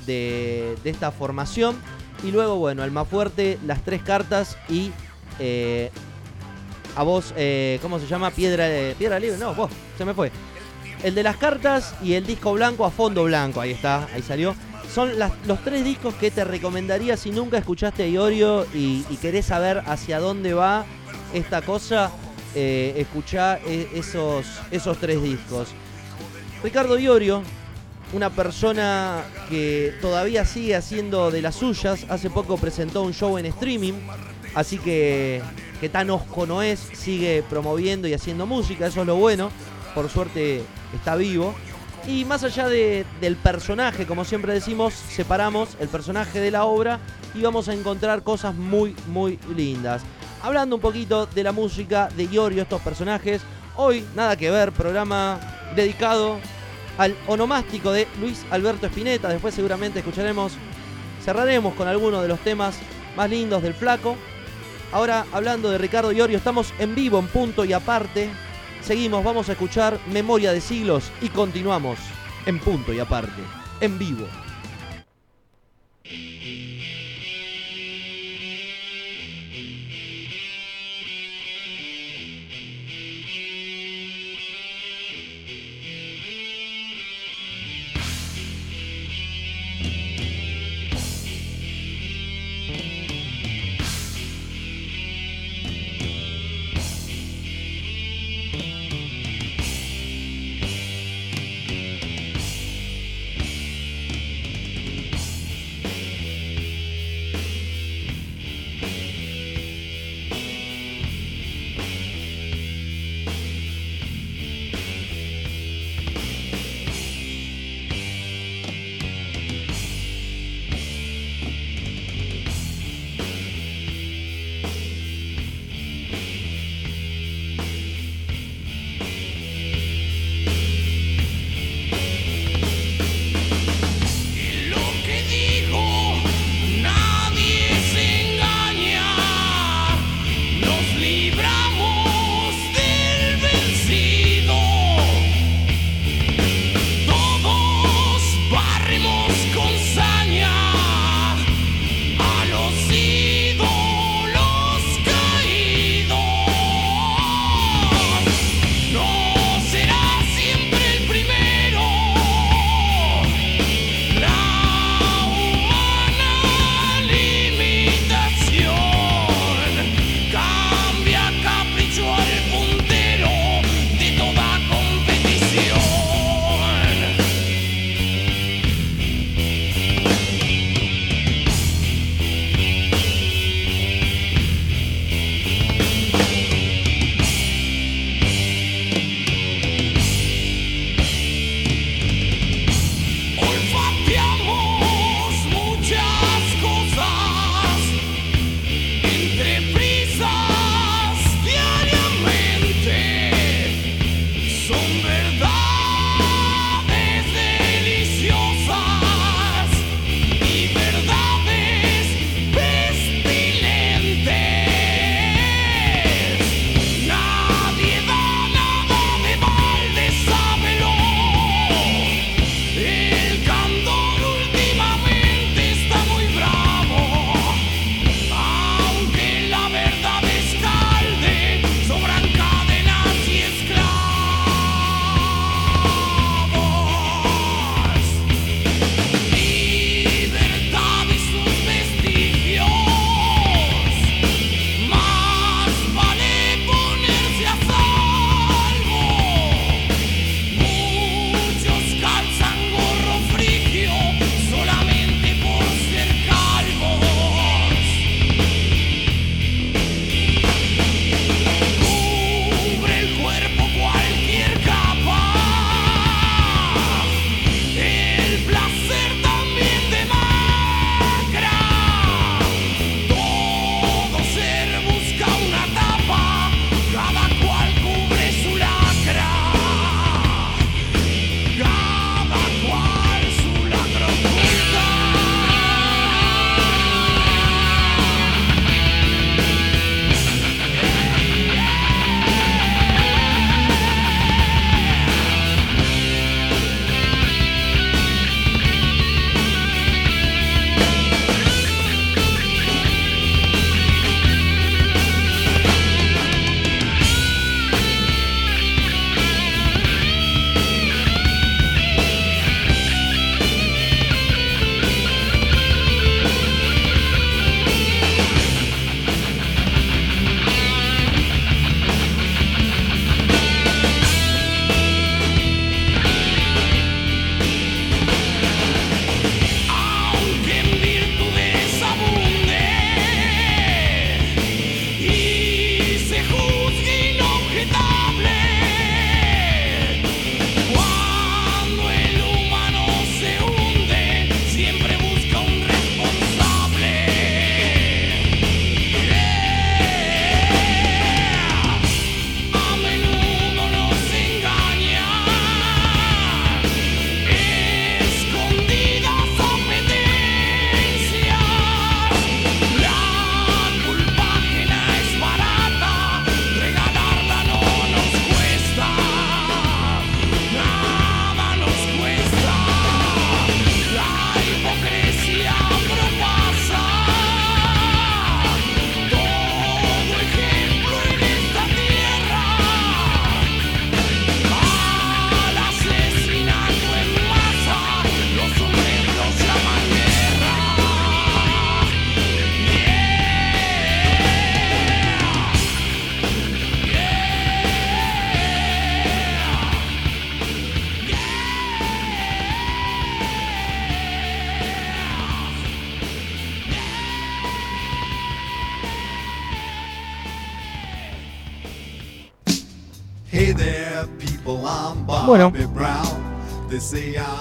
de, esta formación. Y luego, bueno, el más fuerte, las tres cartas y eh, a vos, eh, ¿cómo se llama? Piedra, eh, Piedra Libre, no, vos, se me fue. El de las cartas y el disco blanco a fondo blanco, ahí está, ahí salió. Son los tres discos que te recomendaría si nunca escuchaste a Iorio y, y querés saber hacia dónde va esta cosa, eh, escuchá eh, esos, esos tres discos. Ricardo Iorio, una persona que todavía sigue haciendo de las suyas, hace poco presentó un show en streaming, así que, que tan osco no es, sigue promoviendo y haciendo música, eso es lo bueno, por suerte está vivo. Y más allá de- del personaje, como siempre decimos, separamos el personaje de la obra y vamos a encontrar cosas muy, muy lindas. Hablando un poquito de la música de Iorio, estos personajes, hoy nada que ver, programa dedicado al onomástico de Luis Alberto Spinetta. Después seguramente escucharemos, cerraremos con algunos de los temas más lindos del flaco. Ahora hablando de Ricardo Iorio, estamos en vivo en punto y aparte. Seguimos, vamos a escuchar Memoria de Siglos y continuamos en punto y aparte, en vivo.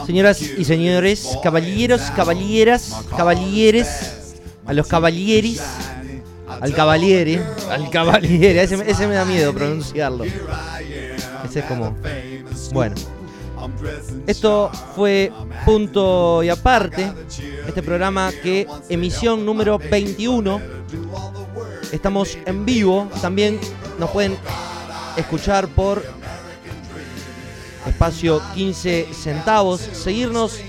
Señoras y señores, caballeros, caballeras, caballeres, a los caballeris, al caballere, al caballere, ese, ese me da miedo pronunciarlo. Ese es como, bueno. Esto fue punto y aparte, este programa que emisión número 21. Estamos en vivo, también nos pueden escuchar por espacio 15 centavos, seguirnos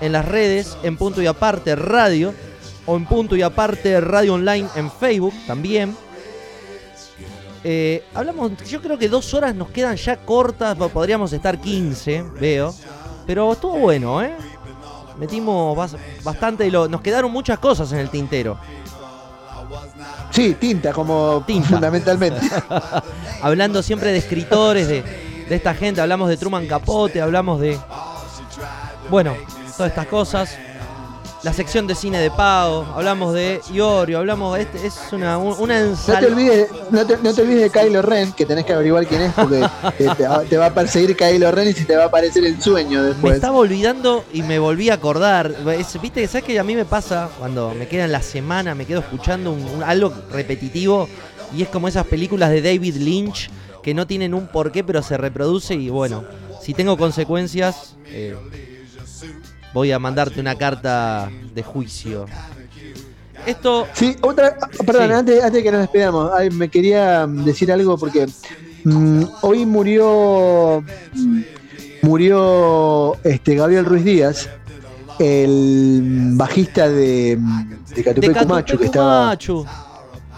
en las redes en punto y aparte radio o en punto y aparte radio online en Facebook también. Eh, hablamos, yo creo que dos horas nos quedan ya cortas, po- podríamos estar 15, veo. Pero estuvo bueno, ¿eh? Metimos bas- bastante lo, nos quedaron muchas cosas en el tintero. Sí, tinta, como Tinta. fundamentalmente. [LAUGHS] Hablando siempre de escritores, de, de esta gente, hablamos de Truman Capote, hablamos de. Bueno, todas estas cosas. La sección de cine de pago, hablamos de Iorio, hablamos de este, es una, un- una No te, ensalada. olvides, no, te, no te olvides de Kylo Ren, que tenés que averiguar quién es, porque [LAUGHS] te, te va- a perseguir Kylo Ren y si te va a aparecer el sueño Me después. estaba olvidando y me volví a acordar. Es- Viste, ¿sabes que a mí me pasa cuando me queda en la semana, me quedo escuchando un- un- algo repetitivo y es como esas películas de David Lynch que no tienen un porqué pero se reproduce y bueno, si tengo consecuencias, eh, voy a mandarte una carta de juicio. Esto, Sí, otra, perdón, Sí. Antes, antes de que nos despedamos, ay, me quería mm, decir algo porque mm, hoy murió mm, murió este Gabriel Ruiz Díaz, el bajista de, de de Catupecu Machu, que estaba Machu.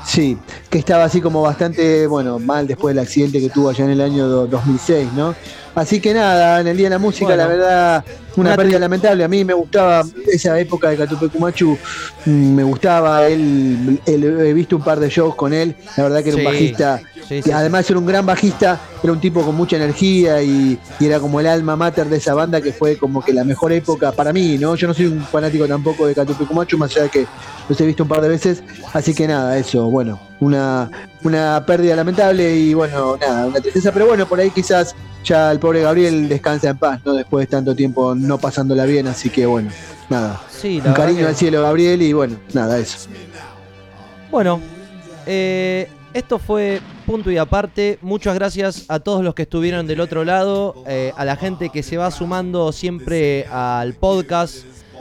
Sí, que estaba así como bastante, bueno, mal después del accidente que tuvo allá en el año do- 2006, ¿no? Así que nada, en el Día de la Música, Bueno. la verdad, una, Una pérdida lamentable. A mí me gustaba esa época de Catupecu Machu, mm, me gustaba, él, él- he visto un par de shows con él, la verdad que era Sí, un bajista, sí, sí, que además era un gran bajista, era un tipo con mucha energía y, y era como el alma mater de esa banda que fue como que la mejor época para mí, ¿no? Yo no soy un fanático tampoco de Catupecu Machu, más allá de que los he visto un par de veces, así que nada, eso, bueno, una, una pérdida lamentable y bueno, nada, una tristeza, pero bueno, por ahí quizás ya el pobre Gabriel descansa en paz, ¿no? Después de tanto tiempo no pasándola bien, así que bueno, nada, Sí, la un cariño que- al cielo Gabriel y bueno, nada, eso. Bueno, eh, esto fue punto y aparte. Muchas gracias a todos los que estuvieron del otro lado, eh, a la gente que se va sumando siempre al podcast,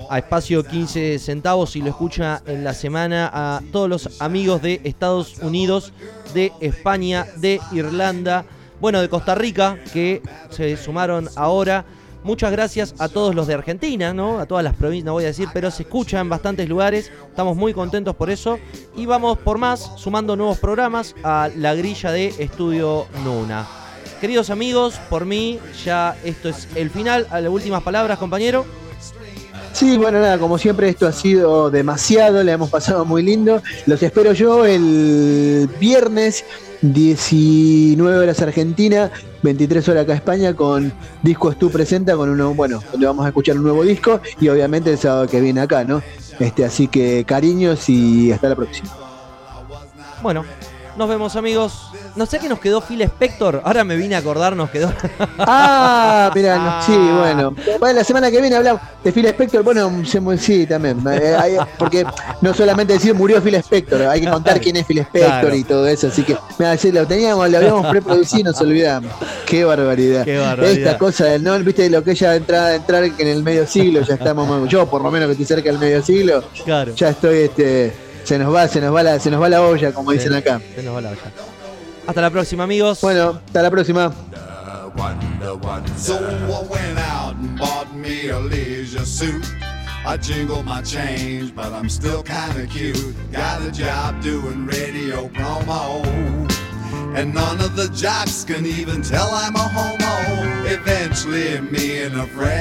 a espacio 15 centavos y lo escucha en la semana, a todos los amigos de Estados Unidos, de España, de Irlanda, bueno, de Costa Rica, que se sumaron ahora. Muchas gracias a todos los de Argentina, ¿no? A todas las provincias, no voy a decir, pero se escucha en bastantes lugares. Estamos muy contentos por eso. Y vamos por más, sumando nuevos programas a la grilla de Estudio Nuna. Queridos amigos, por mí ya esto es el final. Las últimas palabras, compañero. Sí, bueno, nada, como siempre esto ha sido demasiado, le hemos pasado muy lindo. Los espero yo el viernes, 19 horas Argentina, 23 horas acá España, con Discos Tú Presenta, con uno, bueno, donde vamos a escuchar un nuevo disco y obviamente el sábado que viene acá, ¿no? Este, así que cariños y hasta la próxima. Bueno, nos vemos amigos. No sé qué nos quedó Phil Spector. Ahora me vine a acordar, nos quedó. [LAUGHS] Ah, mira, no, sí, bueno. Bueno, la semana que viene hablamos de Phil Spector. Bueno, sí, también. Eh, hay- porque no solamente decir murió Phil Spector, hay que contar quién es Phil Spector Claro. y todo eso. Así que, mira, sí, lo teníamos, lo habíamos preproducido y nos olvidamos. Qué barbaridad. Qué barbaridad. Esta cosa del no, viste, lo que ella entra, entrar en el medio siglo, ya estamos, yo por lo menos que estoy cerca del medio siglo, Claro. ya estoy, este, se nos va, se nos va la, se nos va la olla, como dicen Se- acá. se nos va la olla. Hasta la próxima, amigos. Bueno, hasta la próxima. wonder. So I went out and bought me a leisure suit. I jingle my change, but I'm still kinda cute. Got a job doing radio promo. And none of the jocks can even tell I'm a homo. Eventually, me and a friend.